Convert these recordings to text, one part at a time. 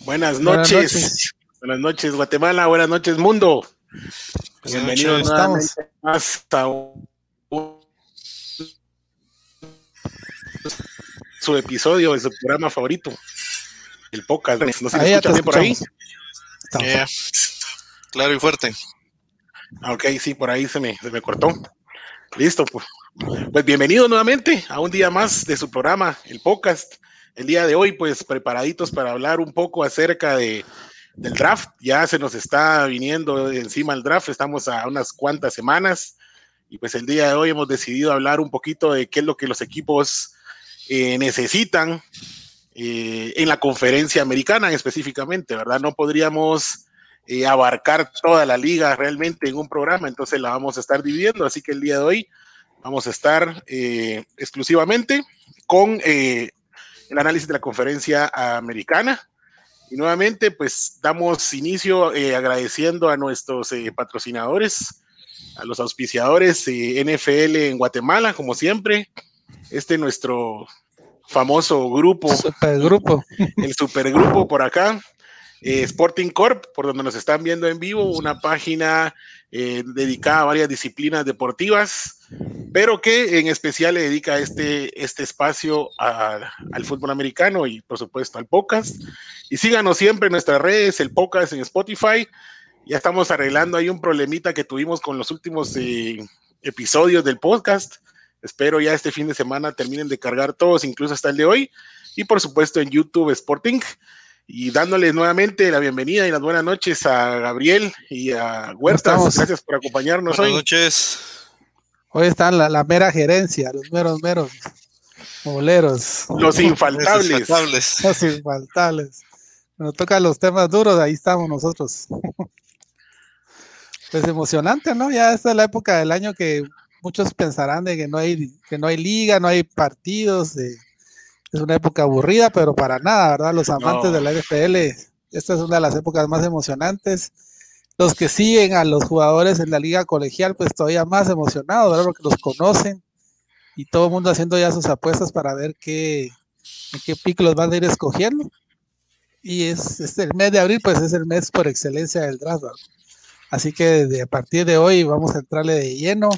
Buenas noches. Buenas noches. Guatemala. Buenas noches, mundo. Bienvenidos nuevamente más su episodio de su programa favorito, el podcast. ¿No se escucha bien por ahí? Claro y fuerte. Ok, sí, por ahí se me, se me cortó. Listo, pues. Pues bienvenido nuevamente a un día más de su programa, el podcast el día de hoy, pues preparaditos para hablar un poco acerca de, del draft. Ya se nos está viniendo encima el draft, estamos a unas cuantas semanas y pues el día de hoy hemos decidido hablar un poquito de qué es lo que los equipos eh, necesitan eh, en la conferencia americana específicamente, ¿verdad? No podríamos eh, abarcar toda la liga realmente en un programa, entonces la vamos a estar dividiendo, así que el día de hoy vamos a estar exclusivamente con el análisis de la conferencia americana. Y nuevamente, pues damos inicio eh, agradeciendo a nuestros eh, patrocinadores, a los auspiciadores eh, NFL en Guatemala, como siempre. Este nuestro famoso grupo. Supergrupo. El supergrupo por acá. Sporting Corp, por donde nos están viendo en vivo, una página dedicada a varias disciplinas deportivas pero que en especial le dedica este, este espacio al fútbol americano y por supuesto al podcast. Y síganos siempre en nuestras redes, el podcast en Spotify. Ya estamos arreglando ahí un problemita que tuvimos con los últimos eh, episodios del podcast. Espero ya este fin de semana terminen de cargar todos, incluso hasta el de hoy. Y por supuesto en YouTube Sporting. Y dándoles nuevamente la bienvenida y las buenas noches a Gabriel y a Huertas. Gracias por acompañarnos hoy. Buenas noches. Hoy están la, mera gerencia, los meros, meros boleros. Los infaltables. los infaltables. Cuando tocan los temas duros, ahí estamos nosotros. pues emocionante, ¿no? Ya esta es la época del año que muchos pensarán de que no hay, que no hay liga, no hay partidos. es una época aburrida, pero para nada, ¿verdad? Los amantes de la NFL, esta es una de las épocas más emocionantes los que siguen a los jugadores en la liga colegial, pues todavía más emocionados, ¿verdad? Porque los conocen y todo el mundo haciendo ya sus apuestas para ver qué, en qué pico los van a ir escogiendo. Y es, el mes de abril, pues es el mes por excelencia del draft. Así que de, a partir de hoy vamos a entrarle de lleno.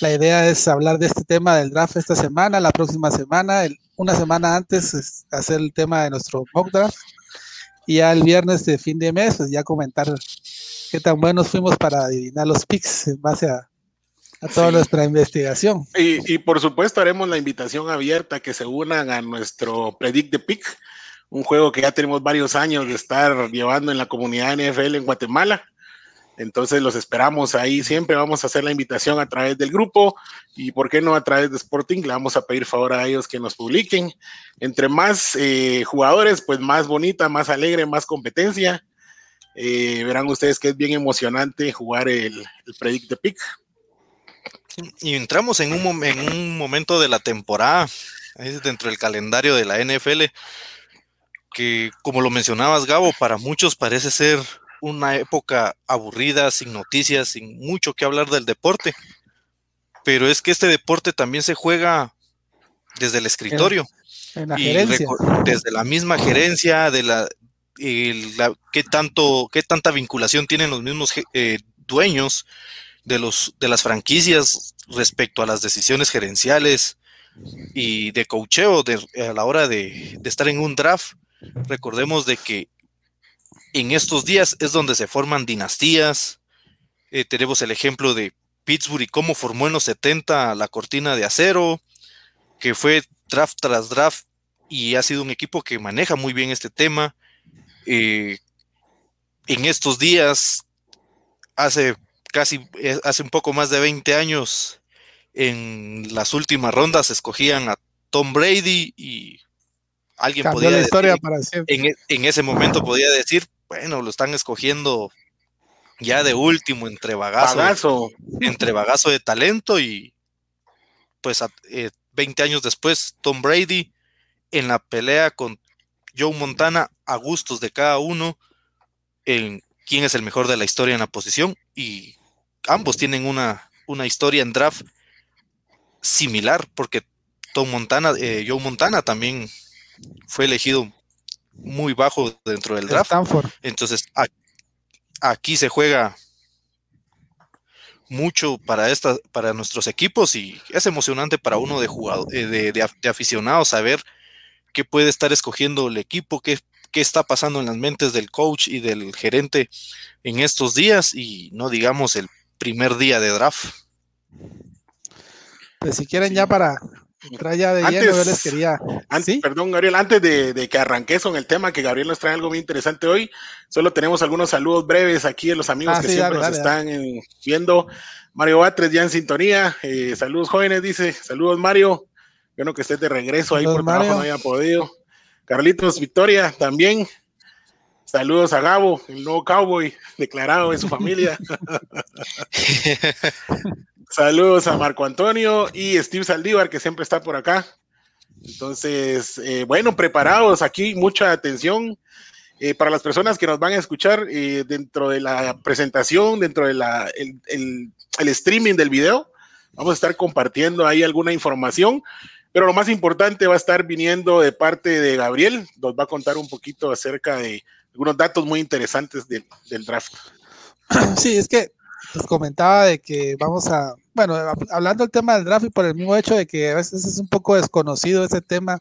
La idea es hablar de este tema del draft esta semana, la próxima semana, una semana antes hacer el tema de nuestro mock draft. Y ya el viernes de fin de mes, pues ya comentar qué tan buenos fuimos para adivinar los picks en base a, toda nuestra investigación. Y, por supuesto haremos la invitación abierta que se unan a nuestro Predict the Pick, un juego que ya tenemos varios años de estar llevando en la comunidad NFL en Guatemala. Entonces los esperamos ahí. Siempre vamos a hacer la invitación a través del grupo y, ¿por qué no a través de Sporting? Le vamos a pedir favor a ellos que nos publiquen. Entre más eh, jugadores, pues más bonita, más alegre, más competencia. Eh, verán ustedes que es bien emocionante jugar el, el Predict the Pick. Y entramos en un, en un momento de la temporada, dentro del calendario de la NFL, que como lo mencionabas, Gabo, para muchos parece ser una época aburrida, sin noticias, sin mucho que hablar del deporte. Pero es que este deporte también se juega desde el escritorio. desde la misma gerencia, de la, qué, tanto, qué tanta vinculación tienen los mismos eh, dueños de, los, de las franquicias respecto a las decisiones gerenciales y de cocheo a la hora de, estar en un draft. Recordemos de que en estos días es donde se forman dinastías. Eh, tenemos el ejemplo de Pittsburgh y cómo formó en los 70 la cortina de acero, que fue draft tras draft y ha sido un equipo que maneja muy bien este tema. Eh, en estos días, hace casi, eh, hace un poco más de 20 años, en las últimas rondas escogían a Tom Brady y alguien podía la historia para en, e, en, ese momento podía decir, bueno, lo están escogiendo ya de último entre bagazo, entre bagazo de talento y pues 20 eh, años después Tom Brady en la pelea con Joe Montana a gustos de cada uno en quién es el mejor de la historia en la posición y ambos tienen una, una historia en draft similar porque Tom Montana, eh, Joe Montana también fue elegido muy bajo dentro del draft. Entonces, aquí se juega mucho para esta, para nuestros equipos y es emocionante para uno de jugador, eh, de, de, aficionados saber qué puede estar escogiendo el equipo, qué, qué está pasando en las mentes del coach y del gerente en estos días y no digamos el primer día de draft. Pues si quieren ya para entrar ya de lleno, yo les quería... Antes, Perdón, Gabriel, antes de, que arranques con el tema, que Gabriel nos trae algo muy interesante hoy, solo tenemos algunos saludos breves aquí de los amigos ah, que siempre nos están eh, viendo. Mario Batres ya en sintonía. Eh, saludos jóvenes, dice. Saludos Mario. Bueno que estés de regreso ahí por trabajo no había podido. Carlitos Victoria también. Saludos a Gabo, el nuevo cowboy declarado de su familia. Saludos a Marco Antonio y Steve Saldívar, que siempre está por acá. Entonces, eh, bueno, preparados aquí, mucha atención. Eh, para las personas que nos van a escuchar eh, dentro de la presentación, dentro del el, el streaming del video, vamos a estar compartiendo ahí alguna información. Pero lo más importante va a estar viniendo de parte de Gabriel, nos va a contar un poquito acerca de algunos datos muy interesantes del draft. Sí, es que les comentaba de que vamos a, bueno, hablando del tema del draft y por el mismo hecho de que a veces es un poco desconocido ese tema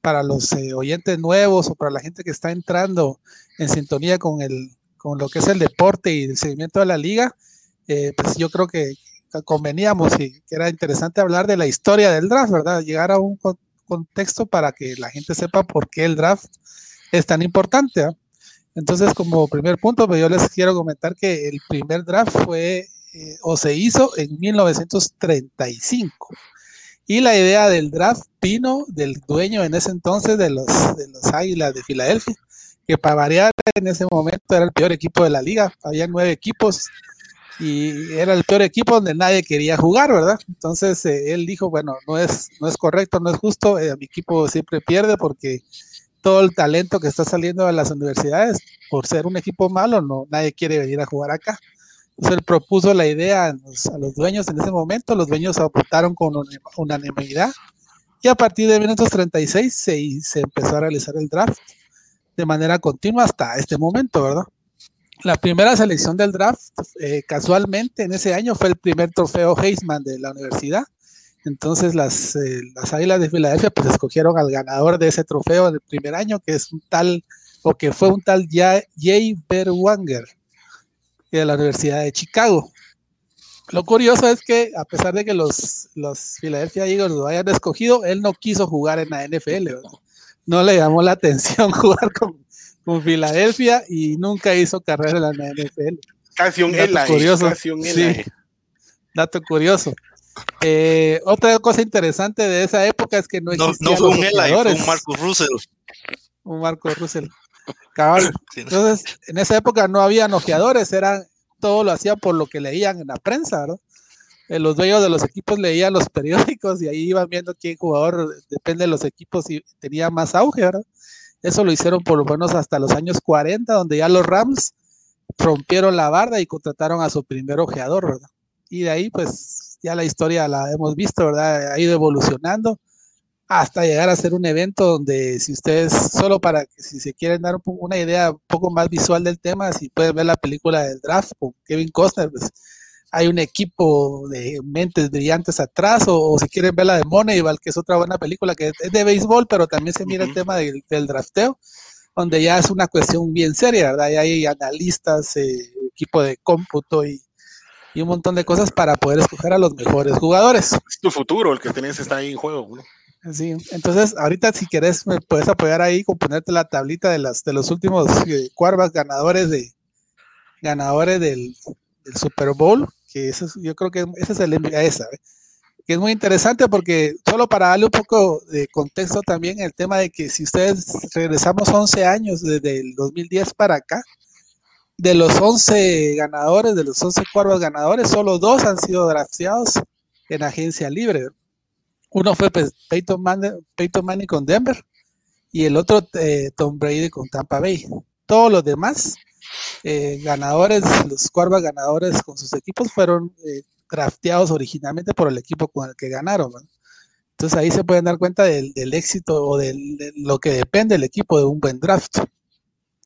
para los eh, oyentes nuevos o para la gente que está entrando en sintonía con, el, con lo que es el deporte y el seguimiento de la liga, eh, pues yo creo que conveníamos y que era interesante hablar de la historia del draft, ¿verdad? Llegar a un contexto para que la gente sepa por qué el draft es tan importante. Entonces, como primer punto, pues yo les quiero comentar que el primer draft fue eh, o se hizo en 1935. Y la idea del draft vino del dueño en ese entonces de los, de los Águilas de Filadelfia, que para variar en ese momento era el peor equipo de la liga. Había nueve equipos y era el peor equipo donde nadie quería jugar, ¿verdad? Entonces eh, él dijo, bueno, no es, no es correcto, no es justo, eh, mi equipo siempre pierde porque todo el talento que está saliendo de las universidades, por ser un equipo malo, no, nadie quiere venir a jugar acá. Entonces él propuso la idea a los, dueños en ese momento, los dueños aportaron con unanimidad y a partir de 1936 se, se empezó a realizar el draft de manera continua hasta este momento, ¿verdad? La primera selección del draft, eh, casualmente en ese año, fue el primer trofeo Heisman de la universidad. Entonces las, eh, las Águilas de Filadelfia pues escogieron al ganador de ese trofeo del primer año, que es un tal, o que fue un tal Jay Berwanger, de la Universidad de Chicago. Lo curioso es que a pesar de que los, los Philadelphia Eagles lo hayan escogido, él no quiso jugar en la NFL. No le llamó la atención jugar con, con Filadelfia y nunca hizo carrera en la NFL. Casi un Dato curioso. Casi un sí. Dato curioso. Eh, otra cosa interesante de esa época es que no existían no, fue un Eli, fue un Marcus Russell. Un Marcus Russell. Cabal. Entonces, en esa época no había nojeadores, eran, todo lo hacían por lo que leían en la prensa, ¿no? Eh, los dueños de los equipos leían los periódicos y ahí iban viendo qué jugador, depende de los equipos, y tenía más auge, ¿verdad? Eso lo hicieron por lo menos hasta los años 40, donde ya los Rams rompieron la barda y contrataron a su primer ojeador, ¿verdad? Y de ahí, pues, ya la historia la hemos visto, ¿verdad? Ha ido evolucionando hasta llegar a ser un evento donde si ustedes, solo para que si se quieren dar una idea un poco más visual del tema, si pueden ver la película del draft con Kevin Costner, pues hay un equipo de mentes brillantes atrás, o, si quieren ver la de Moneyball, que es otra buena película que es de béisbol, pero también se mira el tema del, drafteo, donde ya es una cuestión bien seria, ¿verdad? Y hay analistas, eh, equipo de cómputo y, y, un montón de cosas para poder escoger a los mejores jugadores. Es tu futuro, el que tenés está ahí en juego, ¿no? Sí, entonces ahorita si quieres me puedes apoyar ahí con ponerte la tablita de las de los últimos eh, ganadores de ganadores del, del Super Bowl eso, yo creo que ese es el que es muy interesante porque solo para darle un poco de contexto también el tema de que si ustedes regresamos 11 años desde el 2010 para acá, de los 11 ganadores, de los 11 cuervos ganadores, solo dos han sido drafteados en agencia libre. Uno fue pues, Peyton, Manning, con Denver y el otro eh, Tom Brady con Tampa Bay. Todos los demás eh, ganadores, los quarterbacks ganadores con sus equipos fueron eh, drafteados originalmente por el equipo con el que ganaron. Entonces ahí se pueden dar cuenta del, éxito o de lo que depende el equipo de un buen draft.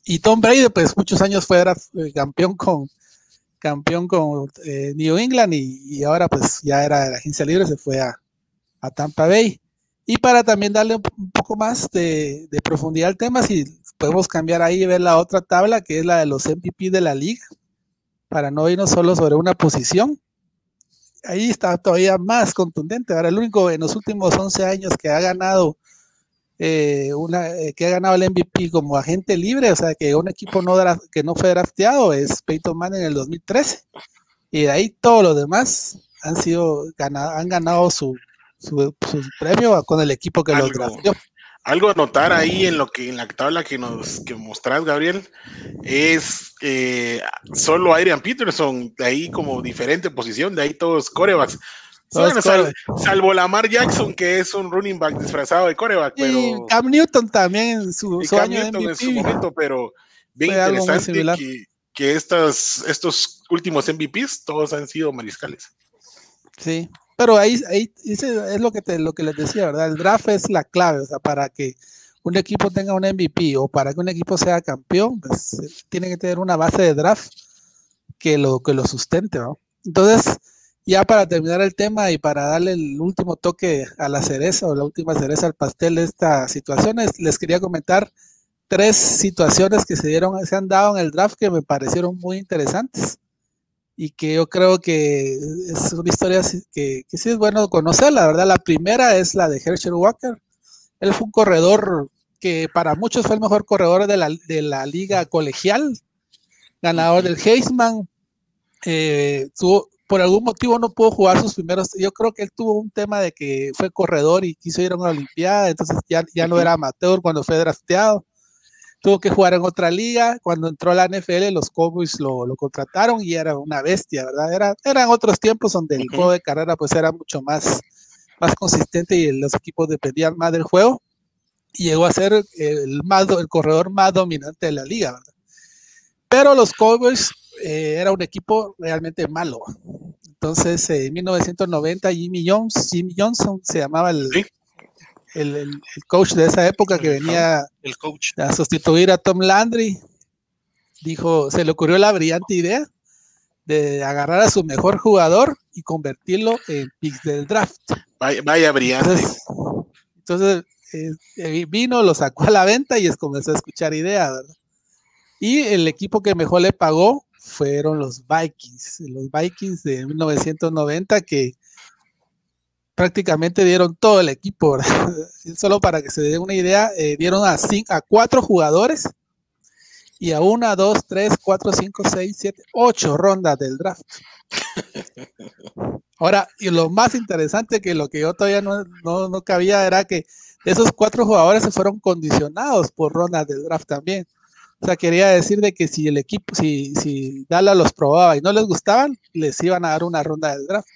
Y Tom Brady, pues muchos años fue eh, campeón con campeón con eh, New England y, ahora pues ya era de la agencia libre, se fue a, Tampa Bay. Y para también darle un poco más de, de, profundidad al tema, si podemos cambiar ahí y ver la otra tabla, que es la de los MVP de la liga, para no irnos solo sobre una posición ahí está todavía más contundente. Ahora, el único en los últimos 11 años que ha ganado eh, una, eh, que ha ganado el MVP como agente libre, o sea, que un equipo no que no fue drafteado es Peyton Manning en el 2013. Y de ahí todos los demás han sido han ganado su, su, premio con el equipo que los drafteó algo a notar ahí en lo que en la tabla que nos que mostrás, Gabriel, es eh, solo Adrian Peterson, de ahí como diferente posición, de ahí todos corebacks. salvo Lamar Jackson, que es un running back disfrazado de coreback. Y Cam Newton también en su, su año en su momento, pero bien interesante que, que estas, estos últimos MVPs todos han sido mariscales. Sí, pero ahí, ahí es lo que, te, lo que les decía, ¿verdad? El draft es la clave, o sea, para que un equipo tenga un MVP o para que un equipo sea campeón, pues eh, tiene que tener una base de draft que lo, que lo sustente, ¿no? Entonces, ya para terminar el tema y para darle el último toque a la cereza o la última cereza al pastel de esta situación, les quería comentar tres situaciones que se dieron, se han dado en el draft que me parecieron muy interesantes y que yo creo que es una historia que, sí es bueno conocer, la verdad. La primera es la de Herschel Walker. Él fue un corredor que para muchos fue el mejor corredor de la, liga colegial, ganador del Heisman. Eh, por algún motivo no pudo jugar sus primeros. Yo creo que él tuvo un tema de que fue corredor y quiso ir a una Olimpiada, entonces ya, ya no era amateur cuando fue drafteado tuvo que jugar en otra liga. Cuando entró a la NFL, los Cowboys lo, contrataron y era una bestia, ¿verdad? Era, eran otros tiempos donde el juego de carrera pues era mucho más, más consistente y los equipos dependían más del juego. Y llegó a ser el, más, el corredor más dominante de la liga, ¿verdad? Pero los Cowboys eh, era un equipo realmente malo. Entonces, en 1990, Jimmy Jones, Jimmy Johnson se llamaba el, el, coach de esa época que venía el coach. a sustituir a Tom Landry, dijo, se le ocurrió la brillante idea de agarrar a su mejor jugador y convertirlo en picks del draft. Vaya, brillante. Entonces, eh, eh, vino, lo sacó a la venta y es comenzó a escuchar ideas. Y el equipo que mejor le pagó fueron los Vikings, los Vikings de 1990 que prácticamente dieron todo el equipo. Solo para que se den una idea, eh, dieron a, cinco, a cuatro jugadores y a una, dos, tres, cuatro, cinco, seis, siete, ocho rondas del draft. Ahora, y lo más interesante que lo que yo todavía no, no, cabía era que esos cuatro jugadores se fueron condicionados por rondas del draft también. O sea, quería decir de que si el equipo, si, si Dallas los probaba y no les gustaban, les iban a dar una ronda del draft.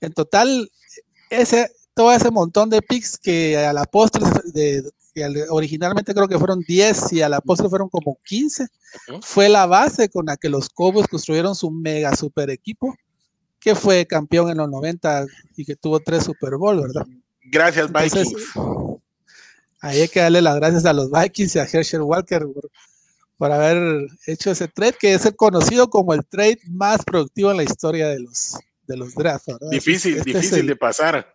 En total, ese, todo ese montón de picks que a la postre, de, originalmente creo que fueron 10 y a la postre fueron como 15, fue la base con la que los Cowboys construyeron su mega super equipo, que fue campeón en los 90 y que tuvo tres Super Bowl, ¿verdad? Gracias, Vikings. Ahí hay que darle las gracias a los Vikings y a Herschel Walker por, haber hecho ese trade, que es el conocido como el trade más productivo en la historia de los, de los drafts. Difícil, este difícil de pasar.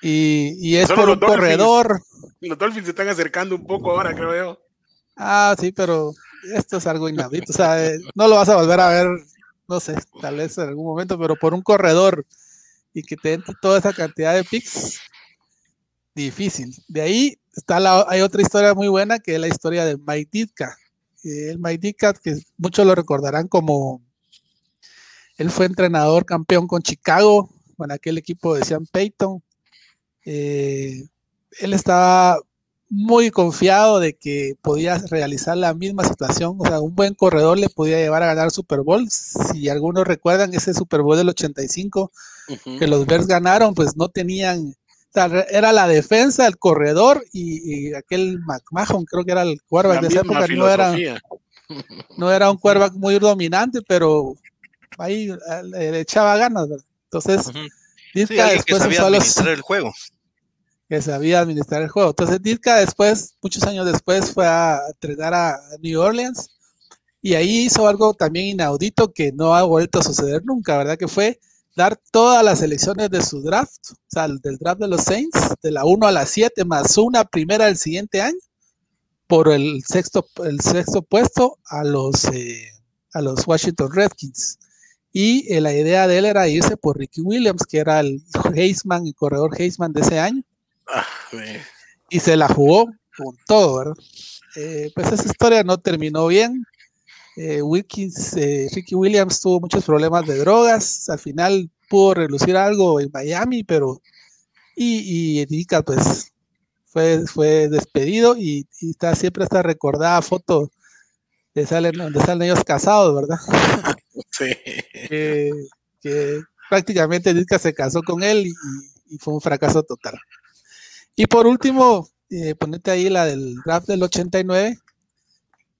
Y, y es por un corredor. Los Dolphins se están acercando un poco ahora, creo yo. Ah, sí, pero esto es algo inaudito. O sea, eh, no lo vas a volver a ver, no sé, tal vez en algún momento, pero por un corredor y que te entre toda esa cantidad de picks, difícil. De ahí está la, hay otra historia muy buena que es la historia de Mike Ditka. El Mike Ditka, que muchos lo recordarán como él fue entrenador campeón con Chicago, con aquel equipo de Sean Payton. Eh, él estaba muy confiado de que podía realizar la misma situación, o sea, un buen corredor le podía llevar a ganar Super Bowl. Si algunos recuerdan ese Super Bowl del 85 que los Bears ganaron, pues no tenían, era la defensa, el corredor y, aquel McMahon, creo que era el quarterback de esa época, no era, no era un quarterback muy dominante, pero ahí le, echaba ganas, Entonces, después que sabía administrar el juego. que sabía administrar el juego. Entonces Ditka después, muchos años después, fue a entrenar a New Orleans y ahí hizo algo también inaudito que no ha vuelto a suceder nunca, ¿verdad? Que fue dar todas las elecciones de su draft, o sea, del draft de los Saints, de la 1 a la 7, más una primera del siguiente año, por el sexto, el sexto puesto a los, eh, a los Washington Redskins. Y eh, la idea de él era irse por Ricky Williams, que era el Heisman, el corredor Heisman de ese año. Ah, y se la jugó con todo, ¿verdad? Eh, pues esa historia no terminó bien. Wilkins, Ricky Williams tuvo muchos problemas de drogas. Al final pudo relucir algo en Miami, pero. Y, y pues fue, fue despedido y, está siempre esta recordada foto de salen, donde salen ellos casados, ¿verdad? Sí. que, prácticamente Ditka se casó con él y, fue un fracaso total. Y por último, eh, ponete ahí la del draft del 89,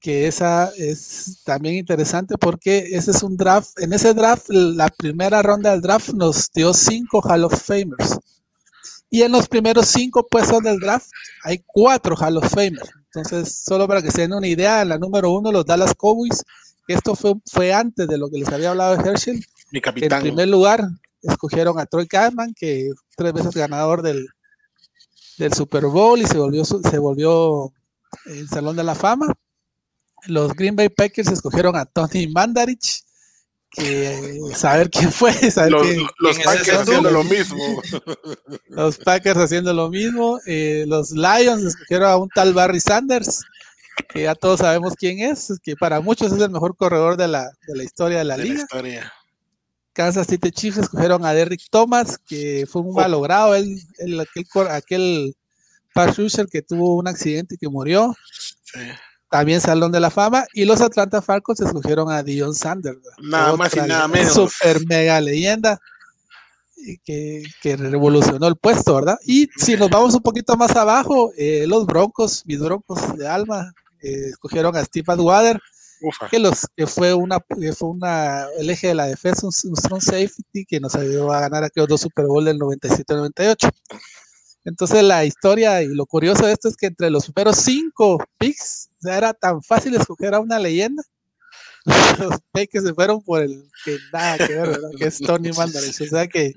que esa es también interesante porque ese es un draft, en ese draft, la primera ronda del draft nos dio cinco Hall of Famers. Y en los primeros cinco puestos del draft hay cuatro Hall of Famers. Entonces, solo para que se den una idea, en la número uno, los Dallas Cowboys, esto fue, fue antes de lo que les había hablado de Herschel. Mi capitán. En primer lugar, escogieron a Troy Kahneman, que tres veces ganador del, del Super Bowl y se volvió, se volvió el Salón de la Fama. Los Green Bay Packers escogieron a Tony Mandarich, que saber quién fue, saber los, quién, los Packers haciendo lo mismo. Los Packers haciendo lo mismo. Eh, los Lions escogieron a un tal Barry Sanders, que ya todos sabemos quién es, que para muchos es el mejor corredor de la, de la historia de la liga. La historia. Kansas City Chiefs escogieron a Derrick Thomas, que fue un oh. malogrado, él, aquel, aquel rusher que tuvo un accidente y que murió. Sí también Salón de la Fama, y los Atlanta Falcons escogieron a Dion Sanders. Nada más y nada menos. Super mega leyenda que, que, revolucionó el puesto, ¿verdad? Y si nos vamos un poquito más abajo, eh, los Broncos, mis Broncos de Alma, eh, escogieron a Steve Adwater, que, los, que fue una fue una el eje de la defensa, un, strong safety que nos ayudó a ganar aquellos dos Super Bowl del 97-98. Entonces la historia y lo curioso de esto es que entre los primeros cinco picks ya era tan fácil escoger a una leyenda. Los Packers se fueron por el que nada que ver, ¿verdad? que es Tony Mandarich. O sea que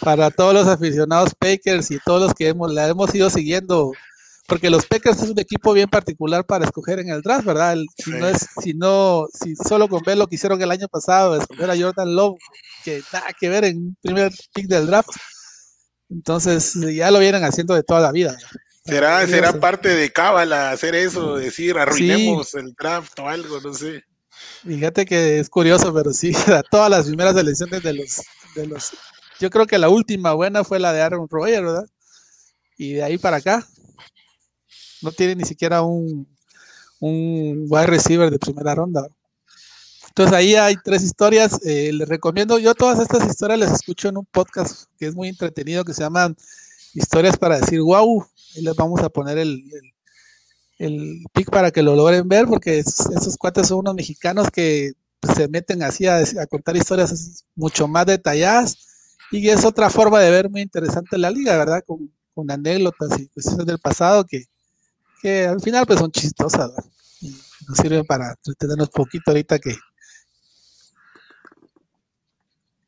para todos los aficionados Packers y todos los que hemos, la hemos ido siguiendo, porque los Packers es un equipo bien particular para escoger en el draft, ¿verdad? si no es, si no, si solo con ver lo que hicieron el año pasado, escoger a Jordan Love, que nada que ver en un primer pick del draft entonces ya lo vienen haciendo de toda la vida. ¿Será, será parte de Cábala hacer eso, decir arruinemos el draft o algo, no sé? Fíjate que es curioso, pero sí, todas las primeras elecciones de los, de los. Yo creo que la última buena fue la de Aaron Rodgers, ¿verdad? Y de ahí para acá, no tiene ni siquiera un, un wide receiver de primera ronda. Entonces ahí hay tres historias. Eh, les recomiendo, yo todas estas historias las escucho en un podcast que es muy entretenido que se llama Historias para decir wow. Ahí les vamos a poner el, pic para que lo logren ver, porque esos, cuates son unos mexicanos que se meten así a, contar historias mucho más detalladas y es otra forma de ver muy interesante la liga, ¿verdad? Con, con anécdotas y cuestiones del pasado que, que al final pues son chistosas y nos sirven para entretenernos poquito ahorita que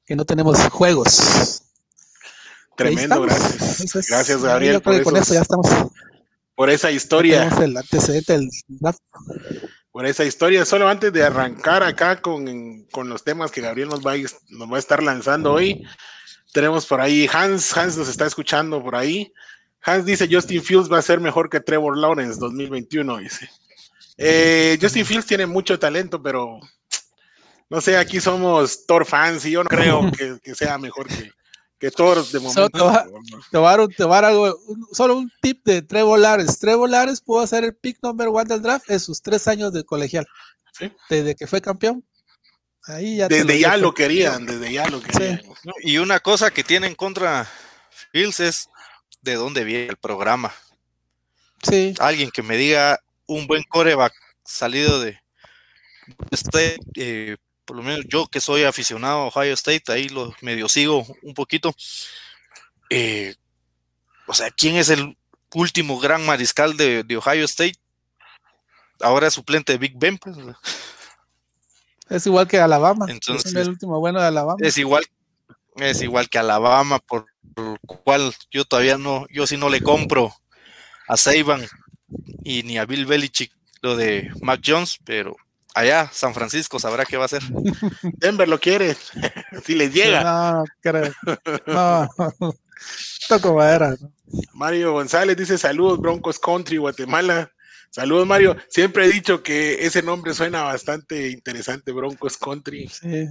que no tenemos juegos. Tremendo, gracias. gracias, Gabriel. Por, con eso ya estamos. Por esa historia. El antecedente del Por esa historia. Solo antes de arrancar acá con, con los temas que Gabriel nos va, a, nos va a estar lanzando hoy, tenemos por ahí Hans. Hans nos está escuchando por ahí. Hans dice: Justin Fields va a ser mejor que Trevor Lawrence 2021. Dice. Eh, Justin Fields tiene mucho talento, pero no sé, aquí somos Thor fans y yo no creo que, sea mejor que, que Thor de momento. te, voy a, dar algo, solo un tip de Trevor Lawrence. Trevor Lawrence pudo hacer el pick number one del draft en sus tres años de colegial. Desde que fue campeón. Ahí ya desde ya lo querían, desde ya lo querían. Y una cosa que tiene en contra Fields es de dónde viene el programa. Sí. Alguien que me diga un buen coreback salido de este eh, por lo menos yo que soy aficionado a Ohio State, ahí lo medio sigo un poquito. Eh, o sea, ¿quién es el último gran mariscal de, Ohio State? Ahora es suplente de Big Ben. Pues, es igual que Alabama. Entonces, es el último bueno de Alabama. Es igual, es igual que Alabama, por lo cual yo todavía no, yo sí no le compro a Saban y ni a Bill Belichick lo de Mac Jones, pero allá San Francisco sabrá qué va a hacer. Denver lo quiere, si les llega. No, creo. No, toco madera. Mario González dice saludos Broncos Country Guatemala. Saludos, Mario. Siempre he dicho que ese nombre suena bastante interesante, Broncos Country. Sí.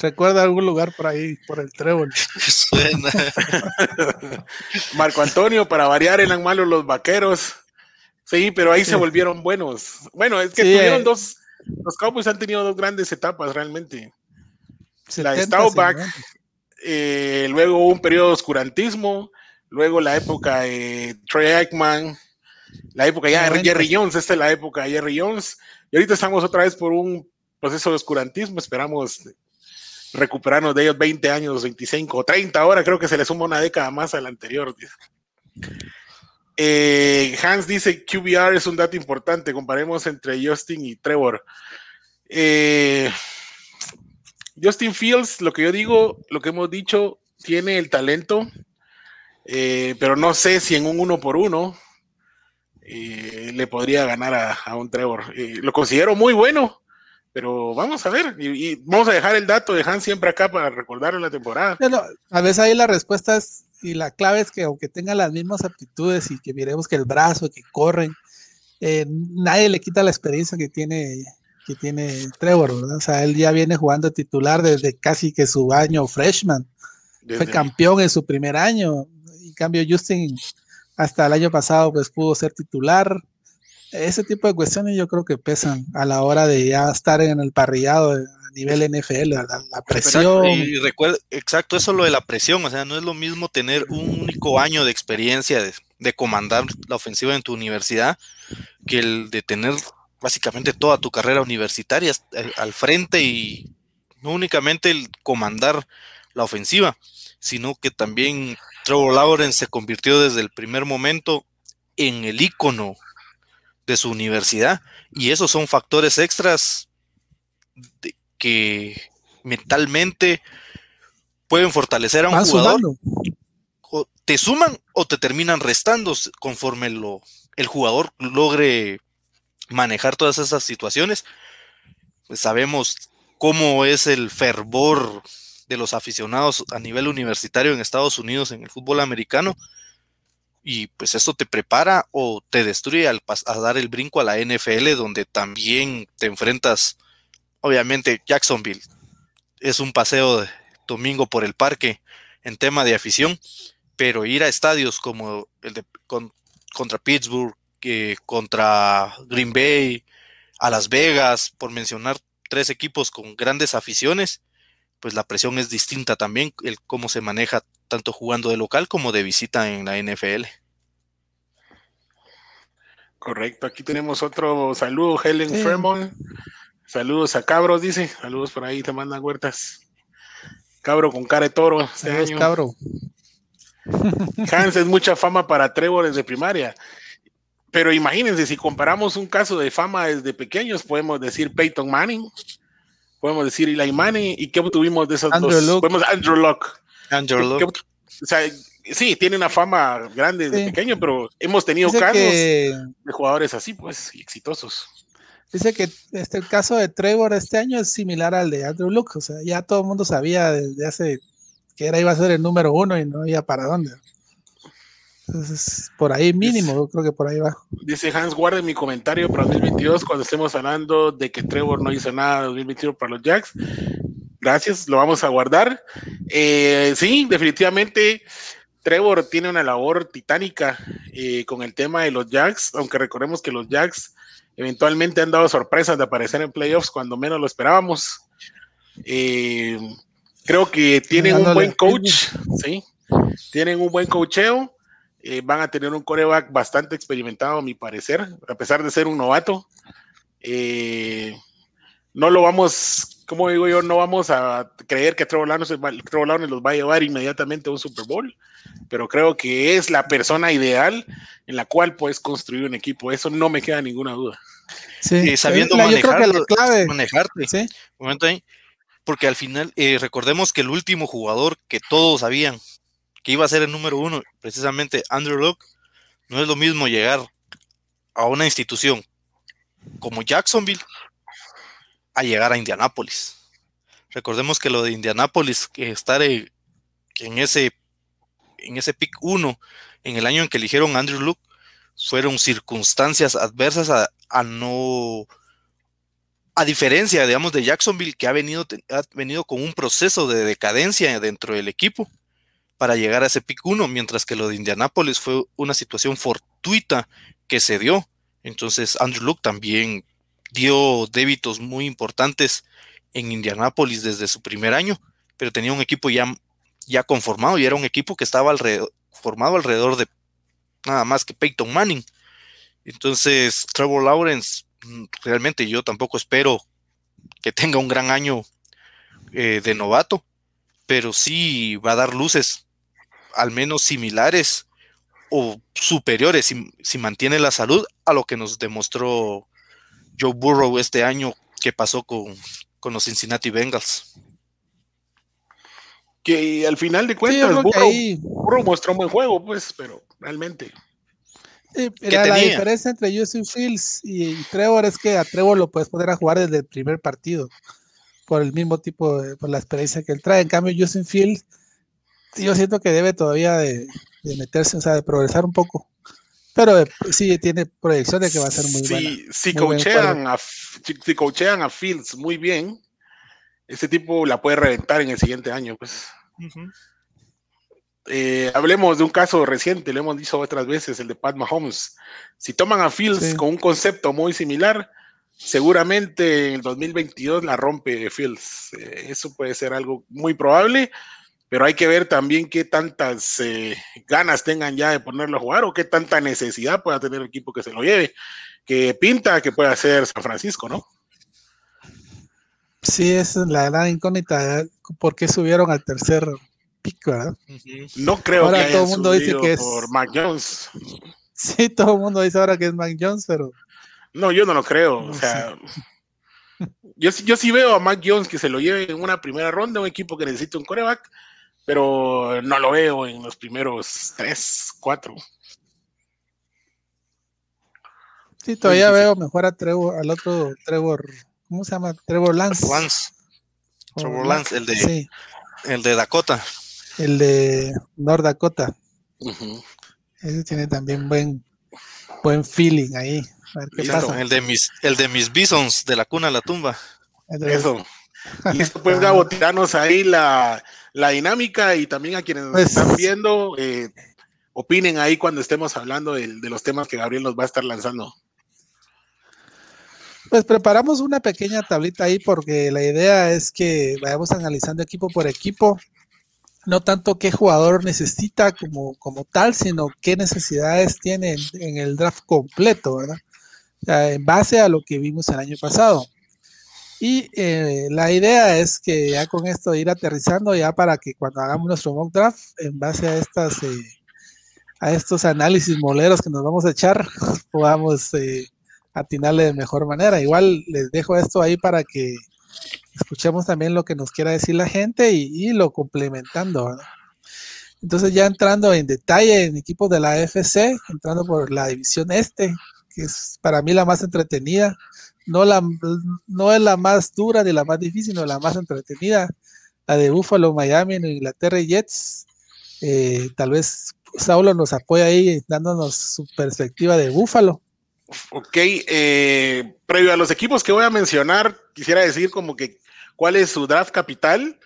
recuerda algún lugar por ahí, por el trébol. Suena. Marco Antonio, para variar, eran malos los vaqueros. Sí, pero ahí se volvieron buenos. Bueno, es que tuvieron eh. dos. Los Cowboys han tenido dos grandes etapas realmente. La de Staubach, eh, luego un periodo de oscurantismo, luego la época de Trey Aikman la época ya de Jerry Jones, esta es la época de Jerry Jones, y ahorita estamos otra vez por un proceso de oscurantismo, esperamos recuperarnos de ellos 20 años, 25 o 30 ahora, creo que se le suma una década más a la anterior. Eh, Hans dice, QBR es un dato importante, comparemos entre Justin y Trevor. Eh, Justin Fields, lo que yo digo, lo que hemos dicho, tiene el talento, eh, pero no sé si en un uno por uno eh, le podría ganar a, un Trevor. Lo considero muy bueno, pero vamos a ver. Y, vamos a dejar el dato de Han siempre acá para recordarle la temporada. a veces ahí la respuesta es, y la clave es que aunque tengan las mismas aptitudes y que miremos que el brazo, que corren, eh, nadie le quita la experiencia que tiene que tiene Trevor, O sea, él ya viene jugando titular desde casi que su año freshman. Fue campeón en su primer año. En cambio, Justin hasta el año pasado pues pudo ser titular. Ese tipo de cuestiones yo creo que pesan a la hora de ya estar en el parrillado a nivel NFL, la, presión. Y recuerda, exacto, eso lo de la presión, o sea, no es lo mismo tener un único año de experiencia de, comandar la ofensiva en tu universidad que el de tener básicamente toda tu carrera universitaria eh, al frente y no únicamente el comandar la ofensiva, sino que también Trevor Lawrence se convirtió desde el primer momento en el ícono de su universidad y esos son factores extras que mentalmente pueden fortalecer a un jugador. te suman o te terminan restando conforme lo, el jugador logre manejar todas esas situaciones. Pues sabemos cómo es el fervor de los aficionados a nivel universitario en Estados Unidos en el fútbol americano. Y pues esto te prepara o te destruye al a dar el brinco a la NFL, donde también te enfrentas, obviamente, Jacksonville es un paseo de domingo por el parque en tema de afición, pero ir a estadios como el de contra Pittsburgh, que contra Green Bay, a Las Vegas, por mencionar tres equipos con grandes aficiones, pues la presión es distinta también, el cómo se maneja tanto jugando de local como de visita en la NFL. Correcto, aquí tenemos otro saludo, Helen Fremont. Saludos a Cabros, dice. Saludos por ahí, te mandan huertas. Cabro con cara de toro. Este Cabro. Hans es mucha fama para Trevor desde primaria. Pero imagínense, si comparamos un caso de fama desde pequeños, podemos decir Peyton Manning, podemos decir Eli Manning, ¿y qué tuvimos de esos dos? Podemos Andrew Locke. Andrew Locke. o sea, sí, tiene una fama grande de pequeño, pero hemos tenido casos de jugadores así, pues, exitosos. Dice que este, el caso de Trevor este año es similar al de Andrew Luck, o sea, ya todo el mundo sabía desde hace que era iba a ser el número uno y no había para dónde. Entonces, por ahí mínimo, creo que por ahí va. Dice Hans, guarde mi comentario para 2022 cuando estemos hablando de que Trevor no hizo nada en 2021 para los Jacks. Gracias, lo vamos a guardar. Eh, sí, definitivamente Trevor tiene una labor titánica eh, con el tema de los Jacks, aunque recordemos que los Jacks eventualmente han dado sorpresas de aparecer en playoffs cuando menos lo esperábamos. Eh, creo que tienen un buen coach, sí, tienen un buen coacheo eh, van a tener un coreback bastante experimentado, a mi parecer, a pesar de ser un novato. Eh, no lo vamos como digo yo, no vamos a creer que Trevor Lawrence, Trevor Lawrence los va a llevar inmediatamente a un Super Bowl, pero creo que es la persona ideal en la cual puedes construir un equipo. Eso no me queda ninguna duda. Sí, sabiendo manejar, manejarte. ¿Sí? momento ahí, porque al final, eh, recordemos que el último jugador que todos sabían que iba a ser el número uno, precisamente Andrew Luck, no es lo mismo llegar a una institución como Jacksonville a llegar a Indianápolis. Recordemos que lo de Indianápolis, que estar en, ese en ese pick 1 en el año en que eligieron Andrew Luke fueron circunstancias adversas a, no a diferencia digamos de Jacksonville que ha venido ha venido con un proceso de decadencia dentro del equipo para llegar a ese pick 1 mientras que lo de Indianápolis fue una situación fortuita que se dio entonces Andrew Luke también dio débitos muy importantes en Indianápolis desde su primer año, pero tenía un equipo ya, ya conformado y era un equipo que estaba alrededor, formado alrededor de nada más que Peyton Manning. Entonces, Trevor Lawrence, mm, realmente yo tampoco espero que tenga un gran año eh, de novato, pero sí va a dar luces al menos similares o superiores si, si mantiene la salud a lo que nos demostró Joe Burrow este año que pasó con, los Cincinnati Bengals. Que al final de cuentas, Burrow, mostró un buen juego, pues, pero realmente. la diferencia entre Justin Fields y, Trevor es que a Trevor lo puedes poner a jugar desde el primer partido, por el mismo tipo, de, por la experiencia que él trae. En cambio, Justin Fields, yo siento que debe todavía de, de meterse, o sea, de progresar un poco. Pero eh, sí tiene proyección de que va a ser muy sí, Si, coachean a, si, coachean a Fields muy bien, ese tipo la puede reventar en el siguiente año. Pues. Eh, hablemos de un caso reciente, lo hemos dicho otras veces, el de Pat Mahomes. Si toman a Fields con un concepto muy similar, seguramente en el 2022 la rompe Fields. Eh, eso puede ser algo muy probable pero hay que ver también qué tantas eh, ganas tengan ya de ponerlo a jugar o qué tanta necesidad pueda tener el equipo que se lo lleve, que pinta que pueda ser San Francisco, ¿no? Sí, esa es la gran incógnita, ¿por qué subieron al tercer pico, verdad? No creo ahora que todo el mundo dice que es por Mac Jones. Sí, todo el mundo dice ahora que es Mac Jones, pero no, yo no lo creo, o sea, yo, yo sí veo a Mac Jones que se lo lleve en una primera ronda, un equipo que necesita un coreback, pero no lo veo en los primeros tres, cuatro. Sí, todavía veo mejor a Trevor, al otro Trevor, ¿cómo se llama? Trevor Lance. Lance. Trevor Lance, el de, el de Dakota. El de North Dakota. Ese tiene también buen, buen feeling ahí. A ver qué pasa. El de mis, el de mis bisons de la cuna a la tumba. Eso. Listo, pues Gabo, tiranos ahí la, la dinámica y también a quienes nos pues están viendo, eh, opinen ahí cuando estemos hablando de, los temas que Gabriel nos va a estar lanzando. Pues preparamos una pequeña tablita ahí porque la idea es que vayamos analizando equipo por equipo, no tanto qué jugador necesita como, como tal, sino qué necesidades tiene en, el draft completo, ¿verdad? en base a lo que vimos el año pasado. Y eh, la idea es que ya con esto ir aterrizando ya para que cuando hagamos nuestro mock draft, en base a estas eh, a estos análisis moleros que nos vamos a echar, podamos eh, atinarle de mejor manera. Igual les dejo esto ahí para que escuchemos también lo que nos quiera decir la gente y, lo complementando. Entonces ya entrando en detalle en equipos de la AFC, entrando por la división este, que es para mí la más entretenida no, la, no es la más dura ni la más difícil, sino la más entretenida, la de Buffalo, Miami, Inglaterra y Jets. Eh, tal vez Saulo nos apoya ahí dándonos su perspectiva de Buffalo. Ok, eh, previo a los equipos que voy a mencionar, quisiera decir como que cuál es su draft capital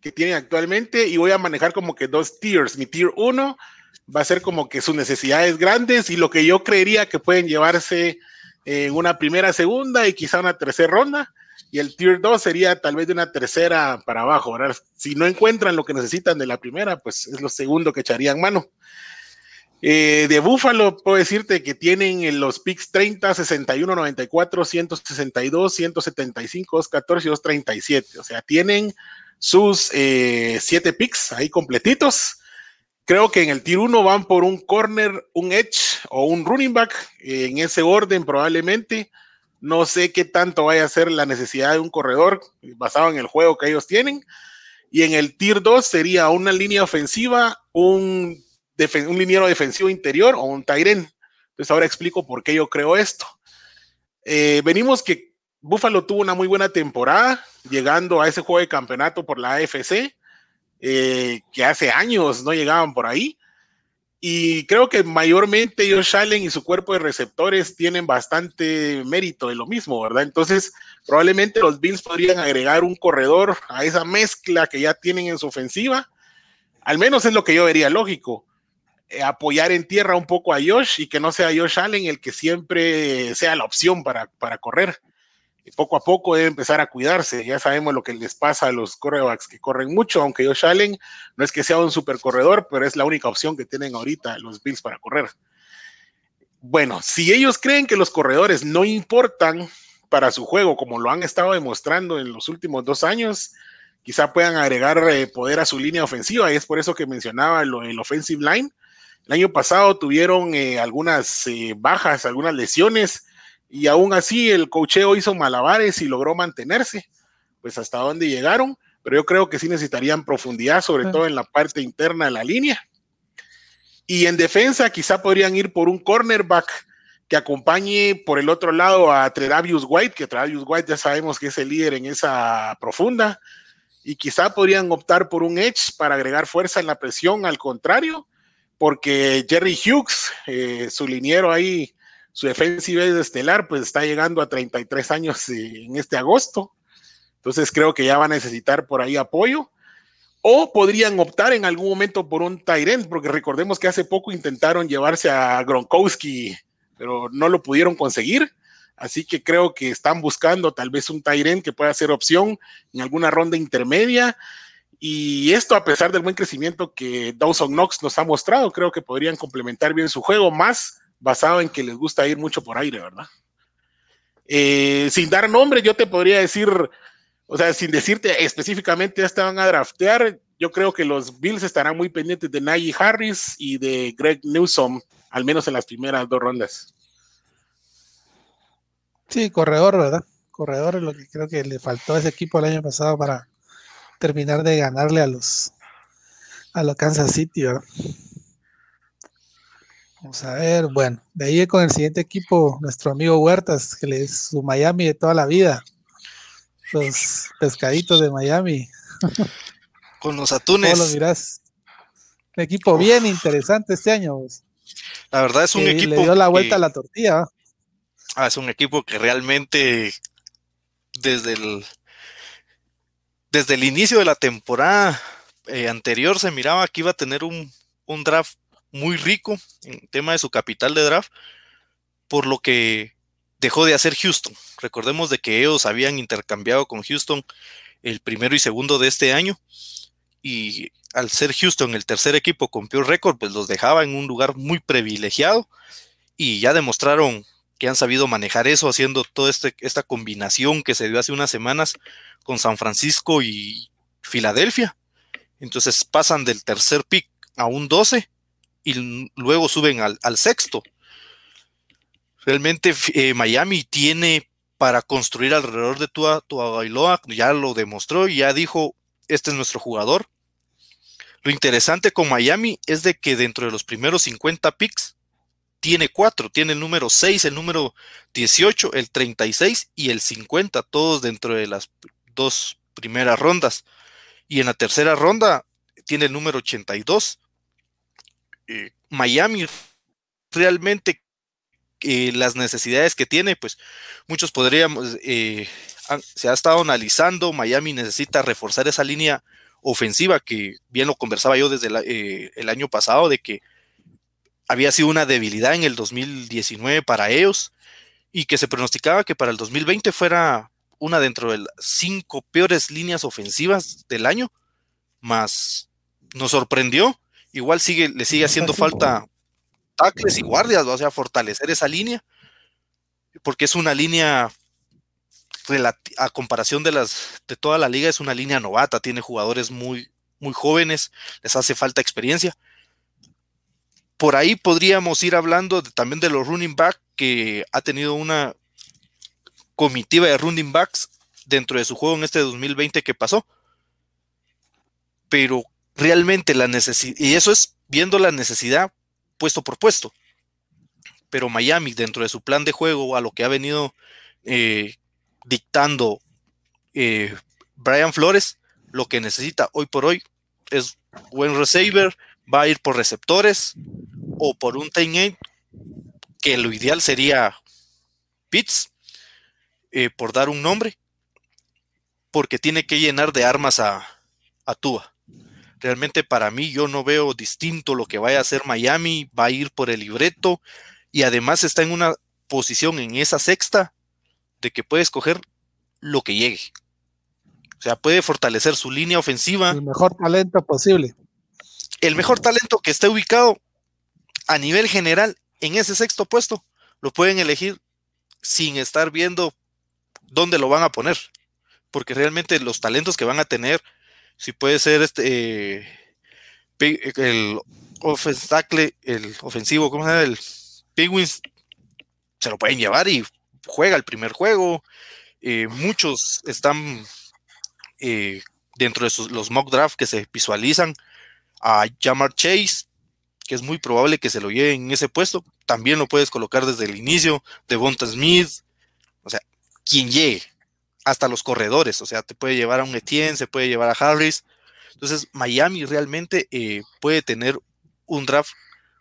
que tienen actualmente y voy a manejar como que dos tiers. Mi tier 1 va a ser como que sus necesidades grandes y lo que yo creería que pueden llevarse en una primera, segunda y quizá una tercera ronda. Y el tier 2 sería tal vez de una tercera para abajo. Si no encuentran lo que necesitan de la primera, pues es lo segundo que echarían mano. Eh, de Buffalo puedo decirte que tienen los picks 30, 61, 94, 162, 175, 214 y 237. O sea, tienen sus eh, siete picks ahí completitos. Creo que en el tier 1 van por un corner, un edge o un running back, en ese orden probablemente. No sé qué tanto vaya a ser la necesidad de un corredor basado en el juego que ellos tienen. Y en el tier 2 sería una línea ofensiva, un, un liniero defensivo interior o un Tyren. Entonces ahora explico por qué yo creo esto. Eh, venimos que Buffalo tuvo una muy buena temporada, llegando a ese juego de campeonato por la AFC, eh, que hace años no llegaban por ahí. Y creo que mayormente Josh Allen y su cuerpo de receptores tienen bastante mérito de lo mismo, ¿verdad? Entonces, probablemente los Bills podrían agregar un corredor a esa mezcla que ya tienen en su ofensiva. Al menos es lo que yo vería lógico. Eh, apoyar en tierra un poco a Josh y que no sea Josh Allen el que siempre sea la opción para, para correr poco a poco debe empezar a cuidarse. Ya sabemos lo que les pasa a los corebacks que corren mucho, aunque Josh Allen no es que sea un super corredor, pero es la única opción que tienen ahorita los Bills para correr. Bueno, si ellos creen que los corredores no importan para su juego, como lo han estado demostrando en los últimos dos años, quizá puedan agregar eh, poder a su línea ofensiva, y es por eso que mencionaba el offensive line. El año pasado tuvieron eh, algunas eh, bajas, algunas lesiones, y aún así el cocheo hizo malabares y logró mantenerse, pues hasta dónde llegaron, pero yo creo que sí necesitarían profundidad, sobre todo en la parte interna de la línea. Y en defensa quizá podrían ir por un cornerback que acompañe por el otro lado a Tredavious White, que Tredavious White ya sabemos que es el líder en esa profunda, y quizá podrían optar por un edge para agregar fuerza en la presión, al contrario, porque Jerry Hughes, eh, su liniero ahí, su defensiva es estelar, pues está llegando a 33 años en este agosto. Entonces creo que ya va a necesitar por ahí apoyo. O podrían optar en algún momento por un Tyrant, porque recordemos que hace poco intentaron llevarse a Gronkowski, pero no lo pudieron conseguir. Así que creo que están buscando tal vez un Tyrant que pueda ser opción en alguna ronda intermedia. Y esto a pesar del buen crecimiento que Dawson Knox nos ha mostrado, creo que podrían complementar bien su juego, más basado en que les gusta ir mucho por aire, ¿verdad? Eh, sin dar nombre, yo te podría decir, o sea, sin decirte específicamente, ya van a draftear. Yo creo que los Bills estarán muy pendientes de Najee Harris y de Greg Newsom, al menos en las primeras dos rondas. Sí, corredor, ¿verdad? Corredor es lo que creo que le faltó a ese equipo el año pasado para terminar de ganarle a los a los Kansas City, ¿verdad? Vamos a ver, bueno, de ahí con el siguiente equipo, nuestro amigo Huertas, que le es su Miami de toda la vida. Los pescaditos de Miami. Con los atunes. ¿Cómo lo mirás? Un equipo bien interesante este año. La verdad es un equipo. Le dio la vuelta a la tortilla. Ah, es un equipo que realmente desde el desde el inicio de la temporada eh, anterior se miraba que iba a tener un, un draft muy rico en tema de su capital de draft, por lo que dejó de hacer Houston. Recordemos de que ellos habían intercambiado con Houston el primero y segundo de este año y al ser Houston el tercer equipo con peor récord, pues los dejaba en un lugar muy privilegiado y ya demostraron que han sabido manejar eso haciendo toda este, esta combinación que se dio hace unas semanas con San Francisco y Filadelfia. Entonces pasan del tercer pick a un 12 y luego suben al, sexto. Realmente eh, Miami tiene para construir alrededor de Tua, Tua ya lo demostró y ya dijo, este es nuestro jugador. Lo interesante con Miami es de que dentro de los primeros 50 picks tiene cuatro, tiene el número 6, el número 18, el 36 y el 50, todos dentro de las dos primeras rondas. Y en la tercera ronda tiene el número 82. Eh, Miami realmente eh, las necesidades que tiene, pues muchos podríamos, eh, se ha estado analizando, Miami necesita reforzar esa línea ofensiva que bien lo conversaba yo desde el año pasado, de que había sido una debilidad en el 2019 para ellos y que se pronosticaba que para el 2020 fuera una dentro de las cinco peores líneas ofensivas del año, más nos sorprendió Igual sigue, le sigue haciendo falta tackles y guardias, o sea, fortalecer esa línea, porque es una línea a comparación de las de toda la liga es una línea novata, tiene jugadores muy muy jóvenes, les hace falta experiencia. Por ahí podríamos ir hablando también de los running back que ha tenido una comitiva de running backs dentro de su juego en este 2020 que pasó. Pero realmente la necesidad, y eso es viendo la necesidad puesto por puesto. Pero Miami, dentro de su plan de juego, a lo que ha venido eh, dictando eh, Brian Flores, lo que necesita hoy por hoy es buen receiver, va a ir por receptores o por un tight que lo ideal sería Pitts, eh, por dar un nombre, porque tiene que llenar de armas a, a Tua. Realmente para mí yo no veo distinto lo que vaya a hacer Miami, va a ir por el libreto y además está en una posición en esa sexta de que puede escoger lo que llegue. O sea, puede fortalecer su línea ofensiva. El mejor talento posible. El mejor talento que esté ubicado a nivel general en ese sexto puesto, lo pueden elegir sin estar viendo dónde lo van a poner. Porque realmente los talentos que van a tener, si puede ser este el offensive, el ofensivo, ¿cómo se llama? El Penguins, se lo pueden llevar y juega el primer juego. Eh, muchos están eh, dentro de los mock draft que se visualizan a Jamar Chase, que es muy probable que se lo lleve en ese puesto. También lo puedes colocar desde el inicio, de Bonta Smith, o sea, quien llegue, hasta los corredores, o sea, te puede llevar a un Etienne, se puede llevar a Harris. Entonces, Miami realmente eh, puede tener un draft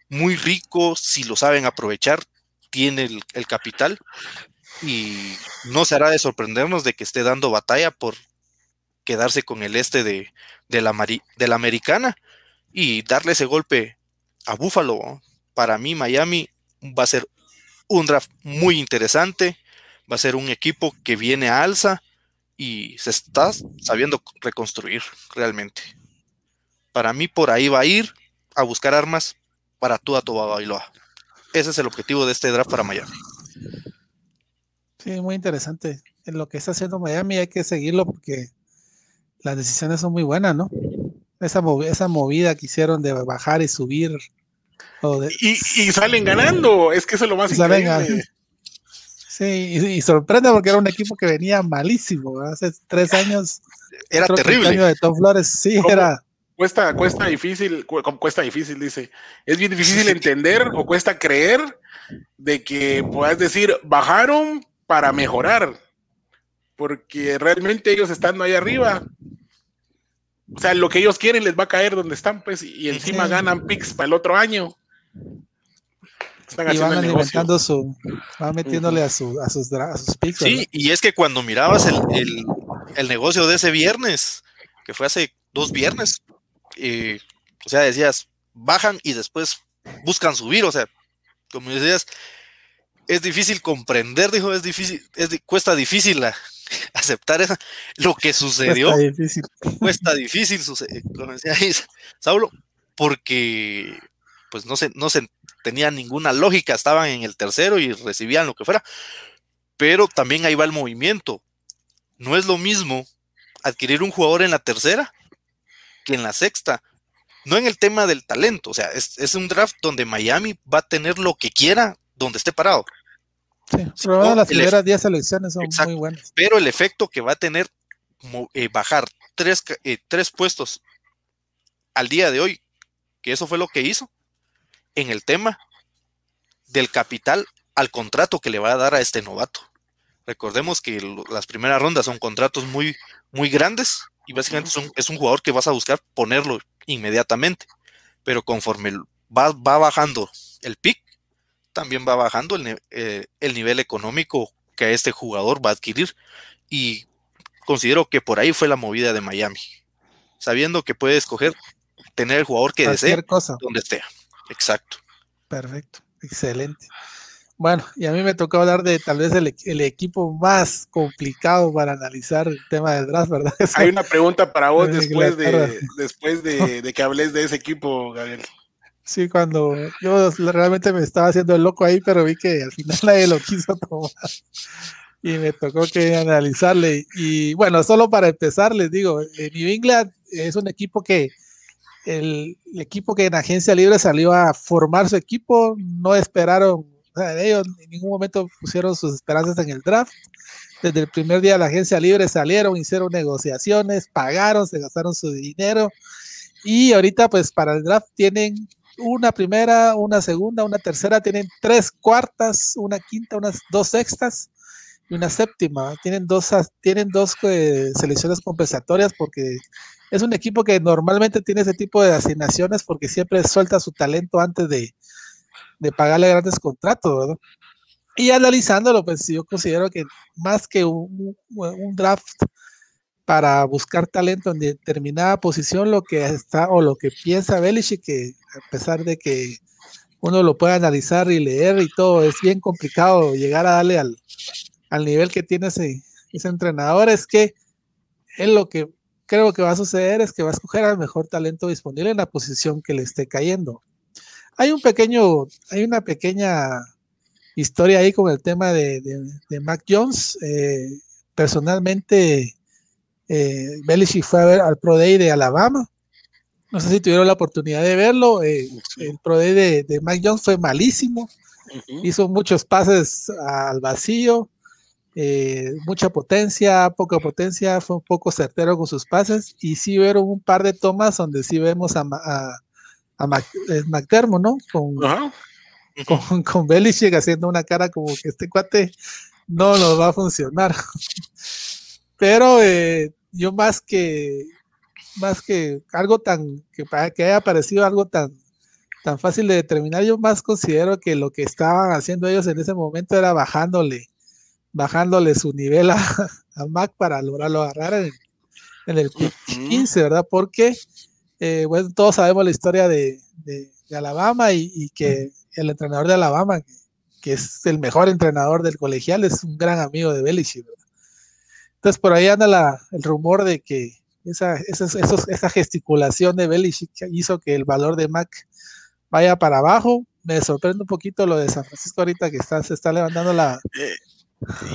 muy rico si lo saben aprovechar, tiene el, capital y no se hará de sorprendernos de que esté dando batalla por quedarse con el este de, la, de la americana y darle ese golpe a Buffalo. Para mí, Miami va a ser un draft muy interesante, va a ser un equipo que viene a alza y se está sabiendo reconstruir realmente. Para mí, por ahí va a ir a buscar armas para Tua Toba Bailoa. Ese es el objetivo de este draft para Miami. Sí, muy interesante. En lo que está haciendo Miami hay que seguirlo porque las decisiones son muy buenas, ¿no? Esa, esa movida que hicieron de bajar y subir. y, salen ganando, es que eso es lo más increíble. Sí, y, sorprende porque era un equipo que venía malísimo. Hace tres años. Era terrible. año de Tom Flores, sí, era. Cuesta, cuesta difícil, cuesta difícil, dice. Es bien difícil entender o cuesta creer de que puedas decir, bajaron para mejorar porque realmente ellos estando ahí arriba, o sea, lo que ellos quieren les va a caer donde están, pues, y encima ganan picks para el otro año. Están y van alimentando su, van metiéndole a, su, a, sus, a sus picks. Sí, y es que cuando mirabas el, el, negocio de ese viernes, que fue hace dos viernes, eh, o sea, decías, bajan y después buscan subir, o sea, como decías, es difícil comprender, dijo, es difícil, es, cuesta difícil la, aceptar lo que sucedió. Cuesta difícil. Cuesta difícil, como decía Saulo, porque pues no se, no se tenía ninguna lógica, estaban en el tercero y recibían lo que fuera, pero también ahí va el movimiento. No es lo mismo adquirir un jugador en la tercera que en la sexta. No en el tema del talento, o sea, es, es un draft donde Miami va a tener lo que quiera donde esté parado. Sí, las primeras 10 selecciones son muy buenas. Pero el efecto que va a tener eh, bajar tres, eh, tres puestos al día de hoy, que eso fue lo que hizo en el tema del capital al contrato que le va a dar a este novato. Recordemos que las primeras rondas son contratos muy, muy grandes y básicamente es un jugador que vas a buscar ponerlo inmediatamente. Pero conforme va, va bajando el pick, también va bajando eh, el, nivel económico que este jugador va a adquirir. Y considero que por ahí fue la movida de Miami. Sabiendo que puede escoger tener el jugador que desee donde esté. Exacto. Perfecto, excelente. Bueno, y a mí me tocó hablar de tal vez el, equipo más complicado para analizar el tema del draft, ¿verdad? Hay una pregunta para vos después, de, después de, de, que hables de ese equipo, Gabriel. Sí, cuando yo realmente me estaba haciendo el loco ahí, pero vi que al final nadie lo quiso tomar. Y me tocó que analizarle. Y bueno, solo para empezar, les digo, New England es un equipo que el, equipo que en agencia libre salió a formar su equipo, no esperaron, o sea, ellos en ningún momento pusieron sus esperanzas en el draft. Desde el primer día de la agencia libre salieron, hicieron negociaciones, pagaron, se gastaron su dinero. Y ahorita, pues para el draft tienen una primera, una segunda, una tercera, tienen tres cuartas, una quinta, unas dos sextas y una séptima. Tienen dos, tienen dos eh, selecciones compensatorias porque es un equipo que normalmente tiene ese tipo de asignaciones porque siempre suelta su talento antes de, de pagarle grandes contratos, ¿verdad? Y analizándolo, pues yo considero que más que un, draft para buscar talento en determinada posición, lo que está o lo que piensa Belichick, que a pesar de que uno lo puede analizar y leer y todo, es bien complicado llegar a darle al, al nivel que tiene ese, ese entrenador, es que él lo que creo que va a suceder es que va a escoger al mejor talento disponible en la posición que le esté cayendo. Hay un pequeño, hay una pequeña historia ahí con el tema de, de, Mac Jones. Eh, personalmente, eh, Belichick fue a ver al Pro Day de Alabama. No sé si tuvieron la oportunidad de verlo. Eh, el Pro Day de, de, Mac Jones fue malísimo. Hizo muchos pases al vacío. Eh, mucha potencia, poca potencia, fue un poco certero con sus pases y sí vieron un par de tomas donde sí vemos a, a, a eh, McDermott, ¿no? Con, con, con, Belichick haciendo una cara como que este cuate no nos va a funcionar. Pero eh, yo más que más que algo tan que, que haya parecido algo tan tan fácil de determinar, yo más considero que lo que estaban haciendo ellos en ese momento era bajándole bajándole su nivel a, Mac para lograrlo agarrar en, en el 15, ¿verdad? Porque, eh, bueno, todos sabemos la historia de, de, Alabama y, que el entrenador de Alabama, que, es el mejor entrenador del colegial, es un gran amigo de Belichick, ¿verdad? Entonces, por ahí anda la, el rumor de que esa, esa, esa gesticulación de Belichick hizo que el valor de Mac vaya para abajo. Me sorprende un poquito lo de San Francisco ahorita que está, se está levantando la, eh,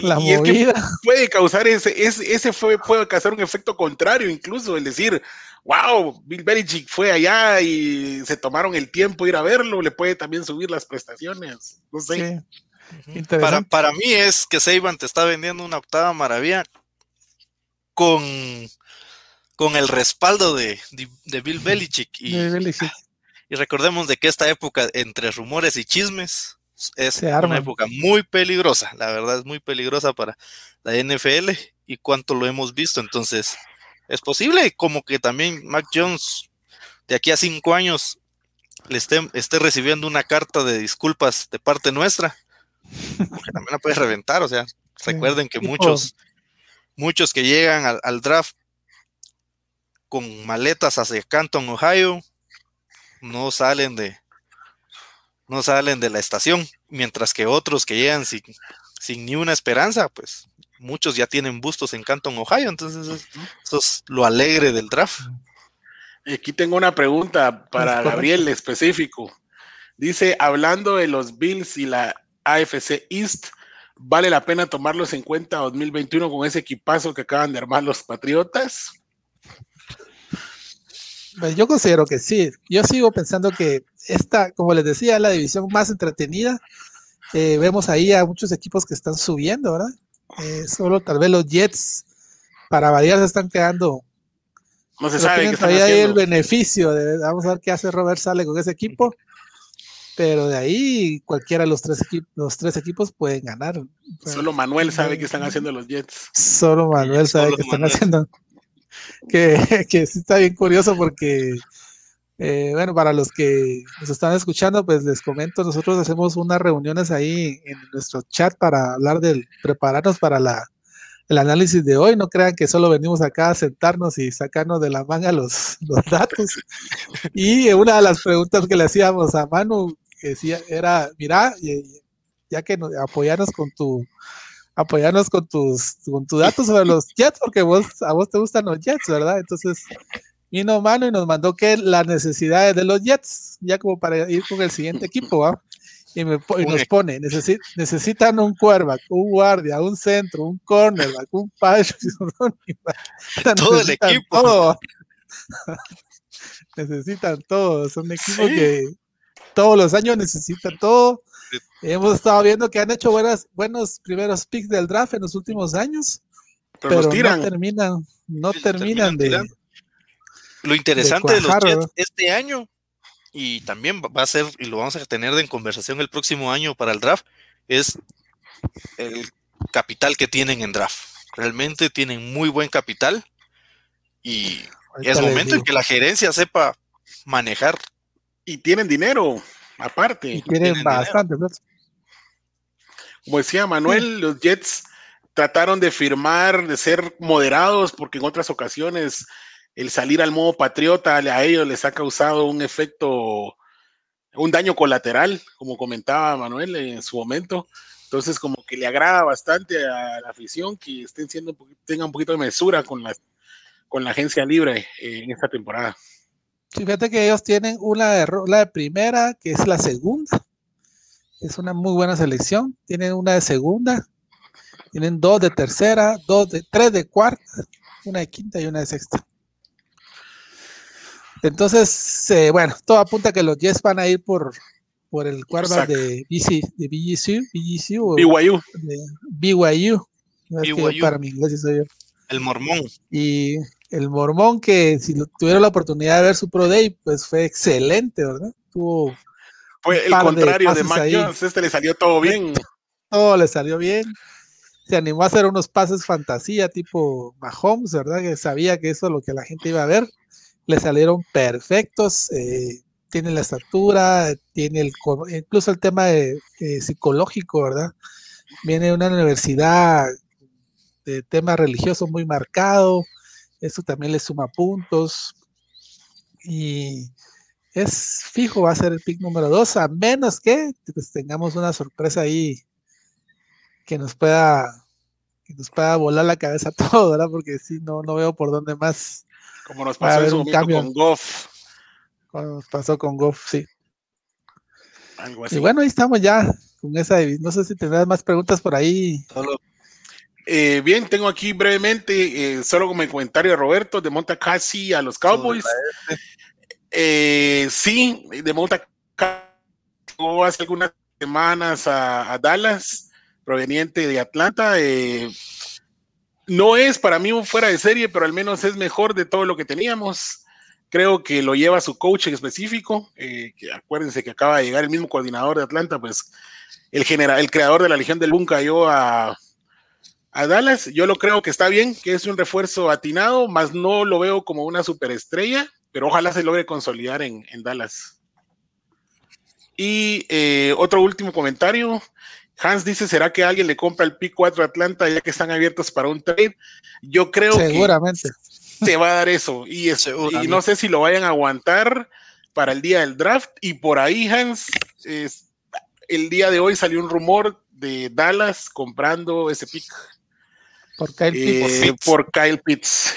La y movida. puede causar ese, ese, ese fue, puede causar un efecto contrario, incluso el decir, wow, Bill Belichick fue allá y se tomaron el tiempo de ir a verlo, le puede también subir las prestaciones. No sé. Para, para mí es que Seiban te está vendiendo una octava maravilla con, con el respaldo de, de, Bill Belichick. Y, y recordemos de que esta época entre rumores y chismes es una época muy peligrosa, la verdad es muy peligrosa para la NFL y cuánto lo hemos visto. Entonces, es posible como que también Mac Jones de aquí a cinco años le esté, esté recibiendo una carta de disculpas de parte nuestra, que también la puede reventar. O sea, recuerden que muchos, muchos que llegan al draft con maletas hacia Canton, Ohio, no salen de, no salen de la estación, mientras que otros que llegan sin, sin ni una esperanza, pues muchos ya tienen bustos en Canton, Ohio, entonces eso, es lo alegre del draft. Aquí tengo una pregunta para Gabriel específico. Dice, hablando de los Bills y la AFC East, ¿vale la pena tomarlos en cuenta 2021 con ese equipazo que acaban de armar los Patriotas? Pues yo considero que sí. Yo sigo pensando que esta, como les decía, es la división más entretenida. Eh, vemos ahí a muchos equipos que están subiendo, ¿verdad? Eh, solo tal vez los Jets, para variar, se están quedando. No se sabe qué están ahí el beneficio. De, vamos a ver qué hace Robert Sale con ese equipo. Pero de ahí cualquiera de los tres, equipos, los tres equipos pueden ganar. Solo Manuel sabe qué están haciendo los Jets. Solo Manuel sabe qué están haciendo. Que, que sí está bien curioso porque eh, bueno, para los que nos están escuchando, pues les comento, nosotros hacemos unas reuniones ahí en nuestro chat para hablar del prepararnos para la, el análisis de hoy. No crean que solo venimos acá a sentarnos y sacarnos de la manga los, los datos. Y una de las preguntas que le hacíamos a Manu decía, era, mira, ya que apoyarnos con tu apoyarnos con tus con tus datos sobre los Jets porque vos a vos te gustan los Jets, ¿verdad? Entonces vino mano y nos mandó que las necesidades de los Jets, ya como para ir con el siguiente equipo, ¿va? Y, me, y nos pone, necesitan un quarterback, un guardia, un centro, un cornerback, un pacho, todo el equipo. necesitan todo, son un equipo que todos los años necesitan todo. Hemos estado viendo que han hecho buenas, buenos primeros picks del draft en los últimos años, pero, no terminan, no terminan, de, lo interesante de, los Jets este año, y también va a ser, y lo vamos a tener en conversación el próximo año para el draft, es el capital que tienen en draft. Realmente tienen muy buen capital y es momento en que la gerencia sepa manejar. Y tienen dinero, aparte. Y tienen, bastante. Como decía Manuel, los Jets trataron de firmar, de ser moderados, porque en otras ocasiones el salir al modo patriota a ellos les ha causado un efecto, un daño colateral, como comentaba Manuel en su momento. Entonces, como que le agrada bastante a la afición que estén siendo, tengan un poquito de mesura con la, con la agencia libre en esta temporada. Fíjate que ellos tienen una de, la de primera, que es la segunda. Es una muy buena selección. Tienen una de segunda, tienen dos de tercera, dos de tres de cuarta, una de quinta y una de sexta. Entonces, eh, bueno, todo apunta a que los Jets van a ir por, por el quarterback de, BC, de BGC, BGC o BYU. BYU. BYU. Para mi inglés soy yo. El mormón. Y el mormón que si tuvieron la oportunidad de ver su Pro Day, pues fue excelente, ¿verdad? Tuvo fue el contrario de, Mac Jones, este le salió todo bien. Todo le salió bien. Se animó a hacer unos pases fantasía tipo Mahomes, ¿verdad? Que sabía que eso es lo que la gente iba a ver le salieron perfectos, eh, tiene la estatura, tiene el, incluso el tema de, eh, psicológico, ¿verdad? Viene de una universidad de tema religioso muy marcado, eso también le suma puntos y es fijo, va a ser el pick número dos, a menos que pues, tengamos una sorpresa ahí que nos pueda que nos pueda volar la cabeza todo, ¿verdad? Porque si no, no veo por dónde más como nos pasó en un cambio. con Goff. Como nos pasó con Goff, sí. Algo así. Y bueno, ahí estamos ya con esa. No sé si tendrás más preguntas por ahí. Eh, bien, tengo aquí brevemente, eh, solo como comentario de Roberto, de Monta casi a los Cowboys. Eh, sí, de Monta hace algunas semanas a, a, Dallas, proveniente de Atlanta. No es para mí un fuera de serie, pero al menos es mejor de todo lo que teníamos. Creo que lo lleva su coach en específico. Que acuérdense que acaba de llegar el mismo coordinador de Atlanta, pues el, general, el creador de la Legión del Boom cayó a, a Dallas. Yo lo creo que está bien, que es un refuerzo atinado, más no lo veo como una superestrella, pero ojalá se logre consolidar en, en Dallas. Y eh, otro último comentario. Hans dice, ¿será que alguien le compra el pick 4 Atlanta ya que están abiertos para un trade? Yo creo Seguramente. que te va a dar eso. Y, y no sé si lo vayan a aguantar para el día del draft. Y por ahí, Hans, el día de hoy salió un rumor de Dallas comprando ese pick. Por Kyle Pitts. Eh, por Kyle Pitts.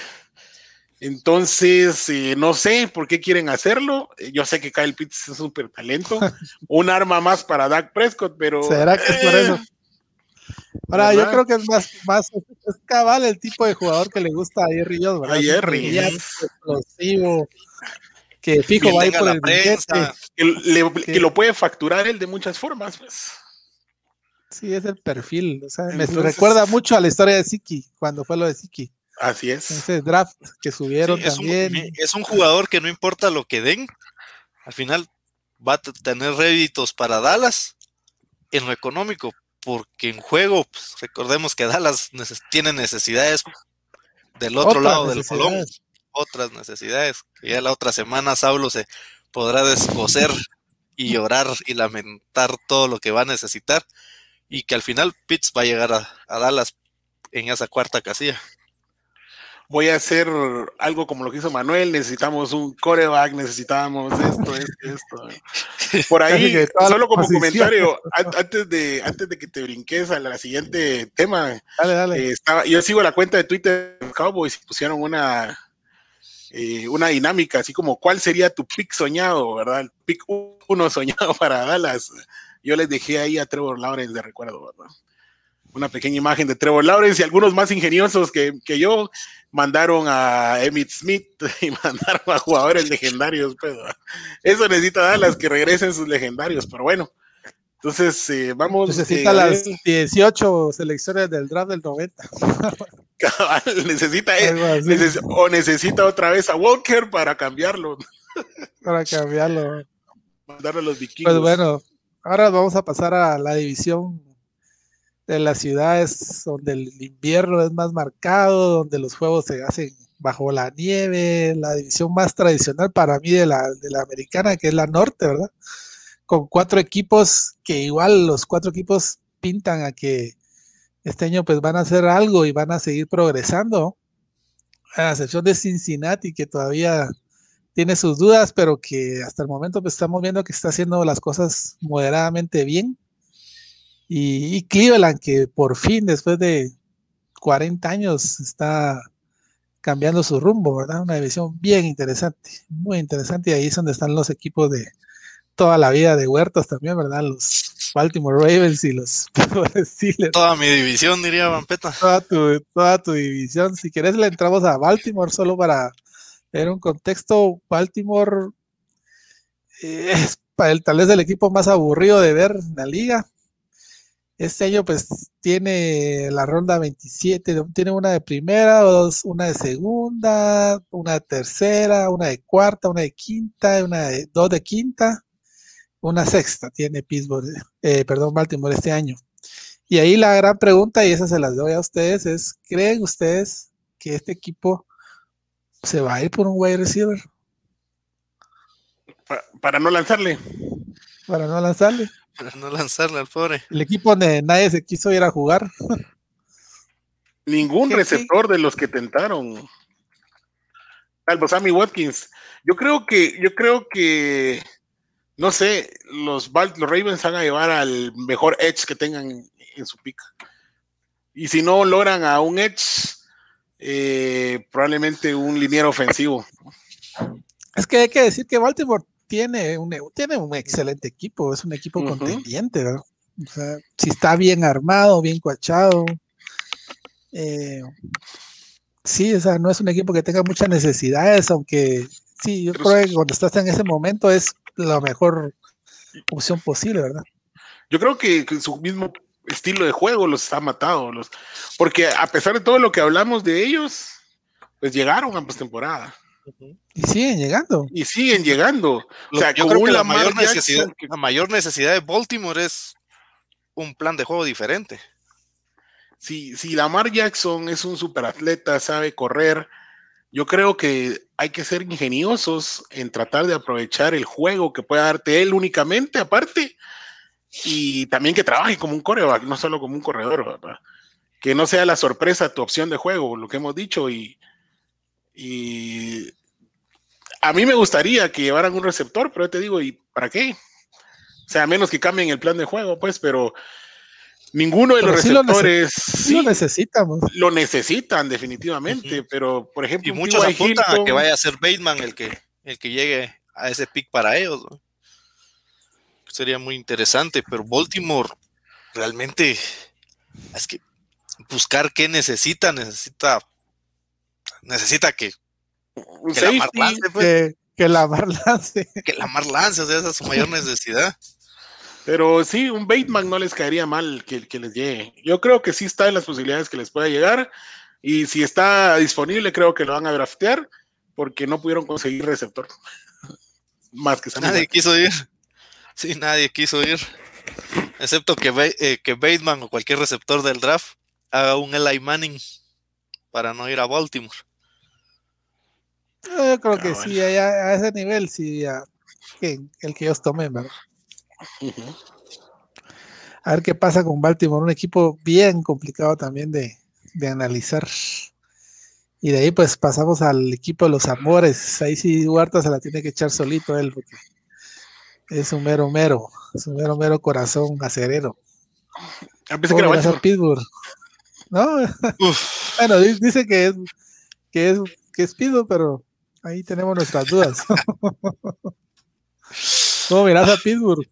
Entonces, eh, no sé por qué quieren hacerlo. Eh, yo sé que Kyle Pitts es un súper talento, un arma más para Dak Prescott, pero. ¿Será que es por eso? Eh, Ahora, yo creo que es más, más es cabal el tipo de jugador que le gusta a Jerry Jones, ¿verdad? A Jerry. Explosivo, que fijo va a ir por el prensa, que, lo puede facturar él de muchas formas, pues. Sí, es el perfil. O sea, me recuerda mucho a la historia de Siki, cuando fue lo de Siki. Así es. Ese draft que subieron también. es un jugador que no importa lo que den, al final va a tener réditos para Dallas en lo económico, porque en juego, pues, recordemos que Dallas tiene necesidades del otro lado del balón, otras necesidades, que ya la otra semana Saulo se podrá descoser y llorar y lamentar todo lo que va a necesitar, y que al final Pitts va a llegar a Dallas en esa cuarta casilla voy a hacer algo como lo que hizo Manuel, necesitamos un coreback, necesitamos esto, esto, esto. Por ahí, solo como comentario, antes de, antes de que te brinques a la siguiente tema, dale, dale. Eh, estaba, yo sigo la cuenta de Twitter de Cowboys y pusieron una eh, una dinámica, así como cuál sería tu pick soñado, ¿verdad? El pick uno soñado para Dallas. Yo les dejé ahí a Trevor Lawrence de recuerdo, ¿verdad? Una pequeña imagen de Trevor Lawrence y algunos más ingeniosos que, que yo mandaron a Emmitt Smith y mandaron a jugadores legendarios. Pues, eso necesita Dallas, que regresen sus legendarios, pero bueno. Entonces, eh, vamos. Necesita eh, las 18 selecciones del draft del 90. necesita neces o necesita otra vez a Walker para cambiarlo. para cambiarlo. Mandarlo a los vikingos. Pues bueno, ahora vamos a pasar a la división de las ciudades donde el invierno es más marcado, donde los juegos se hacen bajo la nieve, la división más tradicional para mí de la, de la americana, que es la norte, ¿verdad? Con cuatro equipos que igual los cuatro equipos pintan a que este año pues van a hacer algo y van a seguir progresando, a excepción de Cincinnati, que todavía tiene sus dudas, pero que hasta el momento pues estamos viendo que está haciendo las cosas moderadamente bien. Y, Cleveland, que por fin, después de 40 años, está cambiando su rumbo, ¿verdad? Una división bien interesante, muy interesante. Y ahí es donde están los equipos de toda la vida de Huertas también, ¿verdad? Los Baltimore Ravens y los Steelers. Toda mi división, diría Vampeta. Toda tu, toda tu división. Si quieres, le entramos a Baltimore solo para ver un contexto. Baltimore eh, es tal vez el equipo más aburrido de ver en la liga este año pues tiene la ronda 27, tiene una de primera, dos, una de segunda, una de tercera, una de cuarta, una de quinta, una de dos de quinta, una sexta tiene Pittsburgh, eh, perdón, Baltimore este año. Y ahí la gran pregunta, y esa se las doy a ustedes, es, ¿creen ustedes que este equipo se va a ir por un wide receiver? para no lanzarle. Para no lanzarle. Para no lanzarle al pobre. El equipo donde nadie se quiso ir a jugar. Ningún receptor de los que tentaron. Salvo Sammy Watkins. Yo creo que, yo creo que, no sé, los, los Ravens van a llevar al mejor edge que tengan en su pick. Y si no logran a un edge, eh, probablemente un liniero ofensivo. Es que hay que decir que Baltimore tiene un, tiene un excelente equipo, es un equipo contendiente, O sea, si está bien armado, bien cuachado. Eh, sí, o sea, no es un equipo que tenga muchas necesidades, aunque sí, yo creo que cuando estás en ese momento es la mejor opción posible, ¿verdad? Yo creo que, su mismo estilo de juego los ha matado, los, porque a pesar de todo lo que hablamos de ellos, pues llegaron a postemporada. Y siguen llegando. Y siguen llegando. O sea, yo creo que la mayor, necesidad, la mayor necesidad de Baltimore es un plan de juego diferente. Si, si Lamar Jackson es un superatleta, sabe correr, yo creo que hay que ser ingeniosos en tratar de aprovechar el juego que pueda darte él únicamente, aparte, y también que trabaje como un coreback, no solo como un corredor, que no sea la sorpresa tu opción de juego, lo que hemos dicho, y, y a mí me gustaría que llevaran un receptor, pero te digo, ¿y para qué? O sea, a menos que cambien el plan de juego, pues, pero ninguno de los receptores sí, lo, necesitamos. Lo necesitan definitivamente, pero por ejemplo, y muchos apuntan a que vaya a ser Bateman el que el que llegue a ese pick para ellos. Sería muy interesante, pero Baltimore realmente es que buscar qué necesita, necesita necesita que, que la Mar lance, pues. que, la Mar lance. Que la Mar lance, o sea, esa es su mayor necesidad. Pero sí, un Bateman no les caería mal que, que les llegue. Yo creo que sí está en las posibilidades que les pueda llegar. Y si está disponible, creo que lo van a draftear porque no pudieron conseguir receptor. Más que Nadie quiso ir. Sí, nadie quiso ir. Excepto que, eh, que Bateman o cualquier receptor del draft haga un Eli Manning para no ir a Baltimore. Yo creo que sí, a, ese nivel sí, el que ellos tomen, ¿verdad? A ver qué pasa con Baltimore, un equipo bien complicado también de, analizar. Y de ahí pues pasamos al equipo de los amores. Ahí sí Huerta se la tiene que echar solito él, porque es un mero mero, es un mero mero corazón acerero. A que era Pittsburgh. ¿No? bueno, dice que es, que es, que es Pittsburgh, pero Ahí tenemos nuestras dudas. ¿Cómo mirás a Pittsburgh?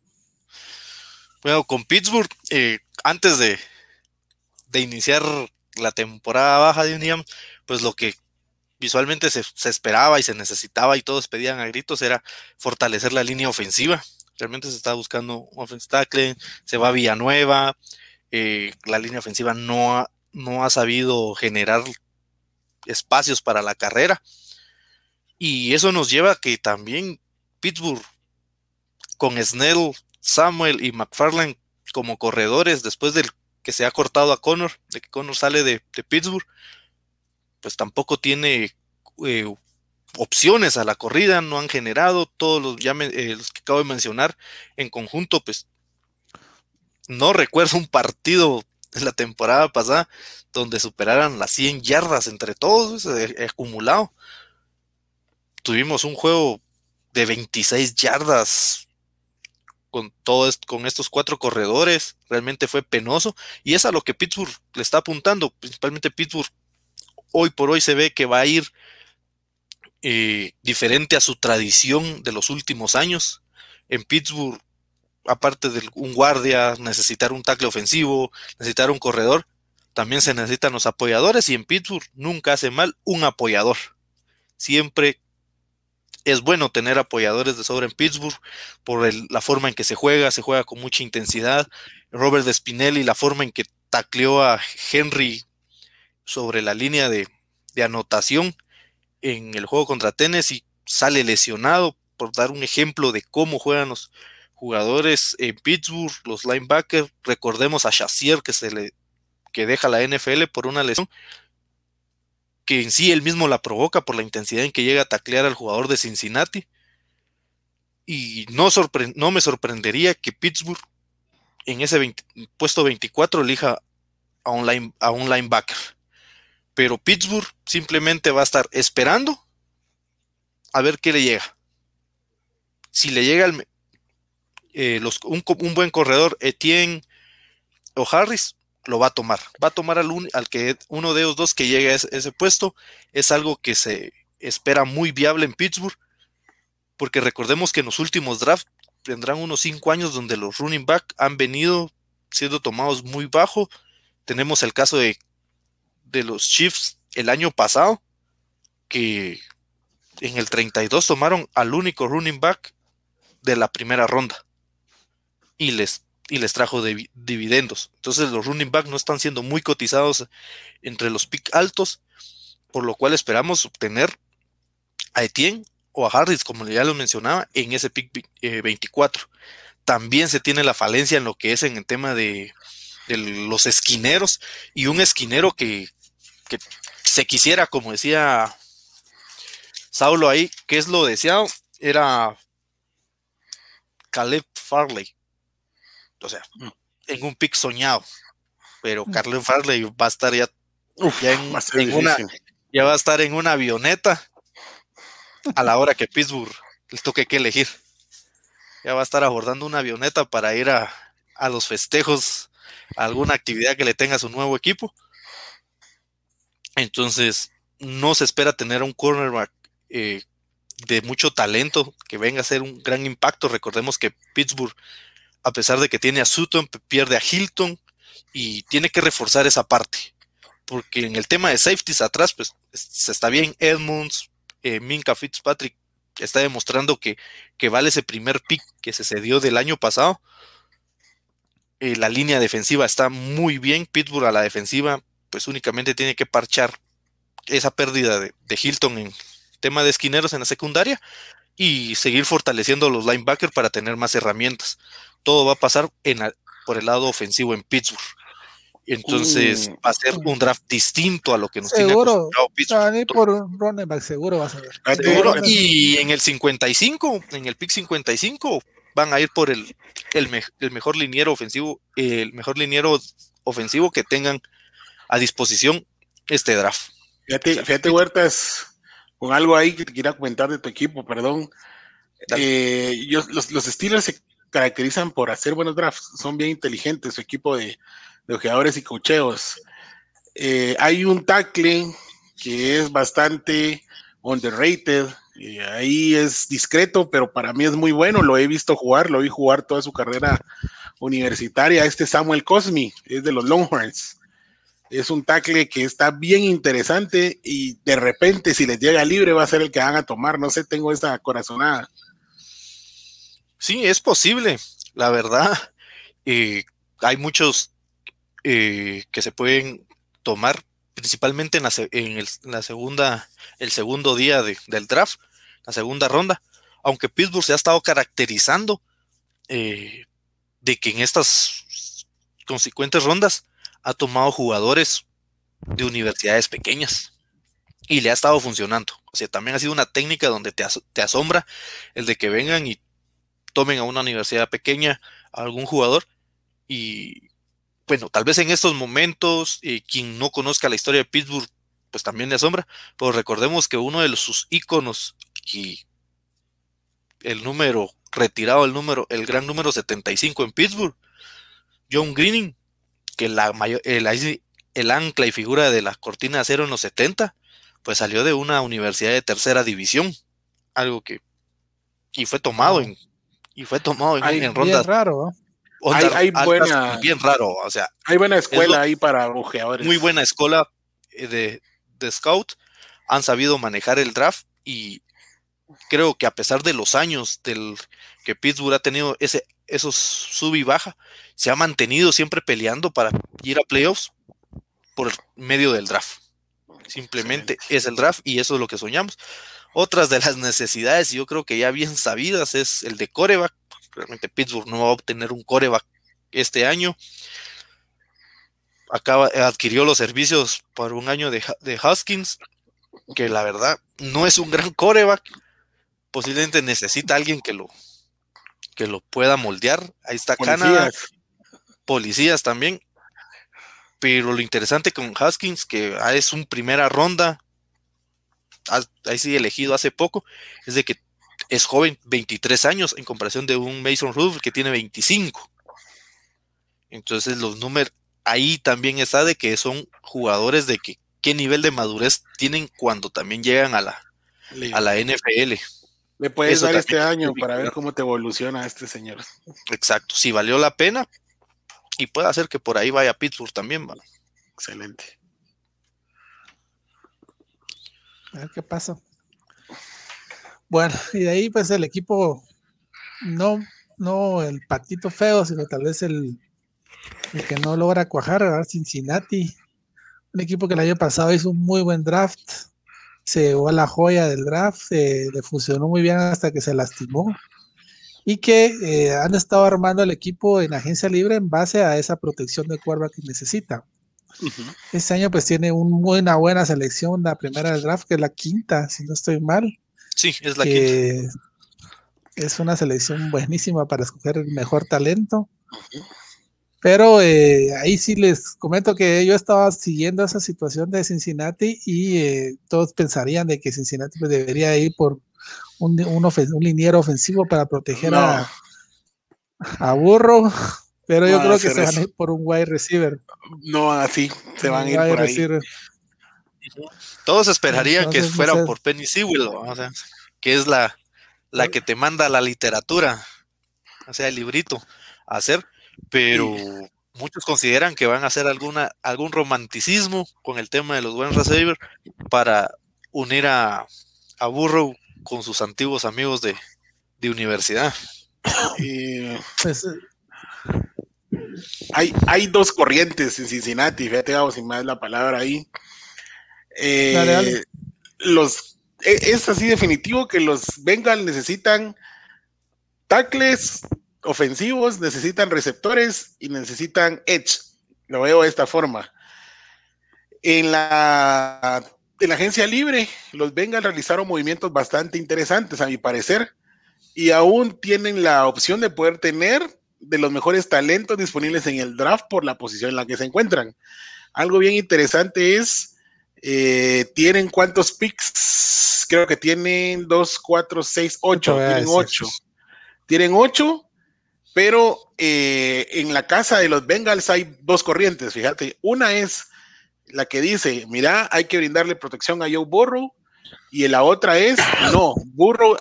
Bueno, con Pittsburgh, eh, antes de, de, iniciar la temporada baja de Uniam, pues lo que visualmente se, esperaba y se necesitaba y todos pedían a gritos era fortalecer la línea ofensiva. Realmente se está buscando un offensive tackle, se va Villanueva, eh, la línea ofensiva no ha, no ha sabido generar espacios para la carrera. Y eso nos lleva a que también Pittsburgh, con Snell, Samuel y McFarland como corredores, después del que se ha cortado a Connor, de que Connor sale de Pittsburgh, pues tampoco tiene eh, opciones a la corrida, no han generado todos eh, los que acabo de mencionar en conjunto, pues no recuerdo un partido en la temporada pasada donde superaran las 100 yardas entre todos, eh, acumulado. Tuvimos un juego de 26 yardas con todos con estos cuatro corredores, realmente fue penoso y es a lo que Pittsburgh le está apuntando, principalmente Pittsburgh hoy por hoy se ve que va a ir eh, diferente a su tradición de los últimos años. En Pittsburgh aparte de un guardia, necesitar un tackle ofensivo, necesitar un corredor, también se necesitan los apoyadores y en Pittsburgh nunca hace mal un apoyador. Siempre es bueno tener apoyadores de sobra en Pittsburgh por la forma en que se juega, se juega con mucha intensidad. Robert Spinelli, la forma en que tacleó a Henry sobre la línea de, anotación en el juego contra Tennessee, sale lesionado, por dar un ejemplo de cómo juegan los, jugadores en Pittsburgh, los linebackers, recordemos a Shazier que se le que deja la NFL por una lesión que en sí él mismo la provoca por la intensidad en que llega a taclear al jugador de Cincinnati. Y no, no me sorprendería que Pittsburgh en ese puesto 24 elija a un, a un linebacker. Pero Pittsburgh simplemente va a estar esperando a ver qué le llega. Si le llega el, eh, un, buen corredor, Etienne o Harris, lo va a tomar. Va a tomar al, al que uno de los dos que llegue a ese, puesto. Es algo que se espera muy viable en Pittsburgh, porque recordemos que en los últimos drafts tendrán unos cinco años donde los running back han venido siendo tomados muy bajo. Tenemos el caso de, de los Chiefs el año pasado, que en el 32 tomaron al único running back de la primera ronda y les, y les trajo de, dividendos. Entonces los running back no están siendo muy cotizados entre los pick altos, por lo cual esperamos obtener a Etienne o a Harris, como ya lo mencionaba, en ese pick 24. Eh, También se tiene la falencia en lo que es en el tema de, de los esquineros y un esquinero que, que se quisiera, como decía Saulo ahí, que es lo deseado, era Caleb Farley o sea, mm. en un pick soñado. Pero mm. Carlos Farley va a estar ya, en, una, ya va a estar en una avioneta a la hora que Pittsburgh le toque que elegir. Ya va a estar abordando una avioneta para ir a, a los festejos, alguna actividad que le tenga a su nuevo equipo. Entonces, no se espera tener un cornerback eh, de mucho talento que venga a ser un gran impacto. Recordemos que Pittsburgh a pesar de que tiene a Sutton, pierde a Hilton y tiene que reforzar esa parte. Porque en el tema de safeties atrás, pues se está bien. Edmonds, eh, Minka Fitzpatrick está demostrando que, que, vale ese primer pick que se cedió del año pasado. Eh, la línea defensiva está muy bien. Pittsburgh a la defensiva, pues únicamente tiene que parchar esa pérdida de, de Hilton en tema de esquineros en la secundaria y seguir fortaleciendo los linebackers para tener más herramientas todo va a pasar en por el lado ofensivo en Pittsburgh. Entonces uh. va a ser un draft distinto a lo que nos tiene acostumbrado Pittsburgh. por seguro vas a ver. Seguro. Y en el 55, en el pick 55, van a ir por el, el, mejor liniero ofensivo, el mejor liniero ofensivo que tengan a disposición este draft. Fíjate, fíjate Huertas, con algo ahí que te quiera comentar de tu equipo, perdón. Eh, los, los Steelers se caracterizan por hacer buenos drafts, son bien inteligentes su equipo de, de ojeadores y cocheos. Eh, hay un tackle que es bastante underrated, Y ahí es discreto, pero para mí es muy bueno. Lo he visto jugar, lo vi jugar toda su carrera universitaria. Este Samuel Cosmi es de los Longhorns. Es un tackle que está bien interesante y de repente si les llega libre va a ser el que van a tomar. No sé, tengo esa corazonada. Sí, es posible, la verdad. Eh, hay muchos eh, que se pueden tomar principalmente en la, en la segunda, el segundo día del draft, la segunda ronda, aunque Pittsburgh se ha estado caracterizando eh, de que en estas consecuentes rondas ha tomado jugadores de universidades pequeñas y le ha estado funcionando. O sea, también ha sido una técnica donde te, te asombra el de que vengan y tomen a una universidad pequeña a algún jugador y bueno, tal vez en estos momentos, eh, quien no conozca la historia de Pittsburgh, pues también le asombra, pero recordemos que uno de los, sus íconos y el número retirado, el número, el gran número 75 en Pittsburgh, John Greening, que la mayor, el, el ancla y figura de la cortina de acero en los 70, pues salió de una universidad de tercera división, algo que y fue tomado en y fue tomado en, en rondas. raro, hay, buena, bien raro, o sea. Hay buena escuela ahí para bujeadores. Muy buena escuela eh, de, de, scout. Han sabido manejar el draft y creo que a pesar de los años del que Pittsburgh ha tenido ese, esos sub y baja, se ha mantenido siempre peleando para ir a playoffs por medio del draft. Simplemente es el draft y eso es lo que soñamos. Otras de las necesidades, yo creo que ya bien sabidas, es el de coreback realmente Pittsburgh no va a obtener un coreback este año. Acaba, adquirió los servicios por un año de, de Huskins, que la verdad no es un gran coreback. Posiblemente necesita alguien que lo, que lo pueda moldear. Ahí está Canadá. Policías también. Pero lo interesante con Haskins, que es un primera ronda, ahí sí elegido hace poco, es de que es joven, 23 años, en comparación de un Mason Rudolph que tiene 25. Entonces los números, ahí también está de que son jugadores de que qué nivel de madurez tienen cuando también llegan a la, a la NFL. Le puedes dar este año para ver cómo te evoluciona este señor. Exacto, si valió la pena y puede hacer que por ahí vaya a Pittsburgh también. ¿vale? Excelente. A ver qué pasa. Bueno, y de ahí pues el equipo, no, no el patito feo, sino tal vez el, que no logra cuajar, Cincinnati, un equipo que el año pasado hizo un muy buen draft, se llevó a la joya del draft, le funcionó muy bien hasta que se lastimó y que eh, han estado armando el equipo en agencia libre en base a esa protección de cuerva que necesita. Este año pues tiene una buena selección, la primera del draft, que es la quinta, si no estoy mal. Sí, es la que Es una selección buenísima para escoger el mejor talento. Pero eh, ahí sí les comento que yo estaba siguiendo esa situación de Cincinnati y eh, todos pensarían de que Cincinnati pues, debería ir por un, un, liniero ofensivo para proteger a, a Burro, pero yo creo que se van a ir por un wide receiver. No, así, se van a ir por ahí. Todos esperarían que fuera por Penny Sewell, que es la, la que te manda la literatura, o sea, el librito a hacer, pero muchos consideran que van a hacer alguna, algún romanticismo con el tema de los buen receivers para unir a, a Burrow con sus antiguos amigos de, universidad. Pues, hay, hay dos corrientes en Cincinnati, fíjate, sin más la palabra ahí. Eh, e, es así definitivo que los Bengals necesitan tackles ofensivos, necesitan receptores y necesitan edge. Lo veo de esta forma. En la, en la agencia libre, los Bengals realizaron movimientos bastante interesantes, a mi parecer, y aún tienen la opción de poder tener de los mejores talentos disponibles en el draft por la posición en la que se encuentran. Algo bien interesante es eh, ¿Tienen cuántos picks? Creo que tienen 2, 4, 6, 8. Tienen 8. Tienen 8, pero eh, en la casa de los Bengals hay dos corrientes, fíjate. Una es la que dice, mira, hay que brindarle protección a Joe Burrow Y la otra es, no, Burro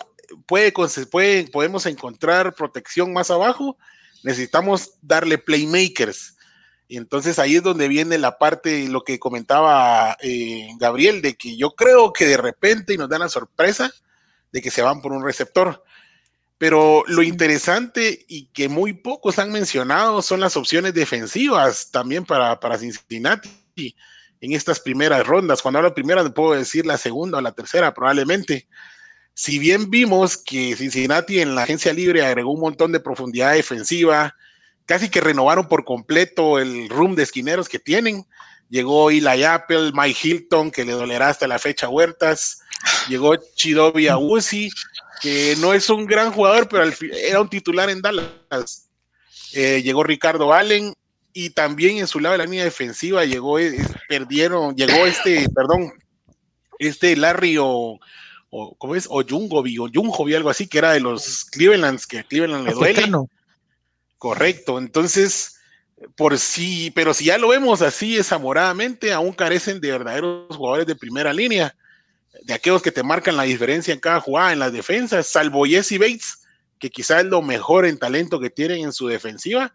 puede, puede, podemos encontrar protección más abajo, necesitamos darle playmakers. Y entonces ahí es donde viene la parte, lo que comentaba eh, Gabriel, de que yo creo que de repente nos dan la sorpresa de que se van por un receptor. Pero lo interesante y que muy pocos han mencionado son las opciones defensivas también para, para Cincinnati en estas primeras rondas. Cuando hablo de primera, puedo decir la segunda o la tercera probablemente. Si bien vimos que Cincinnati en la agencia libre agregó un montón de profundidad defensiva, casi que renovaron por completo el room de esquineros que tienen. Llegó Eli Apple, Mike Hilton, que le dolerá hasta la fecha Huertas. Llegó Chidobi Awusi, que no es un gran jugador, pero era un titular en Dallas. Eh, llegó Ricardo Allen y también en su lado de la línea defensiva llegó, eh, perdieron, llegó este, perdón, este Larry o, o ¿cómo es? O Jungovi, o Jungovi, algo así, que era de los Clevelands, que a Cleveland le duele. Correcto, entonces, por sí, pero si ya lo vemos así desamoradamente, aún carecen de verdaderos jugadores de primera línea, de aquellos que te marcan la diferencia en cada jugada en las defensas, salvo Jesse Bates, que quizás es lo mejor en talento que tienen en su defensiva.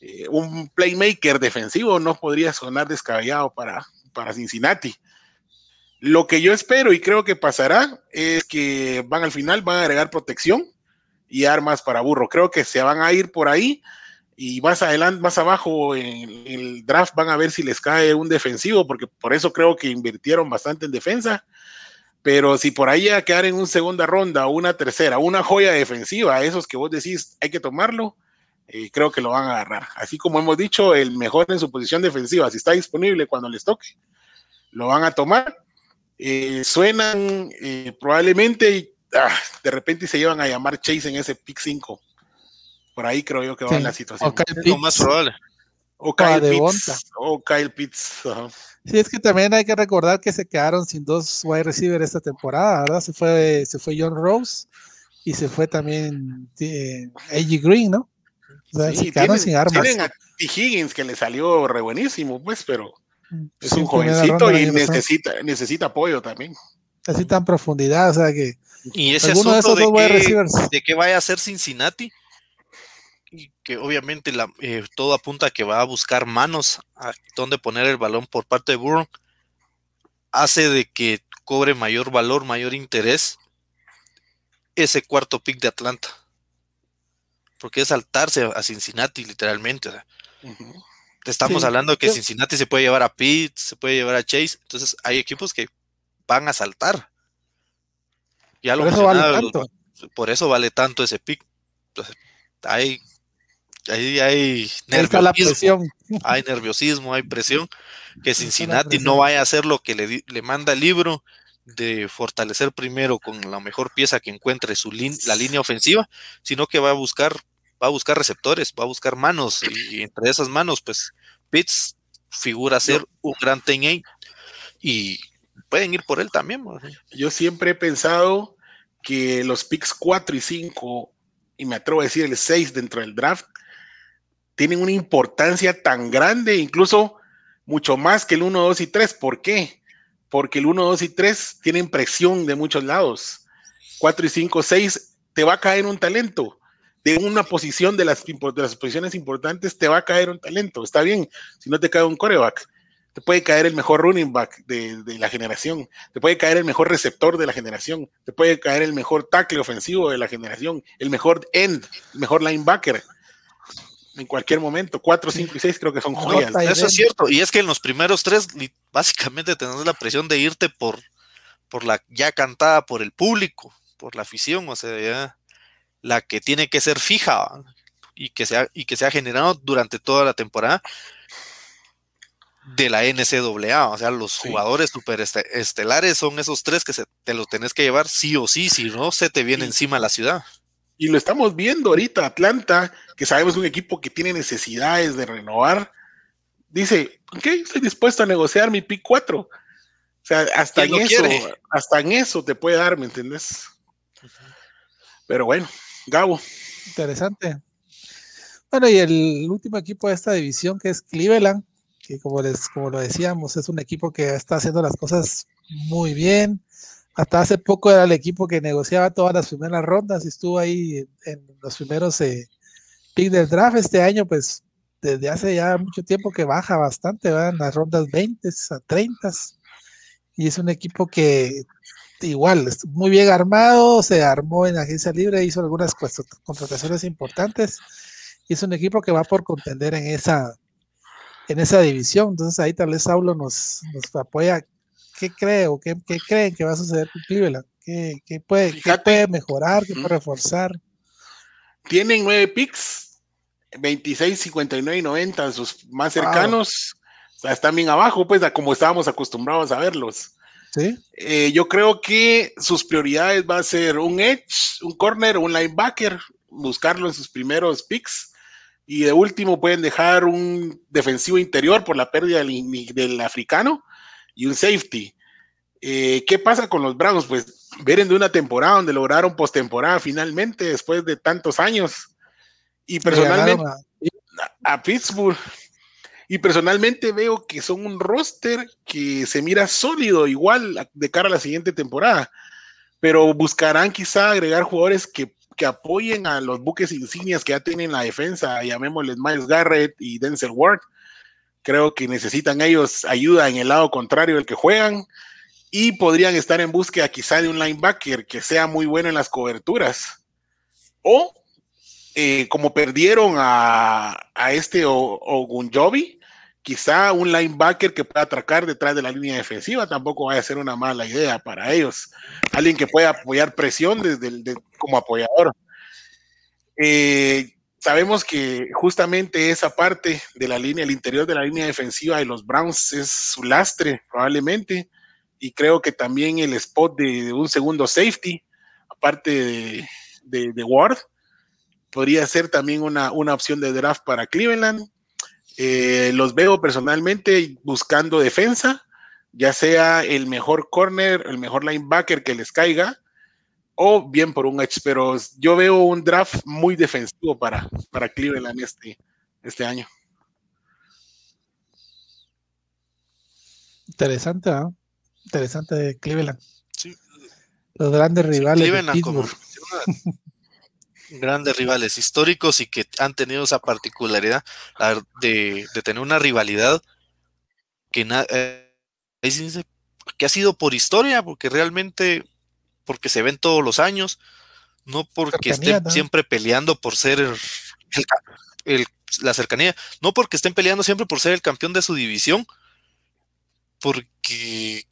Eh, un playmaker defensivo no podría sonar descabellado para, para Cincinnati. Lo que yo espero y creo que pasará es que van al final, van a agregar protección y armas para burro. Creo que se van a ir por ahí y más adelante, más abajo en el draft van a ver si les cae un defensivo, porque por eso creo que invirtieron bastante en defensa. Pero si por ahí a quedar en una segunda ronda una tercera, una joya defensiva, esos que vos decís hay que tomarlo, eh, creo que lo van a agarrar. Así como hemos dicho, el mejor en su posición defensiva, si está disponible cuando les toque, lo van a tomar. Eh, suenan eh, probablemente Ah, de repente se llevan a llamar Chase en ese pick 5. Por ahí creo yo que va en la situación. es lo más probable. O Kyle Pitts. O Kyle Pitts. Sí, es que también hay que recordar que se quedaron sin dos wide receivers esta temporada, ¿verdad? Se fue, se fue John Rose y se fue también eh. Green, ¿no? O sea, se quedaron sin armas. Tienen a T. Higgins que le salió re buenísimo, pues, pero mm, es un jovencito y necesita, necesita apoyo también. Necesitan profundidad, o sea que y ese asunto de, que, de que vaya a ser Cincinnati, y que obviamente la, eh, todo apunta a que va a buscar manos a donde poner el balón por parte de Burrow, hace de que cobre mayor valor, mayor interés ese cuarto pick de Atlanta. Porque es saltarse a Cincinnati literalmente. Estamos hablando que Cincinnati se puede llevar a Pitt, se puede llevar a Chase. Entonces hay equipos que van a saltar. Ya lo por eso vale tanto. Por eso vale tanto ese pick. hay, hay nerviosismo, hay nerviosismo, hay presión, que Cincinnati no vaya a hacer lo que le, le manda el libro de fortalecer primero con la mejor pieza que encuentre su la línea ofensiva, sino que va a buscar va a buscar receptores, va a buscar manos. Y, entre esas manos pues Pitts figura ser un gran TNA y pueden ir por él también. Yo siempre he pensado que los picks 4 y 5, y me atrevo a decir el 6 dentro del draft, tienen una importancia tan grande, incluso mucho más que el 1, 2 y 3. ¿Por qué? Porque el 1, 2 y 3 tienen presión de muchos lados. 4 y 5, 6, te va a caer un talento. De una posición de las, de las posiciones importantes, te va a caer un talento. Está bien, si no te cae un coreback te puede caer el mejor running back de, la generación, te puede caer el mejor receptor de la generación, te puede caer el mejor tackle ofensivo de la generación, el mejor end, el mejor linebacker. En cualquier momento, 4, 5 y 6 creo que son joyas. Eso es cierto, y es que en los primeros tres básicamente tenés la presión de irte por, por la ya cantada por el público, por la afición, o sea, ya la que tiene que ser fija y que, sea, y que se ha generado durante toda la temporada de la NCAA. O sea, los jugadores super estelares son esos tres que se, te los tenés que llevar sí o sí, si no se te viene encima la ciudad. Y lo estamos viendo ahorita, Atlanta, que sabemos un equipo que tiene necesidades de renovar, dice, ok, estoy dispuesto a negociar mi pick 4. O sea, hasta en eso, hasta en eso te puede dar, ¿me entiendes? Pero bueno, Gabo. Interesante. Bueno, y el último equipo de esta división que es Cleveland, que como, les, como lo decíamos, es un equipo que está haciendo las cosas muy bien. hasta hace poco era el equipo que negociaba todas las primeras rondas y estuvo ahí en, los primeros eh, del draft. Este año, pues desde hace ya mucho tiempo que baja bastante, van las rondas 20 a 30 y es un equipo que igual, muy bien armado, se armó en agencia libre, hizo algunas contrataciones importantes y es un equipo que va por contender en esa en esa división. Entonces ahí tal vez Saulo nos, nos apoya. ¿Qué cree o qué, creen que va a suceder con Cleveland? ¿Qué, puede, puede mejorar? ¿Qué puede reforzar? Tienen nueve picks, 26, 59 y 90, sus más cercanos. están bien abajo, pues, como estábamos acostumbrados a verlos. ¿Sí? Eh, yo creo que sus prioridades va a ser un edge, un corner un linebacker, buscarlo en sus primeros picks. Y de último pueden dejar un defensivo interior por la pérdida del, africano y un safety. Eh, ¿Qué pasa con los Browns? Pues vienen de una temporada donde lograron postemporada finalmente después de tantos años. Y personalmente a Pittsburgh y personalmente veo que son un roster que se mira sólido igual de cara a la siguiente temporada, pero buscarán quizá agregar jugadores que, apoyen a los buques insignias que ya tienen la defensa, llamémosles Miles Garrett y Denzel Ward. Creo que necesitan ellos ayuda en el lado contrario del que juegan y podrían estar en búsqueda quizá de un linebacker que sea muy bueno en las coberturas. O eh, como perdieron a, a este Ogunjobi, quizá un linebacker que pueda atracar detrás de la línea defensiva tampoco vaya a ser una mala idea para ellos. Alguien que pueda apoyar presión desde como apoyador. Eh, sabemos que justamente esa parte de la línea, el interior de la línea defensiva de los Browns es su lastre probablemente y creo que también el spot de, un segundo safety, aparte de, de, Ward, podría ser también una, una opción de draft para Cleveland eh, los veo personalmente buscando defensa, ya sea el mejor corner, el mejor linebacker que les caiga, o bien por un edge, pero yo veo un draft muy defensivo para, para Cleveland este, este año. Interesante, ¿no? Interesante de Cleveland. Los grandes rivales. de grandes rivales históricos y que han tenido esa particularidad de, tener una rivalidad que, eh, que ha sido por historia, porque realmente, porque se ven todos los años, no porque estén siempre peleando por ser la cercanía, no porque estén peleando siempre por ser el campeón de su división, porque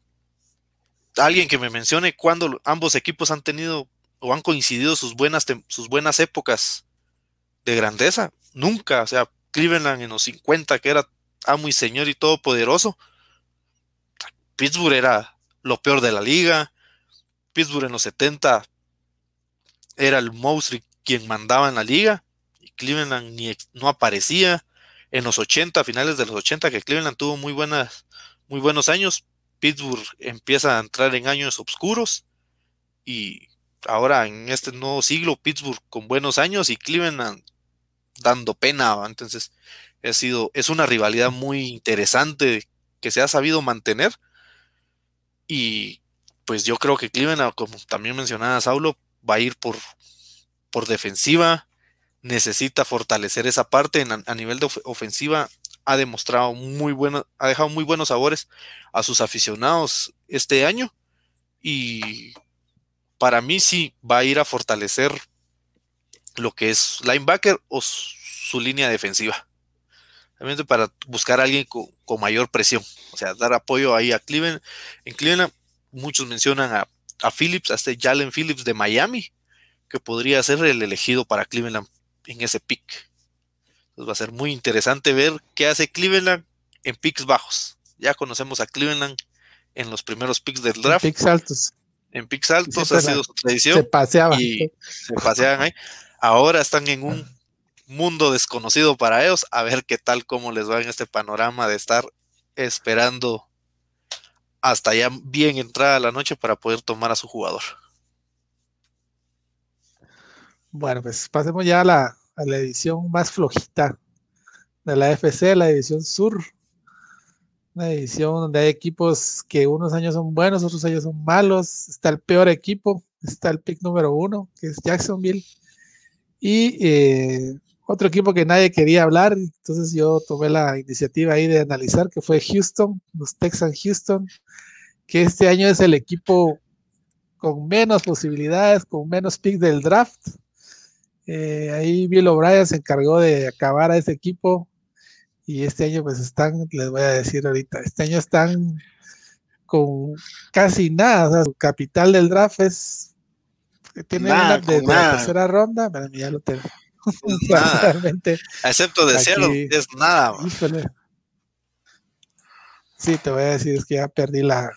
alguien que me mencione cuando ambos equipos han tenido o han coincidido sus buenas, sus buenas épocas de grandeza. Nunca, o sea, Cleveland en los 50, que era amo y señor y todopoderoso. Pittsburgh era lo peor de la liga. Pittsburgh en los 70 era el monstruo quien mandaba en la liga. Y Cleveland no aparecía. En los 80, finales de los 80, que Cleveland tuvo muy, buenas, muy buenos años. Pittsburgh empieza a entrar en años oscuros. Y ahora en este nuevo siglo, Pittsburgh con buenos años y Cleveland dando pena. Entonces, ha sido, es una rivalidad muy interesante que se ha sabido mantener. Y pues yo creo que Cleveland, como también mencionaba Saulo, va a ir por, por defensiva. Necesita fortalecer esa parte a nivel de ofensiva. Ha demostrado muy bueno, ha dejado muy buenos sabores a sus aficionados este año. Y para mí sí va a ir a fortalecer lo que es linebacker o su línea defensiva. Realmente para buscar a alguien con, mayor presión. O sea, dar apoyo ahí a Cleveland. En Cleveland muchos mencionan a, Phillips, a este Jalen Phillips de Miami, que podría ser el elegido para Cleveland en ese pick. Entonces va a ser muy interesante ver qué hace Cleveland en picks bajos. Ya conocemos a Cleveland en los primeros picks del draft. Picks altos en Pix Altos ha sido su tradición. Se paseaban. Y se paseaban ahí. Ahora están en un mundo desconocido para ellos. A ver qué tal, cómo les va en este panorama de estar esperando hasta ya bien entrada la noche para poder tomar a su jugador. Bueno, pues pasemos ya a la, a la edición más flojita de la FC, la edición sur. Una división donde hay equipos que unos años son buenos, otros años son malos. Está el peor equipo, está el pick número uno, que es Jacksonville. Y eh, otro equipo que nadie quería hablar, entonces yo tomé la iniciativa ahí de analizar, que fue Houston, los Texans Houston, que este año es el equipo con menos posibilidades, con menos picks del draft. Eh, ahí Bill O'Brien se encargó de acabar a ese equipo y este año pues están, les voy a decir ahorita, este año están con casi nada, o sea, su capital del draft es, tiene una de, la tercera ronda, pero ya lo tengo. Excepto de cero, es nada. Sí, te voy a decir, es que ya perdí la,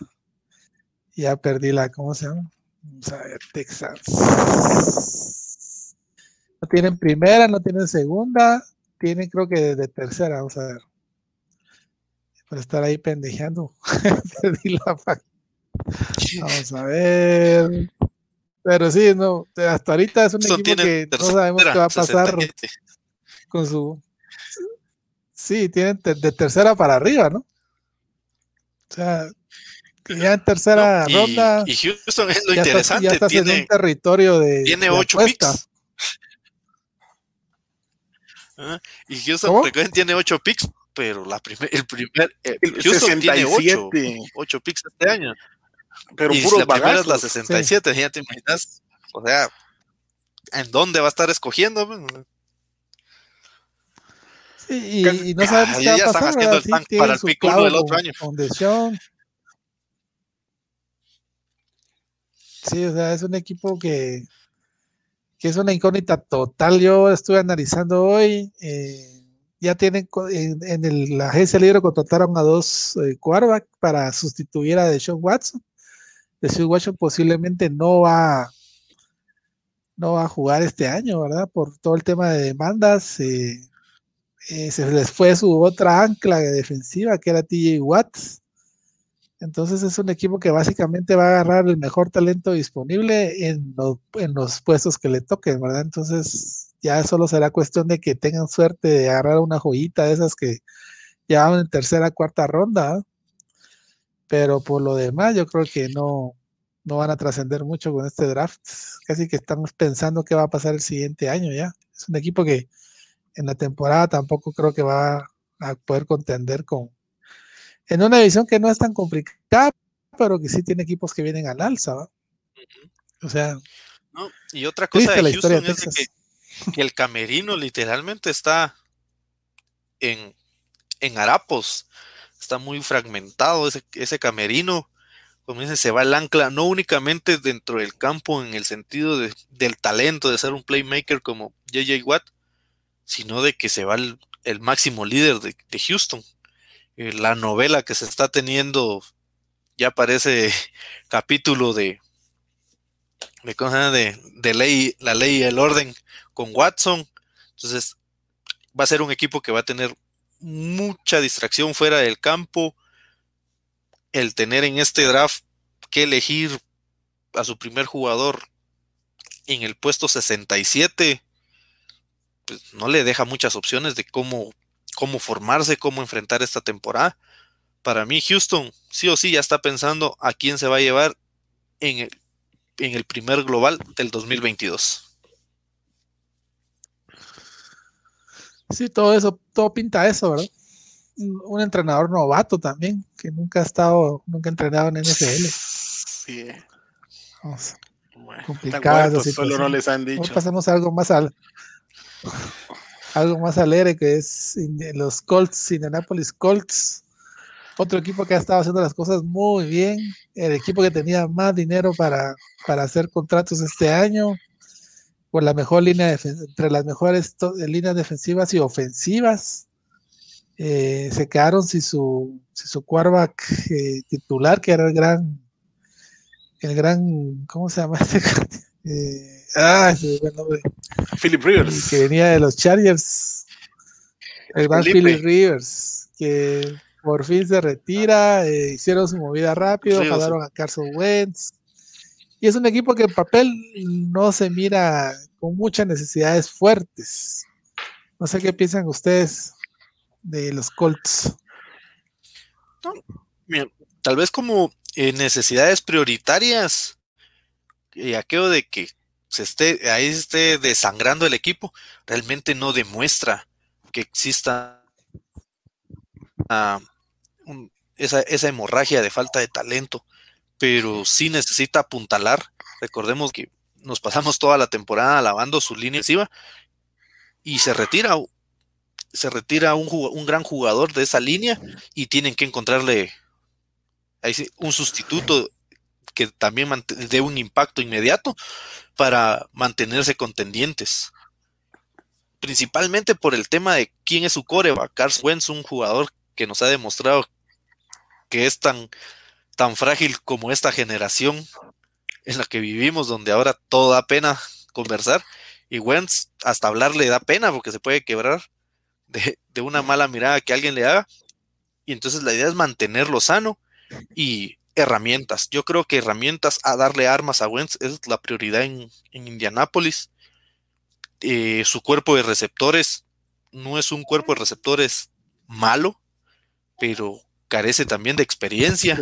ya perdí la, ¿cómo se llama? Vamos a ver, Texas. No tienen primera, no tienen segunda, tienen creo que de tercera, vamos a ver. Por estar ahí pendejeando. Vamos a ver. Pero sí, no, hasta ahorita es un equipo que no sabemos qué va a pasar con su. Sí, tienen de tercera para arriba, ¿no? O sea, ya en tercera ronda. Y Houston es lo interesante. ya tiene, en un territorio de. Tiene ocho picks. Ah, y Houston tiene 8 picks, pero la primer, el primer. Eh, Houston tiene 8, 8 picks este año. Pero y la primera es la 67, ya te imaginas. O sea, ¿en dónde va a estar escogiendo? Sí, y, y, no sabemos qué va a pasar, están haciendo el tank para el pick 1 del otro año. Sí, o sea, es un equipo que, que es una incógnita total. Yo estuve analizando hoy, eh, ya tienen en, el, la agencia libre contrataron a dos eh, quarterbacks para sustituir a Deshaun Watson. Deshaun Watson posiblemente no va, no va a jugar este año, ¿verdad? Por todo el tema de demandas. Eh, se les fue su otra ancla defensiva, que era TJ Watts. Entonces es un equipo que básicamente va a agarrar el mejor talento disponible en, los puestos que le toquen, ¿verdad? Entonces ya solo será cuestión de que tengan suerte de agarrar una joyita de esas que ya van en tercera, cuarta ronda. Pero por lo demás, yo creo que no, no van a trascender mucho con este draft. Casi que estamos pensando qué va a pasar el siguiente año ya. Es un equipo que en la temporada tampoco creo que va a poder contender con, en una división que no es tan complicada, pero que sí tiene equipos que vienen al alza. O sea. y otra cosa de Houston es que, el camerino literalmente está en, en harapos. Está muy fragmentado ese, ese camerino. Como dice, se va el ancla, no únicamente dentro del campo en el sentido de, del talento de ser un playmaker como JJ Watt, sino de que se va el, máximo líder de Houston. Eh, la novela que se está teniendo ya parece capítulo de de, de, ley, la ley y el orden con Watson. Entonces, va a ser un equipo que va a tener mucha distracción fuera del campo. El tener en este draft que elegir a su primer jugador en el puesto 67, pues no le deja muchas opciones de cómo cómo formarse, cómo enfrentar esta temporada. Para mí, Houston sí o sí ya está pensando a quién se va a llevar en el, en el primer global del 2022. Sí, todo eso, todo pinta eso, ¿verdad? Un entrenador novato también, que nunca ha estado, nunca ha entrenado en NFL. Sí. Vamos, complicado. solo no les han dicho. pasemos algo más al, algo más alegre que es los Colts, Indianapolis Colts. Otro equipo que ha estado haciendo las cosas muy bien. El equipo que tenía más dinero para, para hacer contratos este año. Por la mejor línea, entre las mejores líneas defensivas y ofensivas. Eh, se quedaron sin su, sin su quarterback eh, titular, que era el gran, el gran, ¿cómo se llama este? Eh, ah, Philip Rivers. Que venía de los Chargers. El gran Philip Rivers. Que por fin se retira. Eh, hicieron su movida rápido. Jalaron a Carson Wentz. Y es un equipo que en papel no se mira con muchas necesidades fuertes. No sé qué piensan ustedes de los Colts. tal vez como eh, necesidades prioritarias, y aquello de que se esté, ahí esté desangrando el equipo, realmente no demuestra que exista ah, esa, esa hemorragia de falta de talento, pero sí necesita apuntalar. Recordemos que nos pasamos toda la temporada lavando su línea encima y se retira, se retira un, un, gran jugador de esa línea y tienen que encontrarle un sustituto que también dé un impacto inmediato para mantenerse contendientes. Principalmente por el tema de quién es su coreback. Carson Wentz, un jugador que nos ha demostrado que es tan, tan frágil como esta generación en la que vivimos, donde ahora todo da pena conversar. Y Wentz, hasta hablar le da pena porque se puede quebrar de una mala mirada que alguien le haga. Y entonces la idea es mantenerlo sano y herramientas. Yo creo que herramientas a darle armas a Wentz es la prioridad en, en Indianápolis. Eh, su cuerpo de receptores no es un cuerpo de receptores malo, pero carece también de experiencia.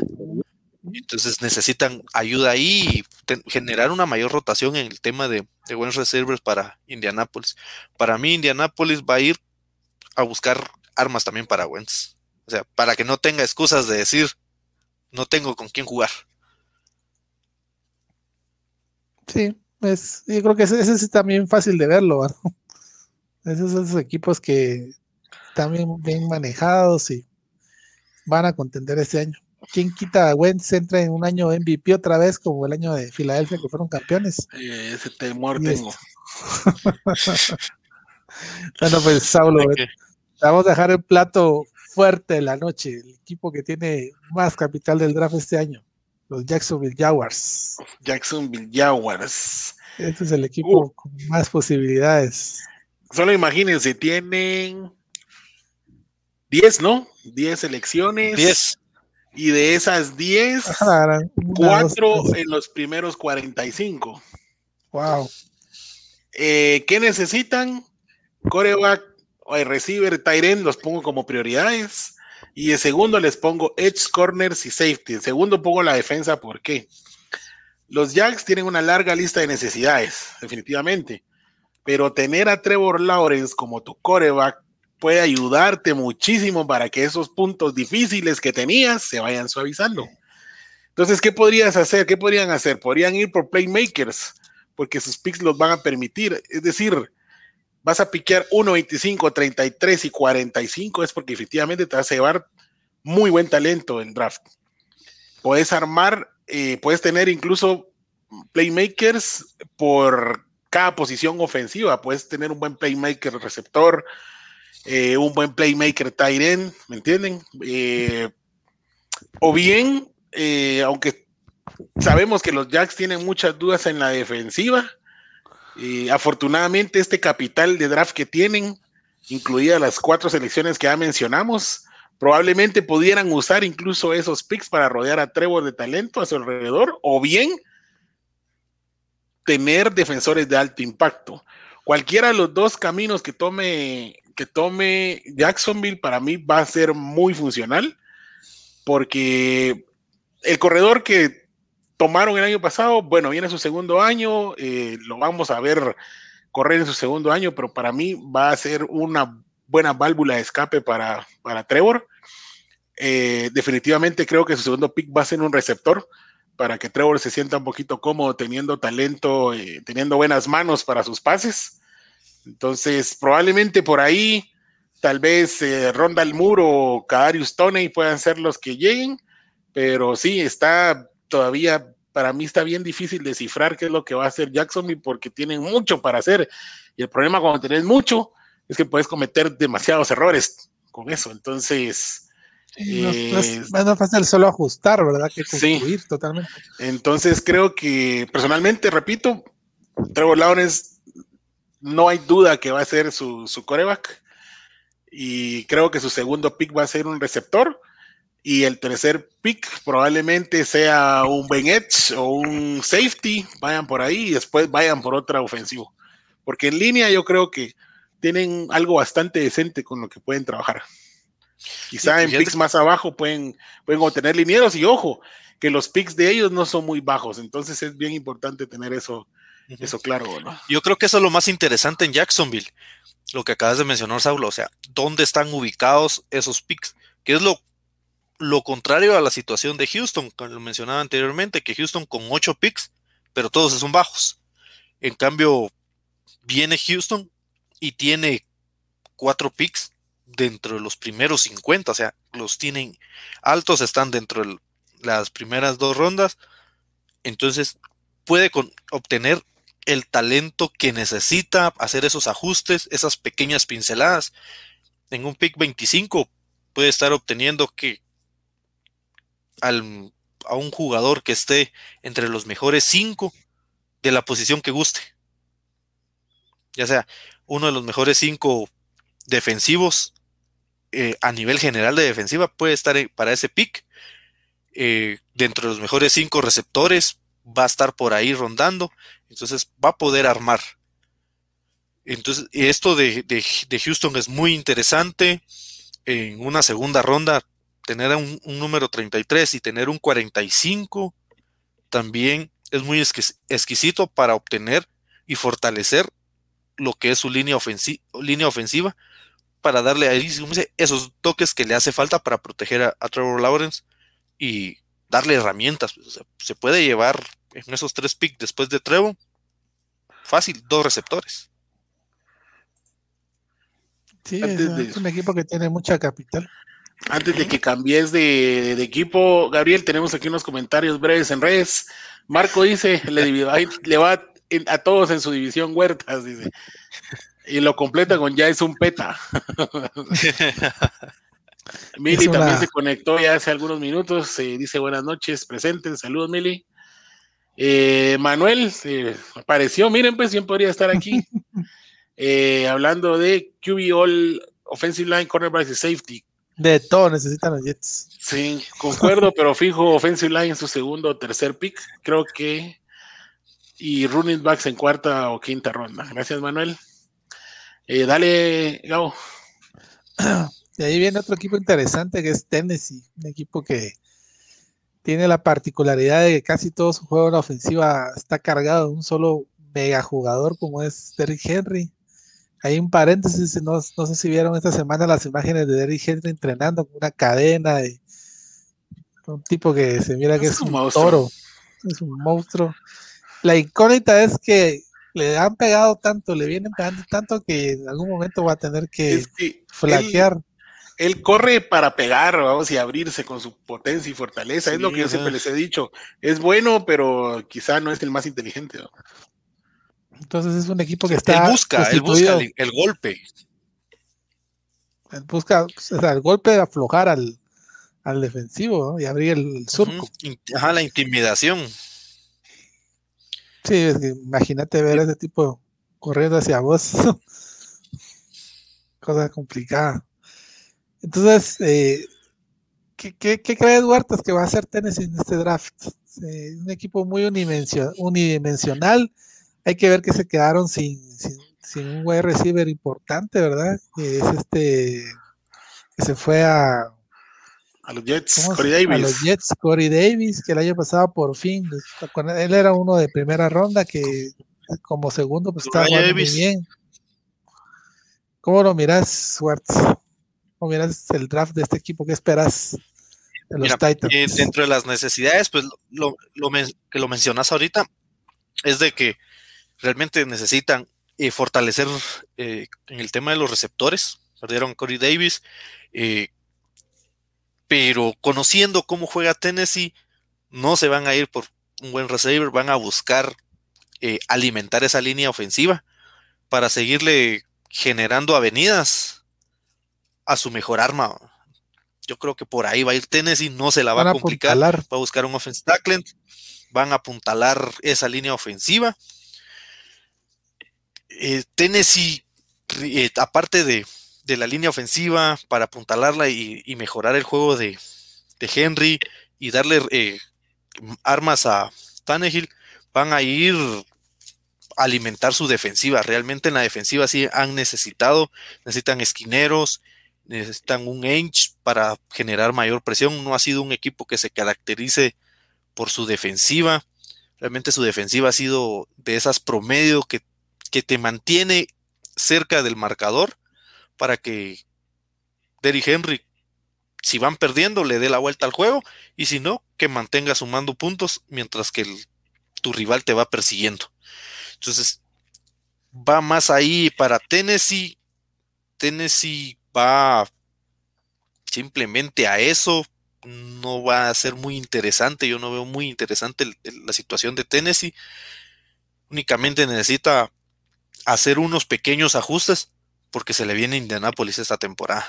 Entonces necesitan ayuda ahí y generar una mayor rotación en el tema de, de buenos receivers para Indianápolis. Para mí, Indianápolis va a ir a buscar armas también para Wentz. O sea, para que no tenga excusas de decir, no tengo con quién jugar. Sí, es, yo creo que ese, es también fácil de verlo, Esos, esos equipos que también bien manejados y van a contender este año. ¿Quién quita a Wentz entra en un año MVP otra vez como el año de Filadelfia que fueron campeones? Eh, ese temor tengo. bueno, pues Saulo, vamos a dejar el plato fuerte de la noche, el equipo que tiene más capital del draft este año, los Jacksonville Jaguars. Jacksonville Jaguars. Este es el equipo uh. con más posibilidades. Solo imagínense, tienen 10, ¿no? 10 elecciones. 10. Y de esas 10, 4 en los primeros 45. Wow. Eh, ¿Qué necesitan? Coreback, receiver, Tyren, los pongo como prioridades. Y de segundo les pongo edge, corners y safety. En segundo pongo la defensa, ¿por qué? Los Jacks tienen una larga lista de necesidades, definitivamente. Pero tener a Trevor Lawrence como tu coreback puede ayudarte muchísimo para que esos puntos difíciles que tenías se vayan suavizando. Entonces, ¿qué podrías hacer? ¿Qué podrían hacer? Podrían ir por playmakers, porque sus picks los van a permitir. Es decir, vas a piquear 1, 25, 33 y 45, es porque efectivamente te vas a llevar muy buen talento en draft. Puedes armar, eh, puedes tener incluso playmakers por cada posición ofensiva. Puedes tener un buen playmaker receptor, eh, un buen playmaker tight end, ¿me entienden? Eh, o bien, aunque sabemos que los Jacks tienen muchas dudas en la defensiva, afortunadamente, este capital de draft que tienen, incluidas las cuatro selecciones que ya mencionamos, probablemente pudieran usar incluso esos picks para rodear a Trevor de talento a su alrededor, o bien tener defensores de alto impacto. Cualquiera de los dos caminos que tome, que tome Jacksonville para mí va a ser muy funcional, porque el corredor que tomaron el año pasado, bueno, viene su segundo año, eh, lo vamos a ver correr en su segundo año, pero para mí va a ser una buena válvula de escape para, para Trevor. Eh, definitivamente creo que su segundo pick va a ser un receptor para que Trevor se sienta un poquito cómodo teniendo talento, eh, teniendo buenas manos para sus pases. Entonces, probablemente por ahí, tal vez Ronda el Muro o Kadarius Toney puedan ser los que lleguen, pero sí, está todavía para mí está bien difícil descifrar qué es lo que va a hacer Jacksonville porque tienen mucho para hacer. Y el problema cuando tenés mucho es que puedes cometer demasiados errores con eso. Entonces. es más fácil solo ajustar, ¿verdad? Que construir totalmente. Entonces creo que personalmente, repito, Trevor Lawrence no hay duda que va a ser su, su coreback. Y creo que su segundo pick va a ser un receptor y el tercer pick probablemente sea un Ben Edge o un safety, vayan por ahí y después vayan por otra ofensivo. Porque en línea yo creo que tienen algo bastante decente con lo que pueden trabajar. Quizá en picks más abajo pueden, pueden obtener linieros y ojo, que los picks de ellos no son muy bajos, entonces es bien importante tener eso, eso claro. ¿no? Yo creo que eso es lo más interesante en Jacksonville, lo que acabas de mencionar, Saulo, o sea, dónde están ubicados esos picks, que es lo, lo contrario a la situación de Houston, como lo mencionaba anteriormente, que Houston con ocho picks, pero todos son bajos. En cambio, viene Houston y tiene cuatro picks dentro de los primeros 50, o sea, los tienen altos, están dentro de las primeras dos rondas, entonces puede obtener el talento que necesita, hacer esos ajustes, esas pequeñas pinceladas. En un pick 25 puede estar obteniendo que al, a un jugador que esté entre los mejores 5 de la posición que guste. Ya sea uno de los mejores 5 defensivos eh, a nivel general de defensiva puede estar para ese pick. Eh, dentro de los mejores 5 receptores va a estar por ahí rondando. Entonces va a poder armar. Entonces, esto de, Houston es muy interesante. En una segunda ronda, tener un, número 33 y tener un 45 también es muy exquisito para obtener y fortalecer lo que es su línea, línea ofensiva para darle ahí esos toques que le hace falta para proteger a, Trevor Lawrence y darle herramientas. se puede llevar en esos tres picks después de Trevo, fácil, dos receptores. Sí, es, un equipo que tiene mucha capital. Antes de que cambies de, equipo, Gabriel, tenemos aquí unos comentarios breves en redes. Marco dice, le, le va a todos en su división Huertas, dice. Y lo completa con ya es un peta. Mili también se conectó ya hace algunos minutos. dice buenas noches, presentes. Saludos, Mili. Eh, Manuel eh, apareció, miren, pues bien podría estar aquí. Eh, hablando de QB All Offensive Line, Cornerback y Safety. De todo necesitan los Jets. Sí, concuerdo, pero fijo Offensive Line en su segundo o tercer pick, creo que. Y running backs en cuarta o quinta ronda. Gracias, Manuel. dale, Gabo. Y ahí viene otro equipo interesante que es Tennessee, un equipo que tiene la particularidad de que casi todo su juego en la ofensiva está cargado de un solo mega jugador como es Derrick Henry. Hay un paréntesis, no, no, sé si vieron esta semana las imágenes de Derrick Henry entrenando con una cadena de un tipo que se mira que es, un, toro, es un monstruo. La incógnita es que le han pegado tanto, le vienen pegando tanto que en algún momento va a tener que, flaquear él corre para pegar, vamos, y abrirse con su potencia y fortaleza. es lo que yo siempre les he dicho. Es bueno, pero quizá no es el más inteligente. Entonces es un equipo que está. Él busca, él busca el, golpe. Él busca el golpe de aflojar al, defensivo y abrir el, surco. Ajá, la intimidación. Sí, imagínate ver a ese tipo corriendo hacia vos. Cosa complicada. Entonces, eh, ¿qué, qué, cree Duartas que va a hacer Tennessee en este draft? un equipo muy unidimensional. Hay que ver que se quedaron sin, un wide receiver importante, ¿verdad? Que es este que se fue a a los Jets, Corey Davis. A los Jets, Corey Davis, que el año pasado por fin, él era uno de primera ronda que como segundo pues estaba muy bien. ¿Cómo lo miras, Schwartz? ¿Cómo miras el draft de este equipo? ¿Qué esperas de los Titans? Eh, dentro de las necesidades, pues lo, que lo mencionas ahorita es de que realmente necesitan eh, fortalecer eh, en el tema de los receptores. Perdieron a Corey Davis, pero conociendo cómo juega Tennessee, no se van a ir por un buen receiver, van a buscar alimentar esa línea ofensiva para seguirle generando avenidas a su mejor arma. Yo creo que por ahí va a ir Tennessee, no se la va a complicar. Va a buscar un offensive tackle, van a apuntalar esa línea ofensiva. Eh, Tennessee, eh, aparte de, la línea ofensiva, para apuntalarla y, mejorar el juego de, Henry y darle eh, armas a Tannehill, van a ir a alimentar su defensiva. Realmente en la defensiva sí han necesitado, necesitan esquineros, necesitan un Ainge para generar mayor presión. No ha sido un equipo que se caracterice por su defensiva. Realmente su defensiva ha sido de esas promedio que, que te mantiene cerca del marcador para que Derrick Henry, si van perdiendo, le dé la vuelta al juego y si no, que mantenga sumando puntos mientras que tu rival te va persiguiendo. Entonces, va más ahí para Tennessee. Tennessee va simplemente a eso. No va a ser muy interesante. Yo no veo muy interesante la situación de Tennessee. Únicamente necesita hacer unos pequeños ajustes porque se le viene Indianápolis esta temporada.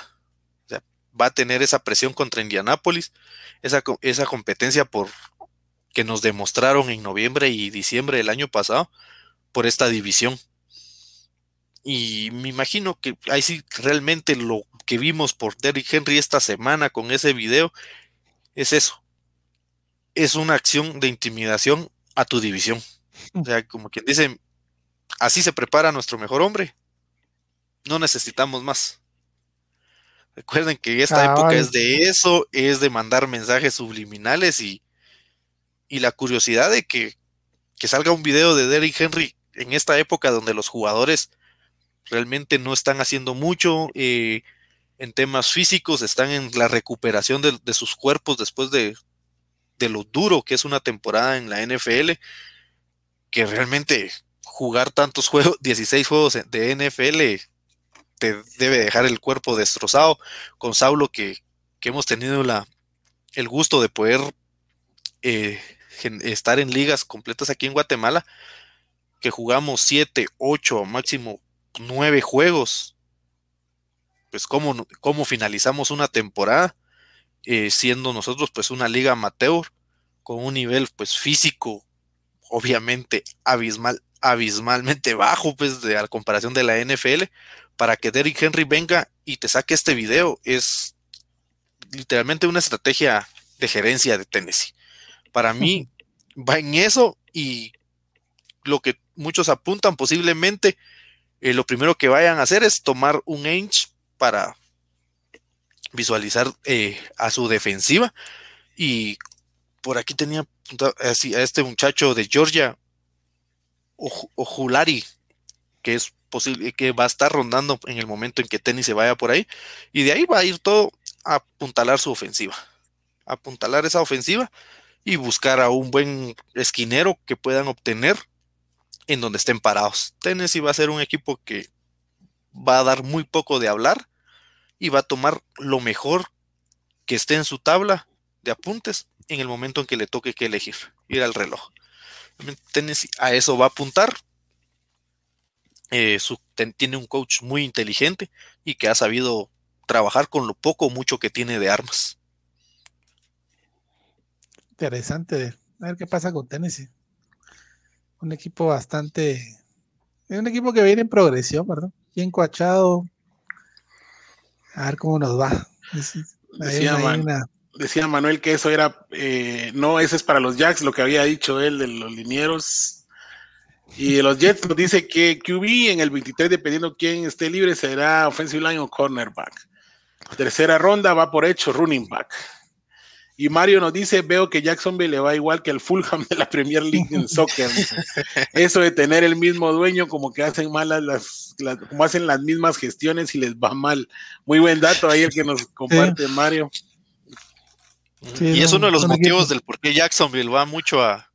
va a tener esa presión contra Indianápolis, esa, esa competencia por que nos demostraron en noviembre y diciembre del año pasado por esta división. Y me imagino que ahí sí realmente lo que vimos por Derrick Henry esta semana con ese video es eso. Es una acción de intimidación a tu división. O sea, como quien dice, así se prepara nuestro mejor hombre. No necesitamos más. Recuerden que esta época es de eso, es de mandar mensajes subliminales y, y la curiosidad de que, que salga un video de Derrick Henry en esta época donde los jugadores realmente no están haciendo mucho eh, en temas físicos, están en la recuperación de, sus cuerpos después de, de, lo duro que es una temporada en la NFL, que realmente jugar tantos juegos, 16 juegos de NFL, te debe dejar el cuerpo destrozado. Con Saulo, que, que hemos tenido el gusto de poder eh, estar en ligas completas aquí en Guatemala, que jugamos 7, 8, máximo nueve juegos. Pues cómo, cómo finalizamos una temporada, eh, siendo nosotros pues una liga amateur, con un nivel pues físico, obviamente abismal, abismalmente bajo, pues de a comparación de la NFL, para que Derrick Henry venga y te saque este video, es literalmente una estrategia de gerencia de Tennessee. Para mí va en eso y lo que muchos apuntan posiblemente eh, lo primero que vayan a hacer es tomar un inch para visualizar eh, a su defensiva. Y por aquí tenía a este muchacho de Georgia, Ojulari, que es posible que va a estar rondando en el momento en que Tenis se vaya por ahí. Y de ahí va a ir todo a apuntalar su ofensiva. apuntalar esa ofensiva y buscar a un buen esquinero que puedan obtener en donde estén parados. Tennessee va a ser un equipo que va a dar muy poco de hablar y va a tomar lo mejor que esté en su tabla de apuntes en el momento en que le toque que elegir, ir al reloj. Tennessee a eso va a apuntar. Eh, tiene un coach muy inteligente y que ha sabido trabajar con lo poco o mucho que tiene de armas. Interesante. A ver qué pasa con Tennessee un equipo bastante. Es un equipo que viene en progresión, ¿verdad? Bien coachado. A ver cómo nos va. Decía, Manuel que eso era. Eh, no, ese es para los Jacks, lo que había dicho él de los linieros. Y de los Jets nos dice que QB en el 23, dependiendo quién esté libre, será offensive line o cornerback. Tercera ronda va por hecho running back. Y Mario nos dice, veo que Jacksonville le va igual que el Fulham de la Premier League en soccer. Eso de tener el mismo dueño, como que hacen malas las, como hacen las mismas gestiones y les va mal. Muy buen dato ahí el que nos comparte Mario. Y es uno de los motivos del por qué Jacksonville va mucho a,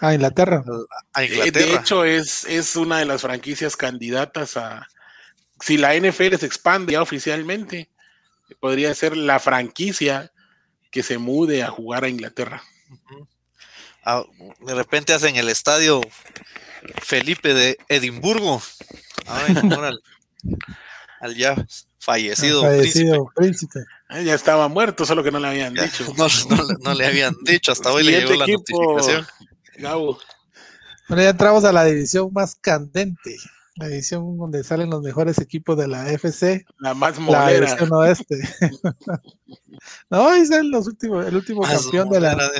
a Inglaterra. A Inglaterra. De hecho, es, es una de las franquicias candidatas a, si la NFL se expande ya oficialmente, podría ser la franquicia que se mude a jugar a Inglaterra. Ah, de repente hacen el estadio Felipe de Edimburgo. al, ya fallecido, príncipe. Ya estaba muerto, solo que no le habían dicho. No, le habían dicho, hasta hoy le llegó la notificación. Bueno, ya entramos a la división más candente la edición donde salen los mejores equipos de la FC. La más molera. La edición oeste. no, ahí el último campeón de la,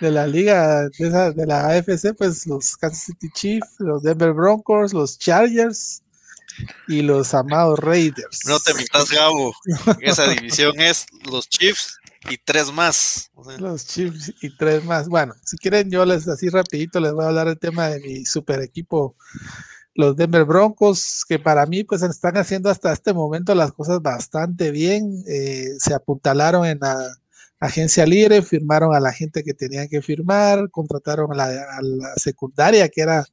de... la liga de, la AFC, pues los Kansas City Chiefs, los Denver Broncos, los Chargers, y los amados Raiders. No te mitas, Gabo. Esa división es los Chiefs y tres más. Los Chiefs y tres más. Bueno, si quieren, yo les así rapidito les voy a hablar del tema de mi super equipo, los Denver Broncos, que para mí pues están haciendo hasta este momento las cosas bastante bien. Eh, se apuntalaron en la agencia libre, firmaron a la gente que tenían que firmar, contrataron a la, secundaria, que era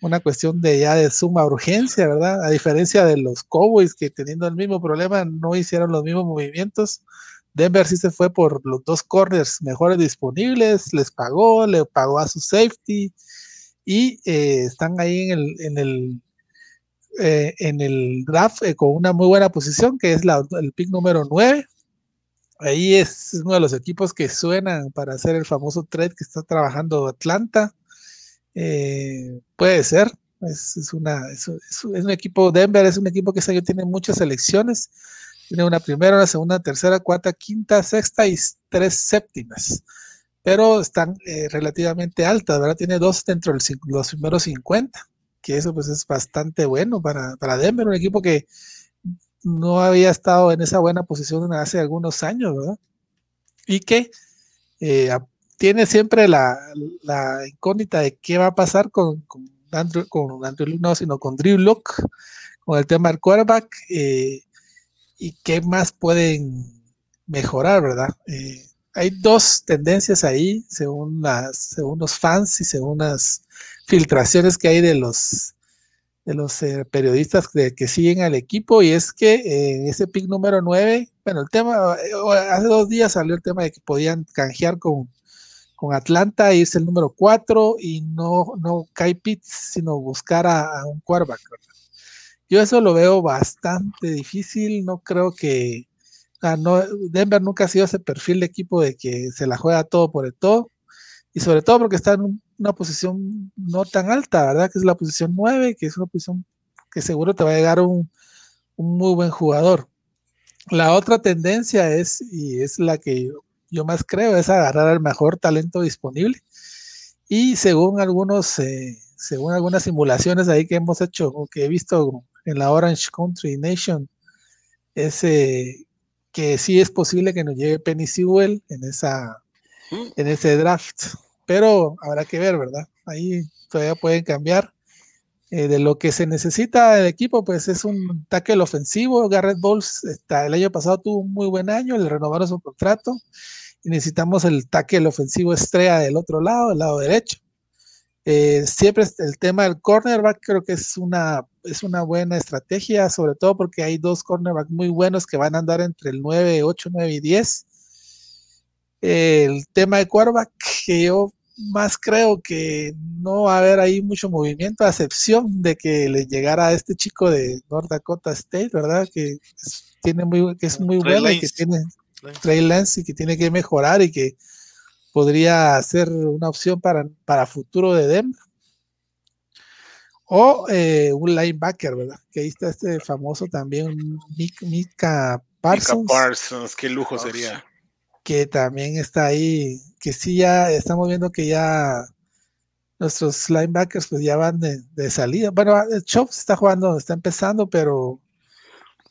una cuestión de ya de suma urgencia, ¿verdad? A diferencia de los Cowboys que teniendo el mismo problema no hicieron los mismos movimientos. Denver sí se fue por los dos corners mejores disponibles, les pagó, le pagó a su safety y eh, están ahí en el, en el, eh, en el draft eh, con una muy buena posición, que es el pick número 9 ahí es uno de los equipos que suenan para hacer el famoso trade que está trabajando Atlanta. Eh, puede ser, es, una, es, un equipo, Denver es un equipo que tiene muchas selecciones. Tiene una primera, una segunda, tercera, cuarta, quinta, sexta y tres séptimas. Pero están eh, relativamente altas, ¿verdad? Tiene dos dentro de los primeros 50, que eso pues es bastante bueno para, para Denver, un equipo que no había estado en esa buena posición hace algunos años, ¿verdad? Y que eh, tiene siempre la, incógnita de qué va a pasar con, con Andrew no, sino con Drew Locke, con el tema del quarterback, eh, y qué más pueden mejorar, ¿verdad? Eh, hay dos tendencias ahí, según, las, según los fans y según las filtraciones que hay de los de los eh, periodistas que siguen al equipo y es que en ese pick número 9, bueno, el tema, eh, hace dos días salió el tema de que podían canjear con, con Atlanta, irse el número 4 y no, no Kai Pitts, sino buscar a, un quarterback. Yo eso lo veo bastante difícil, no creo que, Denver nunca ha sido ese perfil de equipo de que se la juega todo por el todo y sobre todo porque está en una posición no tan alta, ¿verdad? Que es la posición 9, que es una posición que seguro te va a llegar un, un muy buen jugador. La otra tendencia es, y es la que yo, más creo, es agarrar al mejor talento disponible. Y según algunos, eh, según algunas simulaciones ahí que hemos hecho o que he visto en la Orange Country Nation, es eh, que sí es posible que nos llegue Penny Sewell en, esa, mm. en ese draft pero habrá que ver, ¿verdad? Ahí todavía pueden cambiar. Eh, de lo que se necesita del equipo, pues es un tackle ofensivo. Garrett Bowles está, el año pasado tuvo un muy buen año, le renovaron su contrato y necesitamos el tackle ofensivo estrella del otro lado, del lado derecho. Eh, siempre el tema del cornerback creo que es una, es una buena estrategia, sobre todo porque hay dos cornerbacks muy buenos que van a andar entre el 9, 8, 9 y 10. el tema de quarterback, que yo más creo que no va a haber ahí mucho movimiento, a excepción de que le llegara a este chico de North Dakota State, ¿verdad? Que es, tiene muy, que es muy bueno y que tiene Trey Lance y que tiene que mejorar y que podría ser una opción para, para futuro de Denver. O eh, un linebacker, ¿verdad? Que ahí está este famoso también, Mika Parsons. Mika Parsons, qué lujo sería que también está ahí, que sí ya estamos viendo que ya nuestros linebackers pues ya van de, salida. Bueno, Chops está jugando, está empezando, pero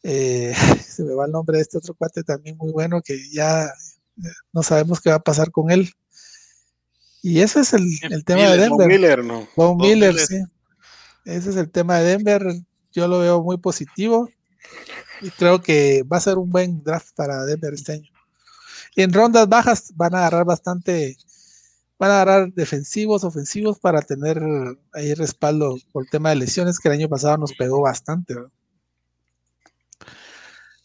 eh, se me va el nombre de este otro cuate también muy bueno que ya eh, no sabemos qué va a pasar con él. Y ese es el, tema de Denver. Von Miller, ¿no? Von Miller, sí. Ese es el tema de Denver. Yo lo veo muy positivo y creo que va a ser un buen draft para Denver este año en rondas bajas van a agarrar bastante, van a agarrar defensivos, ofensivos para tener ahí respaldo por el tema de lesiones que el año pasado nos pegó bastante.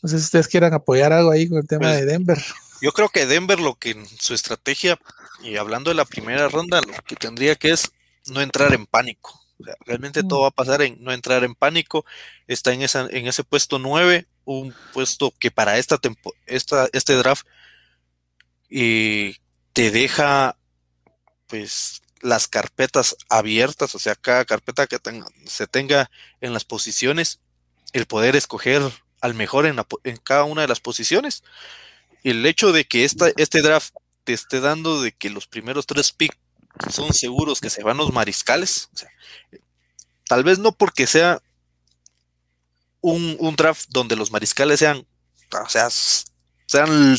No sé si ustedes quieran apoyar algo ahí con el tema pues, de Denver. Yo creo que Denver lo que en su estrategia, y hablando de la primera ronda, lo que tendría que es no entrar en pánico. realmente todo mm. va a pasar en no entrar en pánico. Está en, esa, en ese puesto 9, un puesto que para esta, esta este draft y te deja pues las carpetas abiertas, o sea, cada carpeta que se tenga en las posiciones, el poder escoger al mejor en, cada una de las posiciones. El hecho de que esta, este draft te esté dando de que los primeros tres picks son seguros que se van los mariscales, tal vez no porque sea un, un draft donde los mariscales sean, o sea,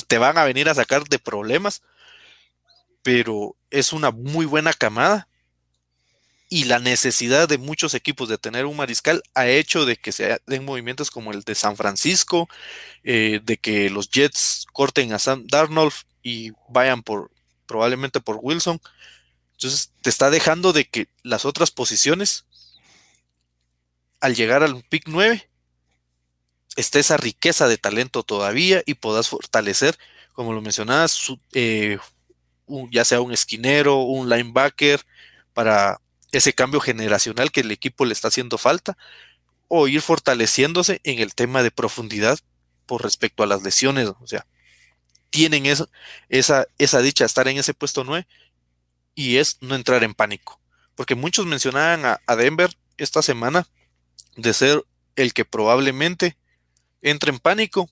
te van a venir a sacar de problemas, pero es una muy buena camada y la necesidad de muchos equipos de tener un mariscal ha hecho de que se den movimientos como el de San Francisco, eh, de que los Jets corten a Sam Darnold y vayan por probablemente por Wilson. Entonces te está dejando de que las otras posiciones, al llegar al pick 9, esté esa riqueza de talento todavía y puedas fortalecer, como lo mencionabas, eh, ya sea un esquinero, un linebacker, para ese cambio generacional que el equipo le está haciendo falta, o ir fortaleciéndose en el tema de profundidad por respecto a las lesiones. O sea, tienen eso, esa, esa dicha estar en ese puesto 9 y es no entrar en pánico. Porque muchos mencionaban a Denver esta semana de ser el que probablemente entre en pánico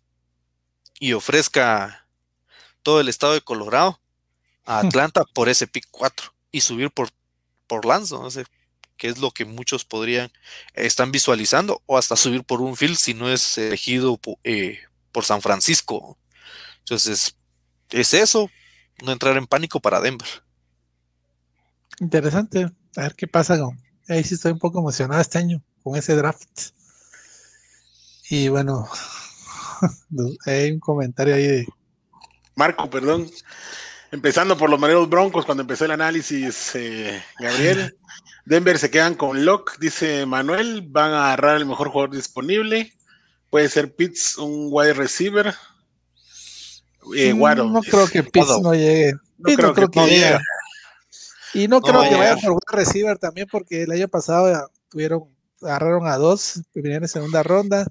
y ofrezca todo el estado de Colorado a hmm. Atlanta por ese pick 4 y subir por por Lance, no sé qué es lo que muchos podrían, están visualizando, o hasta subir por un field si no es elegido eh, por San Francisco. Entonces, es eso, no entrar en pánico para Denver. Interesante, a ver qué pasa con... Ahí sí estoy un poco emocionado este año con ese draft. Y bueno, hay un comentario ahí de... Marco, perdón. Empezando por los Mareros Broncos, cuando empezó el análisis, eh, Gabriel. Denver se quedan con Locke, dice Manuel. Van a agarrar el mejor jugador disponible. Puede ser Pitts, un wide receiver. Eh, mm, no creo que Pitts no llegue. No creo, que, llegue. Y no, creo que vaya por wide receiver también, porque el año pasado tuvieron, agarraron a dos, vinieron en segunda ronda.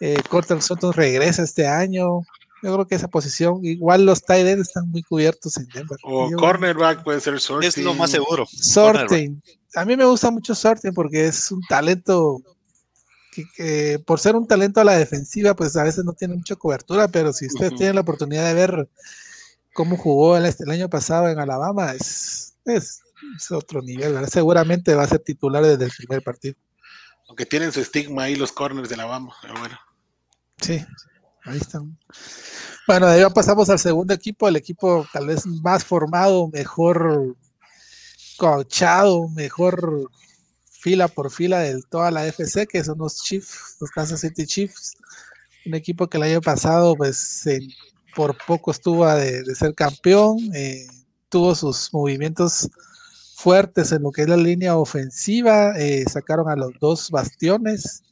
Eh, Cortel Soto regresa este año. Yo creo que esa posición, igual los tight ends están muy cubiertos en Denver. O cornerback puede ser sorting. Es lo más seguro. Sorting. A mí me gusta mucho sorting porque es un talento que, por ser un talento a la defensiva, pues a veces no tiene mucha cobertura, pero si ustedes tienen la oportunidad de ver cómo jugó el, el año pasado en Alabama, es, es, otro nivel, Seguramente va a ser titular desde el primer partido. Aunque tienen su estigma ahí los corners de Alabama, pero bueno. Sí, Ahí están. Bueno, de ahí pasamos al segundo equipo, el equipo tal vez más formado, mejor coachado, mejor fila por fila de toda la FC, que son los Chiefs, los Kansas City Chiefs. Un equipo que el año pasado, pues, por poco estuvo de, ser campeón, eh, tuvo sus movimientos fuertes en lo que es la línea ofensiva, eh, sacaron a los dos bastiones,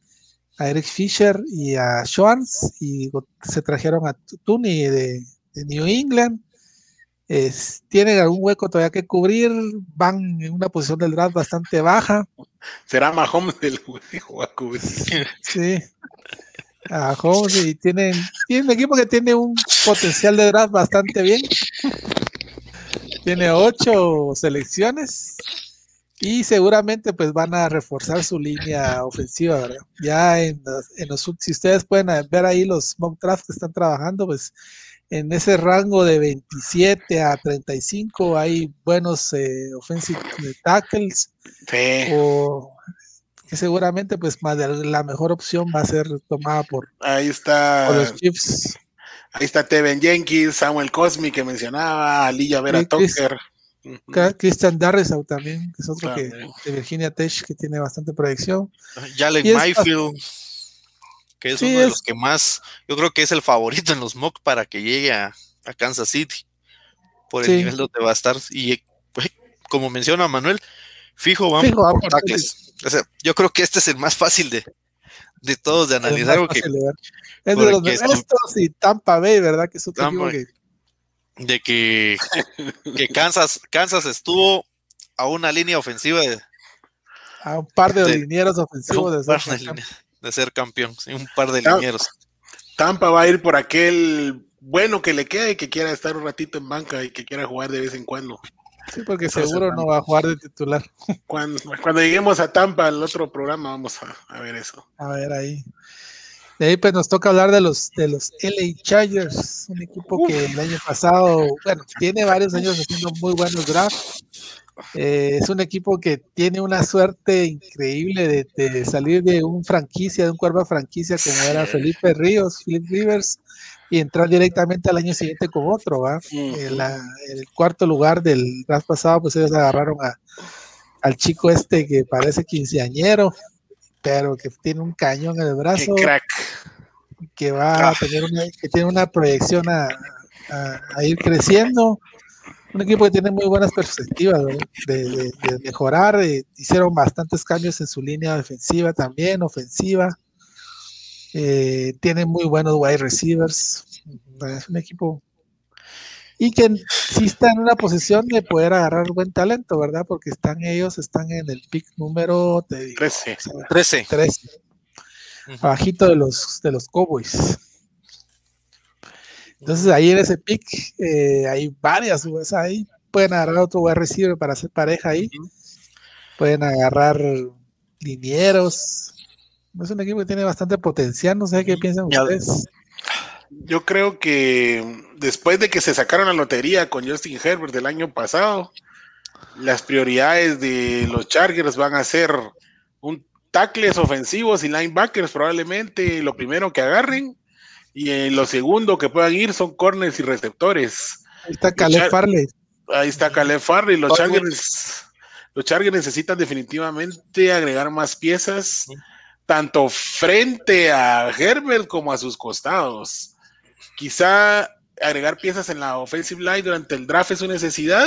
a Eric Fisher y a Schwartz y se trajeron a Tuni de, New England. tienen algún hueco todavía que cubrir, van en una posición del draft bastante baja. Será Mahomes el hueco a cubrir. Sí, a Mahomes y tienen, tienen un equipo que tiene un potencial de draft bastante bien. Tiene ocho selecciones y seguramente pues van a reforzar su línea ofensiva, ¿verdad? Ya en los, si ustedes pueden ver ahí los mock drafts que están trabajando, pues en ese rango de 27 a 35 hay buenos eh, offensive tackles. Sí. O que seguramente pues la mejor opción va a ser tomada por, ahí está los Chiefs. Ahí está Teven Jenkins, Samuel Cosmi que mencionaba, Alilla Vera Tucker. Christian Darrisaw también, que es otro que, de Virginia Tech que tiene bastante proyección. Jalen Mayfield, que es uno de los que más, yo creo que es el favorito en los mock para que llegue a, Kansas City, por el nivel donde va a estar. Y pues, como menciona Manuel, fijo, vamos por, tackles. yo creo que este es el más fácil de, de todos de analizar. es de los estos y Tampa Bay, ¿verdad? Que es otro que de que, que Kansas, Kansas estuvo a una línea ofensiva de, a un par de, linieros ofensivos de, ser, campeón, un par de linieros. Tampa va a ir por aquel bueno que le queda y que quiera estar un ratito en banca y que quiera jugar de vez en cuando. Sí, porque seguro no va a jugar de titular. Cuando, cuando lleguemos a Tampa, al otro programa, vamos a, a ver eso. A ver ahí. De ahí pues nos toca hablar de los de los LA Chargers, un equipo que el año pasado, bueno, tiene varios años haciendo muy buenos drafts. Eh, es un equipo que tiene una suerte increíble de, salir de un franquicia, de un cuerpo franquicia como era Felipe Ríos, Philip Rivers, y entrar directamente al año siguiente con otro. ¿va? en, el cuarto lugar del draft pasado, pues ellos agarraron a, al chico este que parece quinceañero, pero que tiene un cañón en el brazo. crack. Que va a ah. tener una, que tiene una proyección a, ir creciendo. Un equipo que tiene muy buenas perspectivas de, mejorar. Eh, hicieron bastantes cambios en su línea defensiva también, ofensiva. Eh, tiene muy buenos wide receivers. Es un equipo y que sí está en una posición de poder agarrar buen talento, ¿verdad? Porque están ellos, están en el pick número 13. 13. 13. Abajito de los, de los Cowboys. Entonces ahí en ese pick eh, hay varias, pues, ahí pueden agarrar otro wide receiver para hacer pareja ahí. Pueden agarrar linieros. Es un equipo que tiene bastante potencial, no sé qué piensan ustedes. Yo creo que después de que se sacaron la lotería con Justin Herbert del año pasado, las prioridades de los Chargers van a ser un tackles ofensivos y linebackers probablemente lo primero que agarren y en lo segundo que puedan ir son corners y receptores. Ahí está Caleb Farley. Ahí está Caleb Farley. Los Chargers, los Chargers necesitan definitivamente agregar más piezas, tanto frente a Herbert como a sus costados. Quizá agregar piezas en la offensive line durante el draft es una necesidad,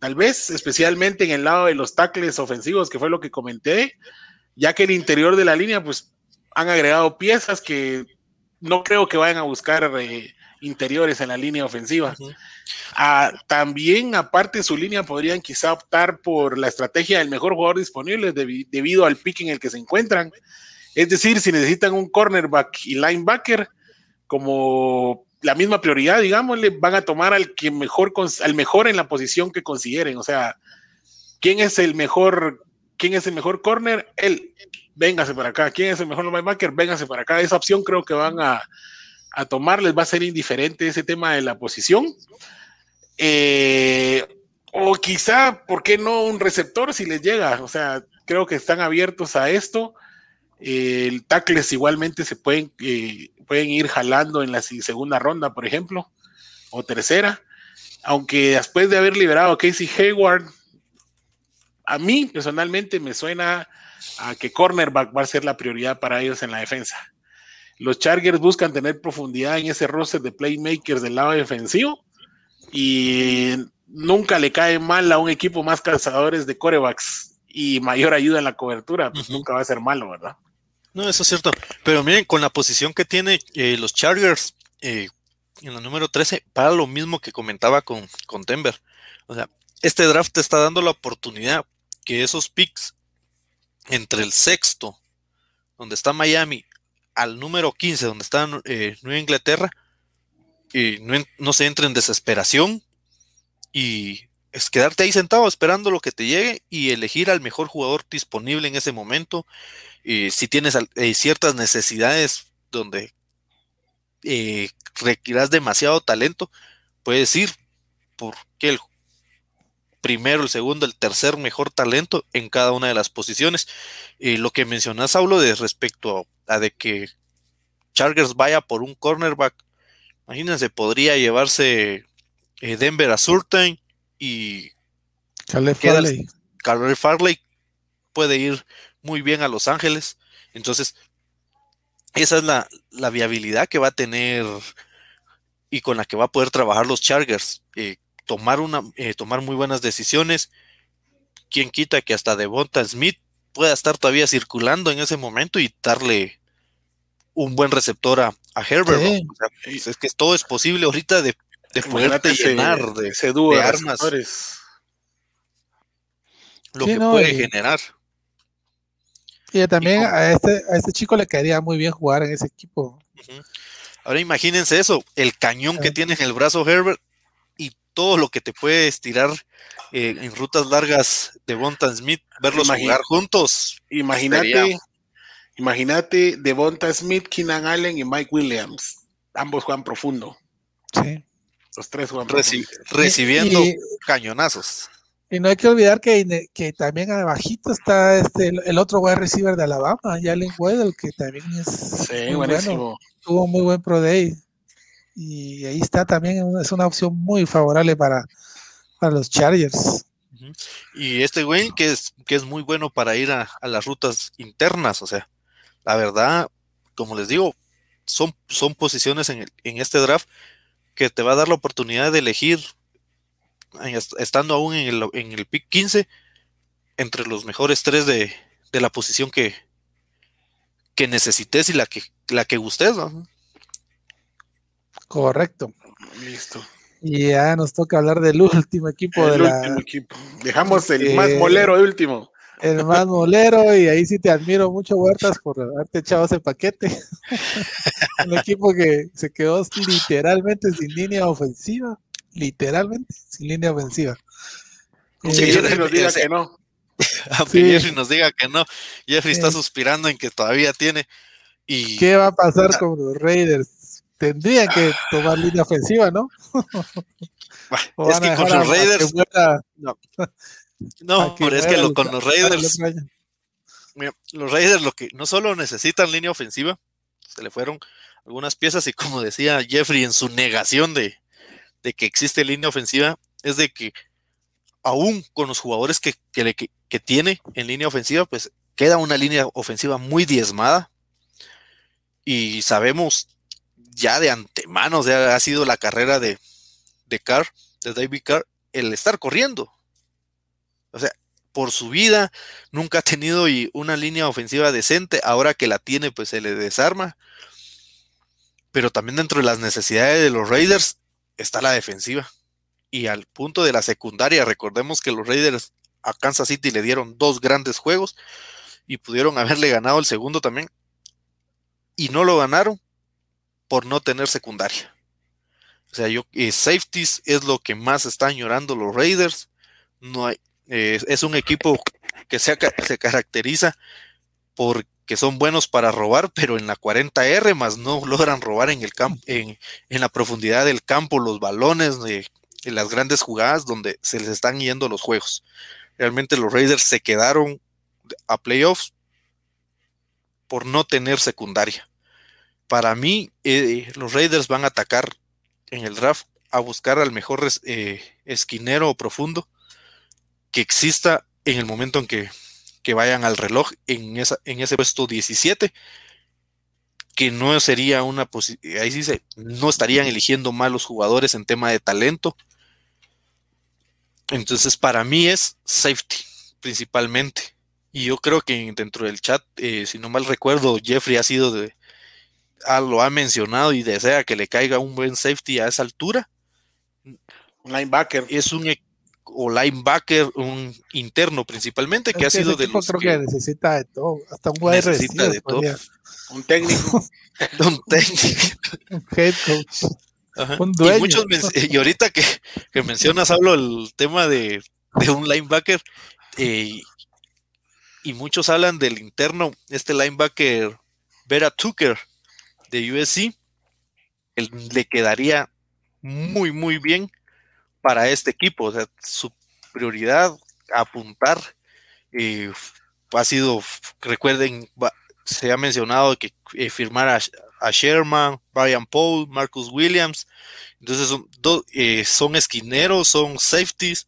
tal vez, especialmente en el lado de los tackles ofensivos, que fue lo que comenté, ya que el interior de la línea, pues han agregado piezas que no creo que vayan a buscar eh, interiores en la línea ofensiva. Ah, también, aparte de su línea, podrían quizá optar por la estrategia del mejor jugador disponible debido al pick en el que se encuentran. Es decir, si necesitan un cornerback y linebacker, como la misma prioridad, digámosle, van a tomar al que mejor, al mejor en la posición que consideren. O sea, ¿quién es el mejor, quién es el mejor corner? Él, véngase para acá. ¿Quién es el mejor linebacker? Véngase para acá. Esa opción creo que van a, a tomar, les va a ser indiferente ese tema de la posición. Eh, o quizá, ¿por qué no un receptor si les llega? O sea, creo que están abiertos a esto. el tackles igualmente se pueden eh, pueden ir jalando en la segunda ronda, por ejemplo, o tercera. Aunque después de haber liberado a Casey Hayward, a mí personalmente me suena a que cornerback va a ser la prioridad para ellos en la defensa. Los Chargers buscan tener profundidad en ese roster de playmakers del lado defensivo y nunca le cae mal a un equipo más cazadores de corebacks y mayor ayuda en la cobertura, pues nunca va a ser malo, ¿verdad? No, eso es cierto. Pero miren, con la posición que tiene eh, los Chargers eh, en la número 13, para lo mismo que comentaba con, con Denver. O sea, este draft te está dando la oportunidad que esos picks entre el sexto, donde está Miami, al número 15, donde está eh, Nueva Inglaterra, y no, no, se entre en desesperación y es quedarte ahí sentado esperando lo que te llegue y elegir al mejor jugador disponible en ese momento. Y si tienes eh, ciertas necesidades donde eh, requieras demasiado talento, puedes ir porque el primero, el segundo, el tercer mejor talento en cada una de las posiciones. Y lo que mencionas, Saulo, de respecto a, de que Chargers vaya por un cornerback, imagínense, podría llevarse eh, Denver a Surtain y Caleb Farley. Caleb Farley puede ir muy bien a Los Ángeles. Entonces, esa es la, viabilidad que va a tener y con la que va a poder trabajar los Chargers. Eh, tomar, una, eh, tomar muy buenas decisiones. Quien quita que hasta Devonta Smith pueda estar todavía circulando en ese momento y darle un buen receptor a, Herbert. es que todo es posible ahorita de, de poderte llenar de, ese dúo de, armas. Lo que puede generar. Y también a este, a este chico le caería muy bien jugar en ese equipo. Ahora imagínense eso, el cañón que tiene en el brazo Herbert todo lo que te puede estirar eh, en rutas largas de Bonta Smith, verlos jugar juntos. Imagínate, imagínate de Bonta Smith, Keenan Allen y Mike Williams. Ambos juegan profundo. Sí. Los tres juegan profundo. Recibiendo cañonazos. Y no hay que olvidar que, que también abajito está este el, otro wide receiver de Alabama, Jalen Weddle, que también es sí, buenísimo. tuvo muy buen pro day. Y ahí está también, es una opción muy favorable para, para los Chargers. Y este güey que es, que es muy bueno para ir a, las rutas internas, o sea, la verdad, como les digo, son, son posiciones en, en este draft que te va a dar la oportunidad de elegir, estando aún en el, en el pick 15, entre los mejores tres de, la posición que, que necesites y la que, la que gustes, Correcto. Listo. Y ya nos toca hablar del último equipo el de último equipo. Dejamos el más molero de último. El más molero, y ahí sí te admiro mucho, Huertas, por haberte echado ese paquete. Un equipo que se quedó literalmente sin línea ofensiva. Literalmente sin línea ofensiva. Sí, eh, Jeffrey nos diga que no. Aunque Jeffrey nos diga que no. Jeffrey está suspirando en que todavía tiene. Y... ¿Qué va a pasar con los Raiders? Tendrían que tomar línea ofensiva, ¿no? es que con los Raiders. No, no pero es que con los Raiders. los Raiders lo que no solo necesitan línea ofensiva, se le fueron algunas piezas y como decía Jeffrey en su negación de, que existe línea ofensiva, es de que aún con los jugadores que, que tiene en línea ofensiva, pues queda una línea ofensiva muy diezmada. Y sabemos ya de antemano, o sea, ha sido la carrera de, de Carr, de David Carr, el estar corriendo. O sea, por su vida nunca ha tenido una línea ofensiva decente, ahora que la tiene, pues se le desarma. Pero también dentro de las necesidades de los Raiders está la defensiva. Y al punto de la secundaria, recordemos que los Raiders a Kansas City le dieron dos grandes juegos y pudieron haberle ganado el segundo también. Y no lo ganaron por no tener secundaria. O sea, yo, eh, safeties es lo que más están llorando los Raiders. No hay, eh, es un equipo que se, caracteriza porque son buenos para robar, pero en la 40R más no logran robar en el campo, en, la profundidad del campo, los balones, en las grandes jugadas donde se les están yendo los juegos. Realmente los Raiders se quedaron a playoffs por no tener secundaria para mí, eh, los Raiders van a atacar en el draft a buscar al mejor eh, esquinero o profundo que exista en el momento en que, vayan al reloj en, esa, en ese puesto 17, que no sería una posición, ahí sí se, no estarían eligiendo malos jugadores en tema de talento. Entonces, para mí es safety, principalmente. Y yo creo que dentro del chat, eh, si no mal recuerdo, Jeffrey ha sido de, lo ha mencionado y desea que le caiga un buen safety a esa altura. Un linebacker. Es un e, o linebacker, un interno principalmente, que ha sido de los creo que, necesita de todo, hasta un necesita de todo. Un técnico. un técnico. un head coach. Un dueño. Y, ahorita que, mencionas, hablo el tema de, un linebacker, eh, y muchos hablan del interno, este linebacker Vera Tucker, de USC, le quedaría muy, muy bien para este equipo. O sea, su prioridad apuntar eh, ha sido, recuerden, se ha mencionado que eh, firmar a, Sherman, Brian Paul, Marcus Williams. Entonces son, eh, son esquineros, son safeties.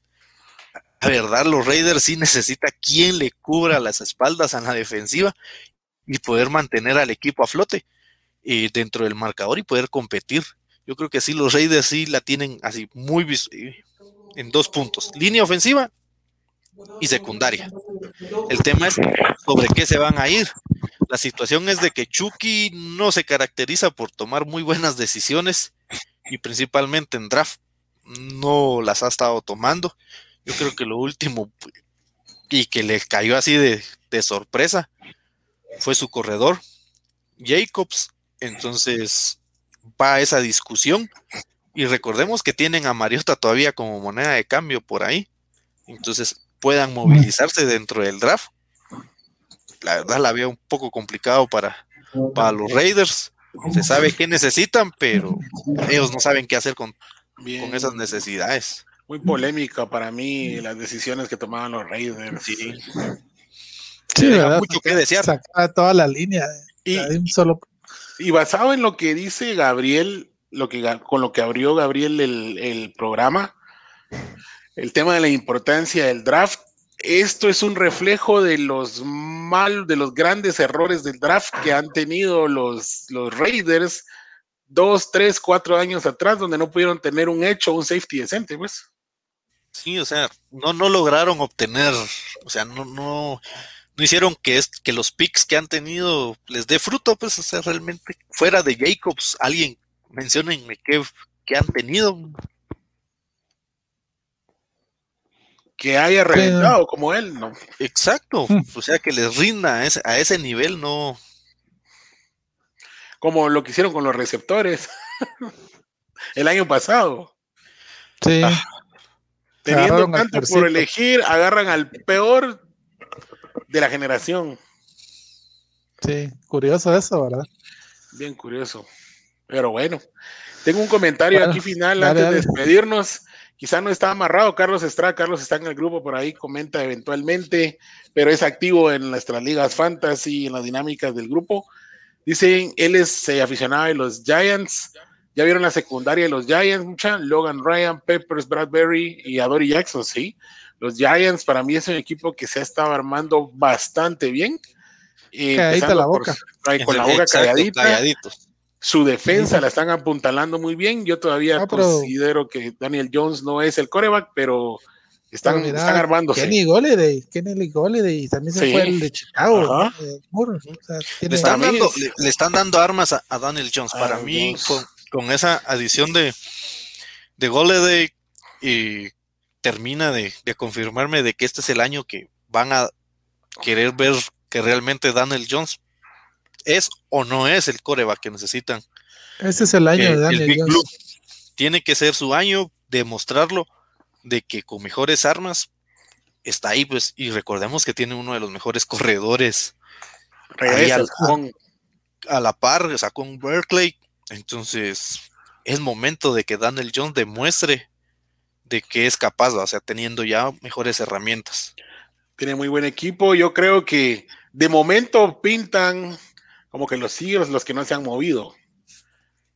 La verdad, los Raiders sí necesita quien le cubra las espaldas a la defensiva y poder mantener al equipo a flote eh, dentro del marcador y poder competir. Yo creo que sí, los Raiders sí la tienen así muy eh, en dos puntos, línea ofensiva y secundaria. El tema es sobre qué se van a ir. La situación es de que Chucky no se caracteriza por tomar muy buenas decisiones y principalmente en draft no las ha estado tomando. Yo creo que lo último y que le cayó así de, de sorpresa fue su corredor, Jacobs, entonces va esa discusión. Y recordemos que tienen a Mariota todavía como moneda de cambio por ahí. Entonces puedan movilizarse dentro del draft. La verdad la veo un poco complicado para, para los Raiders. Se sabe qué necesitan, pero ellos no saben qué hacer con, con esas necesidades. muy polémica para mí las decisiones que tomaban los Raiders. Sí. Sí, ¿verdad? mucho que desear. Sacaba toda la línea. Y- de un solo. Y basado en lo que dice Gabriel, lo que, con lo que abrió Gabriel el, el programa, el tema de la importancia del draft, esto es un reflejo de los mal, de los grandes errores del draft que han tenido los, los Raiders dos, tres, cuatro años atrás, donde no pudieron tener un hecho, un safety decente, pues. Sí, o sea, no, no lograron obtener, o sea, no, no, no hicieron que, es, que los picks que han tenido les dé fruto, pues, o sea, realmente, fuera de Jacobs, alguien, menciónenme qué, qué han tenido. Que haya reventado como él, no. Exacto, Hmm. o sea, que les rinda a ese, a ese nivel, no. Como lo que hicieron con los receptores el año pasado. Sí. Ah, Teniendo tanto por elegir, agarran al peor de la generación. Sí, curioso eso, ¿verdad? Bien curioso. Pero bueno, tengo un comentario Bueno, aquí final dale, antes de despedirnos. Quizá no está amarrado Carlos Estrada. Carlos está en el grupo por ahí, comenta eventualmente, pero es activo en nuestras ligas fantasy, en las dinámicas del grupo. Dicen, él es eh, aficionado de los Giants. Ya vieron la secundaria de los Giants, mucha. Logan Ryan, Peppers, Bradbury y Adoree Jackson, sí. Los Giants para mí es un equipo que se ha estado armando bastante bien. Eh, Calladita la por- boca. con la boca Exacto, calladita. calladitos. Su defensa la están apuntalando muy bien. Yo todavía Ah, pero- considero que Daniel Jones no es el coreback, pero están, Pero mira, están armándose. Kenny Golladay, Kenny Golladay, también se Sí. fue el de Chicago. Eh, Moore, o sea, tiene- Le están, dando, le, le están dando armas a, a Daniel Jones. Para mí, con, con esa adición de, de y termina de, de confirmarme de que este es el año que van a querer ver que realmente Daniel Jones es o no es el coreback que necesitan. Ese es el año que de el Daniel Big Jones. Blue. Tiene que ser su año, demostrarlo de que con mejores armas está ahí, pues, y recordemos que tiene uno de los mejores corredores con- a la par, o sea, con Berkeley. Entonces, es momento de que Daniel Jones demuestre de que es capaz, o sea, teniendo ya mejores herramientas. tiene muy buen equipo. Yo creo que de momento pintan como que los Eagles los que no se han movido.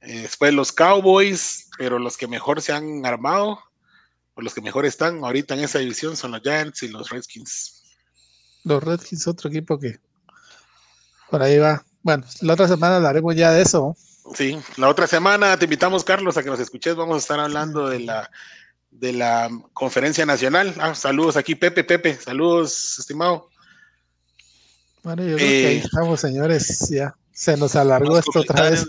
Eh, después los Cowboys, pero los que mejor se han armado, o los que mejor están ahorita en esa división son los Giants y los Redskins. Los Redskins, otro equipo que por ahí va. Bueno, la otra semana hablaremos ya de eso. Sí, la otra semana te invitamos, Carlos, a que nos escuches. Vamos a estar hablando de la de la conferencia nacional. Ah, saludos aquí, Pepe, Pepe, saludos, estimado. Bueno, yo creo que ahí Eh, estamos, señores. Ya se nos alargó esto otra vez.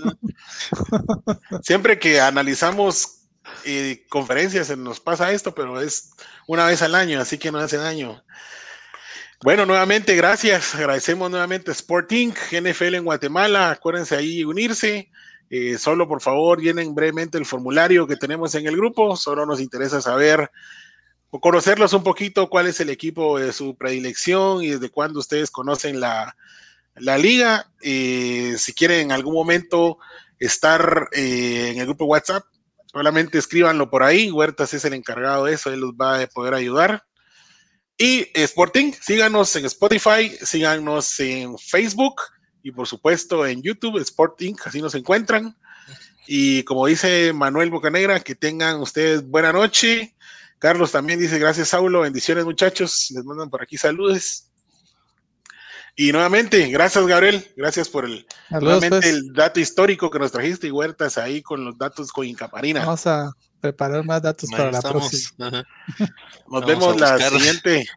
Siempre que analizamos eh, conferencias se nos pasa esto, pero es una vez al año, así que no hace daño. Bueno, nuevamente, gracias. Agradecemos nuevamente a Sporting, NFL en Guatemala. Acuérdense ahí unirse. Eh, solo por favor llenen brevemente el formulario que tenemos en el grupo. Solo nos interesa saber o conocerlos un poquito, cuál es el equipo de su predilección y desde cuándo ustedes conocen la, la liga. Eh, si quieren en algún momento estar eh, en el grupo WhatsApp, solamente escríbanlo por ahí. Huertas es el encargado de eso, él los va a poder ayudar. Y Sporting, síganos en Spotify, síganos en Facebook y por supuesto en YouTube, Sporting, así nos encuentran. Y como dice Manuel Bocanegra, que tengan ustedes buena noche. Carlos también dice gracias, Saulo, bendiciones muchachos, les mandan por aquí saludos. Y nuevamente, gracias Gabriel, gracias por el, Saludos, nuevamente pues. el dato histórico que nos trajiste y Huertas ahí con los datos con Incaparina. Vamos a preparar más datos ahí para la próxima. Ajá. Nos Vamos vemos la siguiente.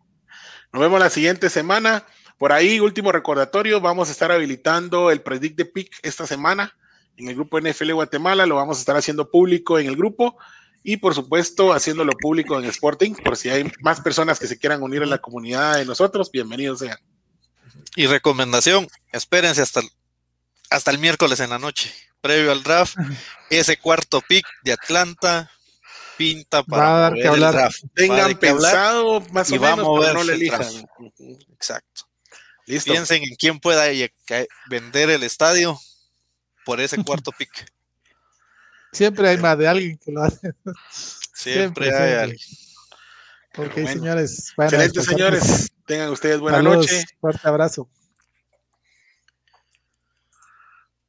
Nos vemos la siguiente semana. Por ahí, último recordatorio, vamos a estar habilitando el Predict the Pick esta semana en el grupo NFL Guatemala. Lo vamos a estar haciendo público en el grupo y, por supuesto, haciéndolo público en Sporting. Por si hay más personas que se quieran unir a la comunidad de nosotros, bienvenidos sean. Y recomendación, espérense hasta el, hasta el miércoles en la noche, previo al draft. Ese cuarto pick de Atlanta pinta para Va a dar que el hablar. draft. Va a Tengan dar que hablar. pensado más o menos, pero no le el elijan. draft. Exacto. Listo. Piensen en quién pueda vender el estadio por ese cuarto pick. Siempre hay más de alguien que lo hace. Siempre, hay alguien. Ok, señores. Excelente, señores. Tengan ustedes buena noche. Fuerte abrazo.